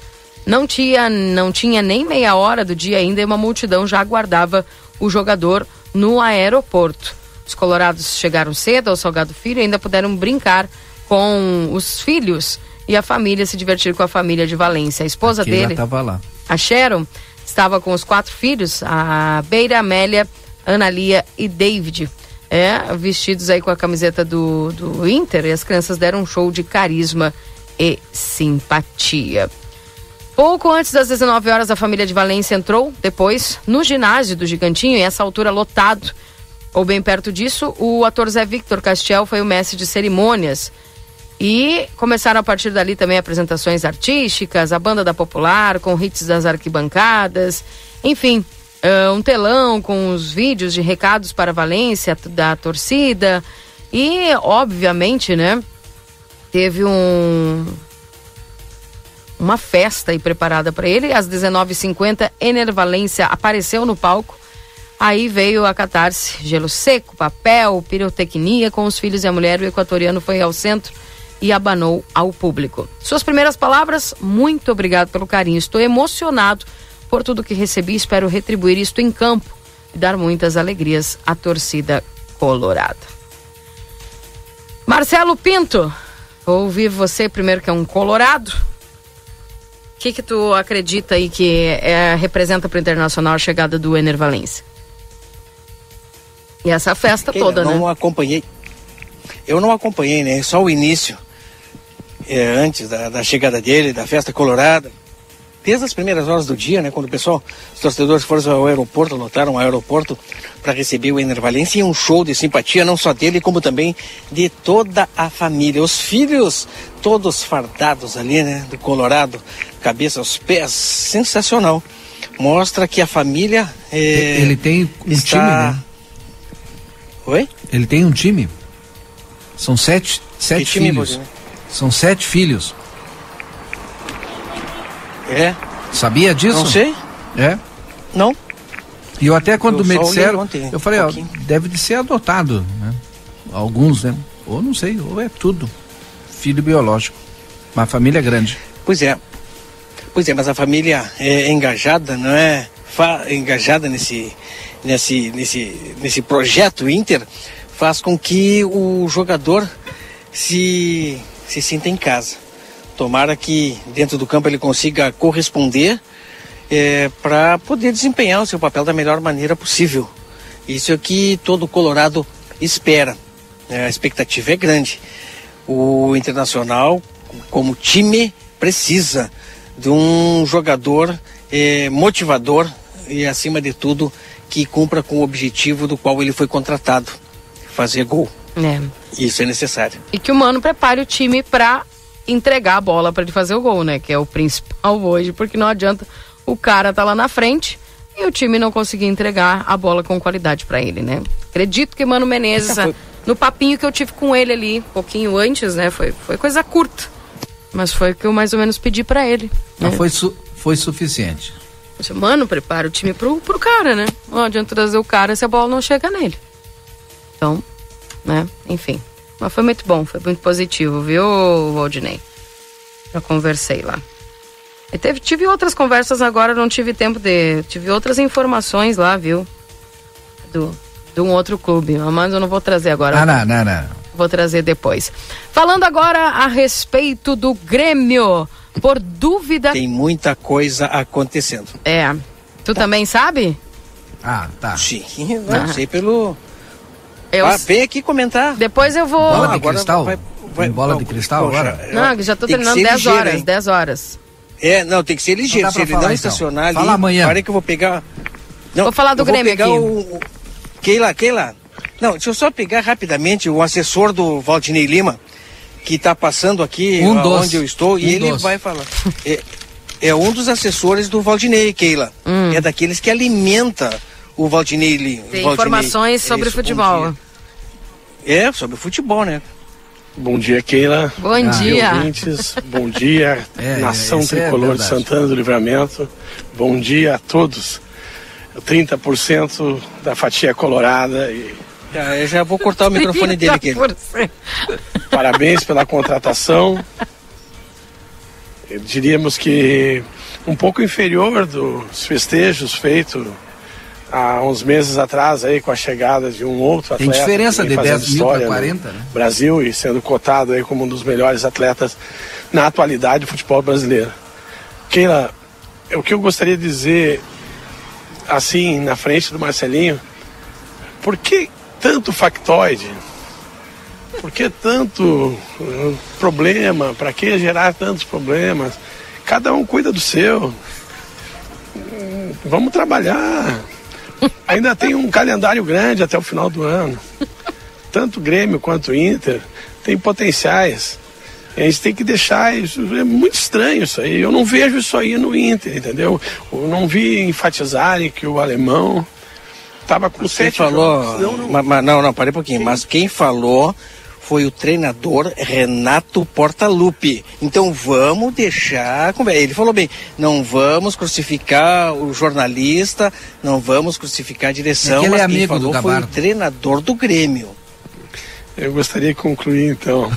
Não tinha, não tinha nem meia hora do dia ainda e uma multidão já aguardava o jogador no aeroporto. Os colorados chegaram cedo ao Salgado Filho e ainda puderam brincar com os filhos e a família, se divertir com a família de Valência. A esposa Aqui dele, lá. a Sharon, estava com os quatro filhos, a Beira, Amélia, Ana Lia e David é, vestidos aí com a camiseta do, do Inter, e as crianças deram um show de carisma e simpatia. Pouco antes das 19 horas, a família de Valência entrou, depois, no ginásio do Gigantinho, e essa altura lotado. Ou bem perto disso, o ator Zé Victor Castiel foi o mestre de cerimônias. E começaram a partir dali também apresentações artísticas, a banda da Popular, com hits das arquibancadas, enfim, uh, um telão com os vídeos de recados para Valência da torcida e obviamente, né, teve um uma festa aí preparada para ele. Às 19h50, Ener Valência apareceu no palco. Aí veio a catarse, gelo seco, papel, pirotecnia com os filhos e a mulher. O equatoriano foi ao centro e abanou ao público. Suas primeiras palavras: muito obrigado pelo carinho. Estou emocionado por tudo que recebi. Espero retribuir isto em campo e dar muitas alegrias à torcida colorada. Marcelo Pinto, vou ouvir você primeiro, que é um colorado. O que, que tu acredita aí que é, representa para o Internacional a chegada do Ener Valência? E essa festa Keila, toda, não né? Não acompanhei. Eu não acompanhei, né? Só o início. É, antes da, da chegada dele, da festa colorada. Desde as primeiras horas do dia, né? Quando o pessoal, os torcedores foram ao aeroporto, lotaram o aeroporto para receber o Ener Valencia e um show de simpatia, não só dele, como também de toda a família. Os filhos, todos fardados ali, né? Do Colorado, cabeça aos pés, sensacional. Mostra que a família. é, Ele tem um está... time, né? Oi? Ele tem um time. São sete, sete time, filhos. Valdinei? São sete filhos. É? Sabia disso? Não sei. É? Não. E eu até quando Eu me disseram, ontem, eu falei, um ó, deve de ser adotado, né? Alguns, né? Ou não sei, ou é tudo. Filho biológico. Uma família grande. Pois é. Pois é, mas a família é engajada, não é? Engajada nesse, nesse, nesse, nesse projeto Inter faz com que o jogador se, se sinta em casa. Tomara que dentro do campo ele consiga corresponder é, para poder desempenhar o seu papel da melhor maneira possível. Isso é o que todo Colorado espera. É, a expectativa é grande. O Internacional, como time, precisa de um jogador eh, motivador e, acima de tudo, que cumpra com o objetivo do qual ele foi contratado fazer gol. É. Isso é necessário. E que o Mano prepare o time pra entregar a bola pra ele fazer o gol, né? Que é o principal hoje, porque não adianta o cara tá lá na frente e o time não conseguir entregar a bola com qualidade pra ele, né? Acredito que Mano Menezes, foi- no papinho que eu tive com ele ali, um pouquinho antes, né? Foi, foi coisa curta. Mas foi o que eu mais ou menos pedi pra ele. Não né? foi, su- foi suficiente. Disse, Mano, prepara o time pro, pro cara, né? Não adianta trazer o cara se a bola não chega nele. Então, né? Enfim. Mas foi muito bom, foi muito positivo, viu, Waldinei? Já conversei lá. E teve, tive outras conversas agora, não tive tempo de. Tive outras informações lá, viu? Do, de um outro clube. Mas eu não vou trazer agora. Ah, não, não, não. Vou trazer depois. Falando agora a respeito do Grêmio. Por dúvida. Tem muita coisa acontecendo. É. Tu também sabe? Ah, tá. Sim, não Ah. sei pelo. Eu- Ah, vem aqui comentar. Depois eu vou. Bola de agora cristal? vai- Tem bola de cristal Poxa, agora? Não, já tô ser 10 ligeiro, horas, hein? 10 horas. É, não, tem que ser ligeiro. Não dá Se ele falar, não então. estacionar ali. Fala amanhã. Para que eu vou pegar. Não, Vou falar do eu vou Grêmio pegar aqui. O... o- Keila, Keila. Não, deixa eu só pegar rapidamente o assessor do Valdinei Lima, que está passando aqui Um onde eu estou, e Um ele dos. vai falar. É, é um dos assessores do Valdinei, Keila. Hum. É daqueles que alimenta o Valdinei Lima. Tem informações sobre futebol. É, sobre o futebol, né? Bom dia, Keila. Bom Ah, dia. ouvintes. Bom dia, É, nação é tricolor de verdade. Santana do Livramento. Bom dia a todos. 30% da fatia colorada e Já, eu já vou cortar o microfone dele, Keila. 30%. parabéns pela contratação. Eh, Diríamos que um pouco inferior dos festejos feitos há uns meses atrás aí com a chegada de um outro Tem atleta. diferença que vem de fazendo 10 mil para história no 40, né? Brasil e sendo cotado aí como um dos melhores atletas na atualidade do futebol brasileiro. Keila, o que eu gostaria de dizer assim na frente do Marcelinho, por que tanto factoide? Por que tanto uh, problema? Para que gerar tantos problemas? Cada um cuida do seu. Hum, Vamos trabalhar. Ainda tem um calendário grande até o final do ano. Tanto Grêmio quanto Inter tem potenciais. E a gente tem que deixar isso. É muito estranho isso aí. Eu não vejo isso aí no Inter, entendeu? Eu não vi enfatizarem que o alemão estava com Quem sete falou. jogos. Não, não. Ma- ma- Não, não, parei um pouquinho. Mas quem falou foi o treinador Renato Portaluppi. Então vamos deixar. Ele falou bem: não vamos crucificar o jornalista, não vamos crucificar a direção. Ele mas é amigo quem falou do foi o treinador do Grêmio. Eu gostaria de concluir então.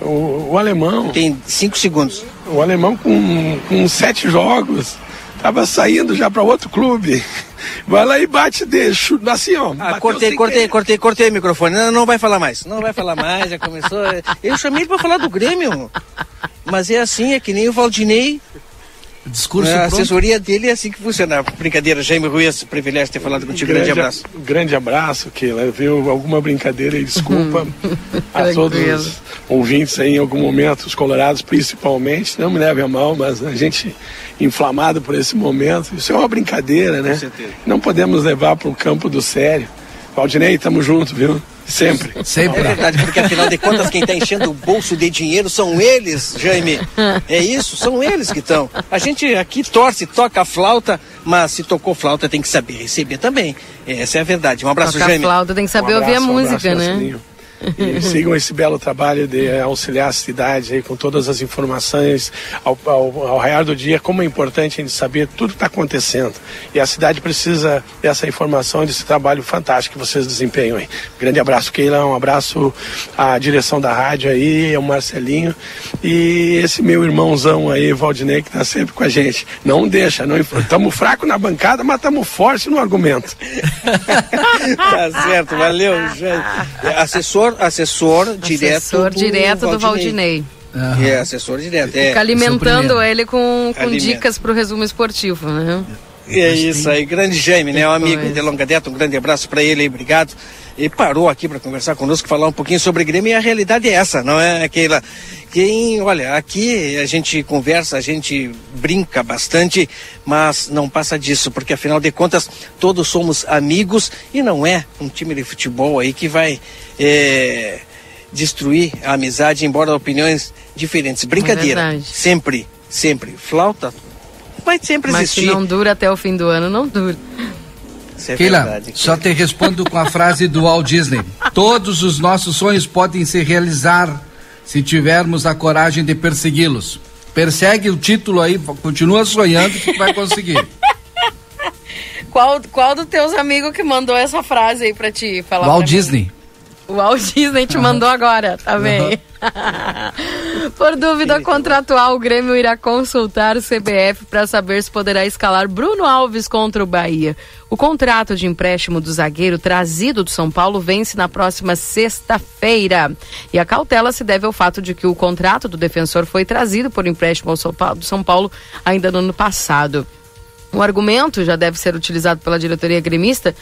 O, o alemão. Tem cinco segundos. O alemão com, com sete jogos estava saindo já para outro clube. Vai lá e bate, deixa, assim, ó. Ah, cortei, cortei, cortei, cortei o microfone. Não, não vai falar mais. Não vai falar mais, já começou. Eu chamei ele pra falar do Grêmio. Mas é assim, é que nem o Valdinei. Discurso a pronto. assessoria dele é assim que funciona. Brincadeira, Jaime Ruiz, privilégio de ter falado contigo. Grande, abraço. Grande abraço, Keila. Viu alguma brincadeira e desculpa a todos os ouvintes aí em algum momento, os colorados principalmente. Não me leve a mal, mas a gente inflamado por esse momento. Isso é uma brincadeira, né? Não podemos levar para o campo do sério. Valdinei, tamo junto, viu? Sempre. É verdade, porque afinal de contas quem está enchendo o bolso de dinheiro são eles, Jaime. É isso, são eles que estão. A gente aqui torce, toca a flauta, mas se tocou flauta tem que saber receber também. Essa é a verdade. Um abraço, Tocar Jaime. flauta tem que saber Um ouvir a abraço, um música, abraço, né? Marcelinho. E sigam esse belo trabalho de auxiliar a cidade aí com todas as informações ao, ao, ao raiar do dia, como é importante a gente saber tudo que está acontecendo. E a cidade precisa dessa informação, desse trabalho fantástico que vocês desempenham aí. Grande abraço, Keila, um abraço à direção da rádio aí, ao Marcelinho e esse meu irmãozão aí, Valdinei, que está sempre com a gente. Não deixa, não estamos fracos na bancada, mas estamos fortes no argumento. tá certo, valeu, Jaime. Assessor, assessor, direto Assessor do direto do Valdinei. É, assessor direto. É. Fica alimentando ele com, com Alimenta. dicas pro resumo esportivo, né? É isso aí, grande Jaime, né? Um amigo de longa data, um grande abraço para ele obrigado. E parou aqui para conversar conosco, falar um pouquinho sobre Grêmio e a realidade é essa, não é aquela. Quem, olha, aqui a gente conversa, a gente brinca bastante, mas não passa disso, porque afinal de contas todos somos amigos e não é um time de futebol aí que vai é, destruir a amizade, embora opiniões diferentes. Brincadeira, verdade. sempre, sempre. Flauta vai sempre Mas existir. se não dura até o fim do ano, não dura. Isso é Keila, verdade. só te respondo com a frase do Walt Disney. Todos os nossos sonhos podem se realizar se tivermos a coragem de persegui-los. Persegue o título aí, continua sonhando que vai conseguir. Qual, qual dos teus amigos que mandou essa frase aí pra ti falar? Walt pra mim? O Walt Disney te mandou agora, tá bem? Por dúvida contratual, o Grêmio irá consultar o CBF para saber se poderá escalar Bruno Alves contra o Bahia. O contrato de empréstimo do zagueiro trazido do São Paulo vence na próxima sexta-feira. E a cautela se deve ao fato de que o contrato do defensor foi trazido por empréstimo ao São Paulo ainda no ano passado. O argumento já deve ser utilizado pela diretoria gremista.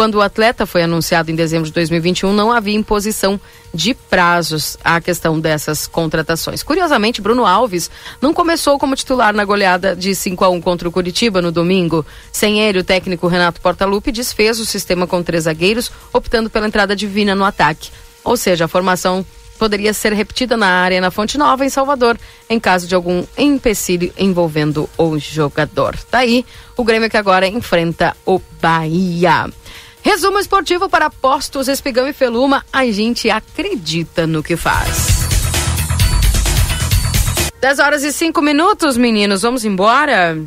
Quando o atleta foi anunciado em dezembro de 2021, não havia imposição de prazos à questão dessas contratações. Curiosamente, Bruno Alves não começou como titular na goleada de 5 a 1 contra o Curitiba no domingo. Sem ele, o técnico Renato Portaluppi desfez o sistema com três zagueiros, optando pela entrada divina no ataque. Ou seja, a formação poderia ser repetida na área na Fonte Nova, em Salvador, em caso de algum empecilho envolvendo o jogador. Daí, o Grêmio que agora enfrenta o Bahia. Resumo esportivo para Postos Espigão e Feluma. A gente acredita no que faz. 10 horas e 5 minutos, meninos. Vamos embora?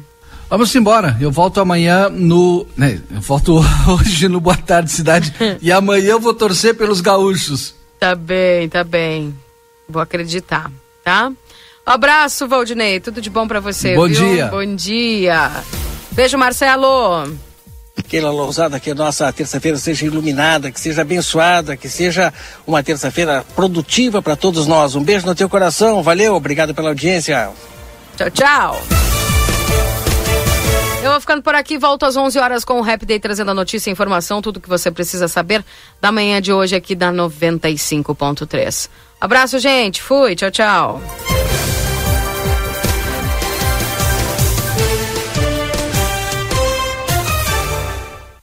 Vamos embora. Eu volto amanhã no. Né, eu volto hoje no Boa Tarde Cidade. e amanhã eu vou torcer pelos gaúchos. Tá bem, tá bem. Vou acreditar, tá? Um abraço, Valdinei. Tudo de bom pra você. Bom viu? dia. Bom dia. Beijo, Marcelo. Keila Lousada, que a nossa terça-feira seja iluminada, que seja abençoada, que seja uma terça-feira produtiva para todos nós. Um beijo no teu coração, valeu, obrigado pela audiência. Tchau, tchau. Eu vou ficando por aqui, volto às 11 horas com o Rap Day trazendo a notícia e informação, tudo que você precisa saber da manhã de hoje aqui da 95.3. Abraço, gente. Fui. Tchau, tchau.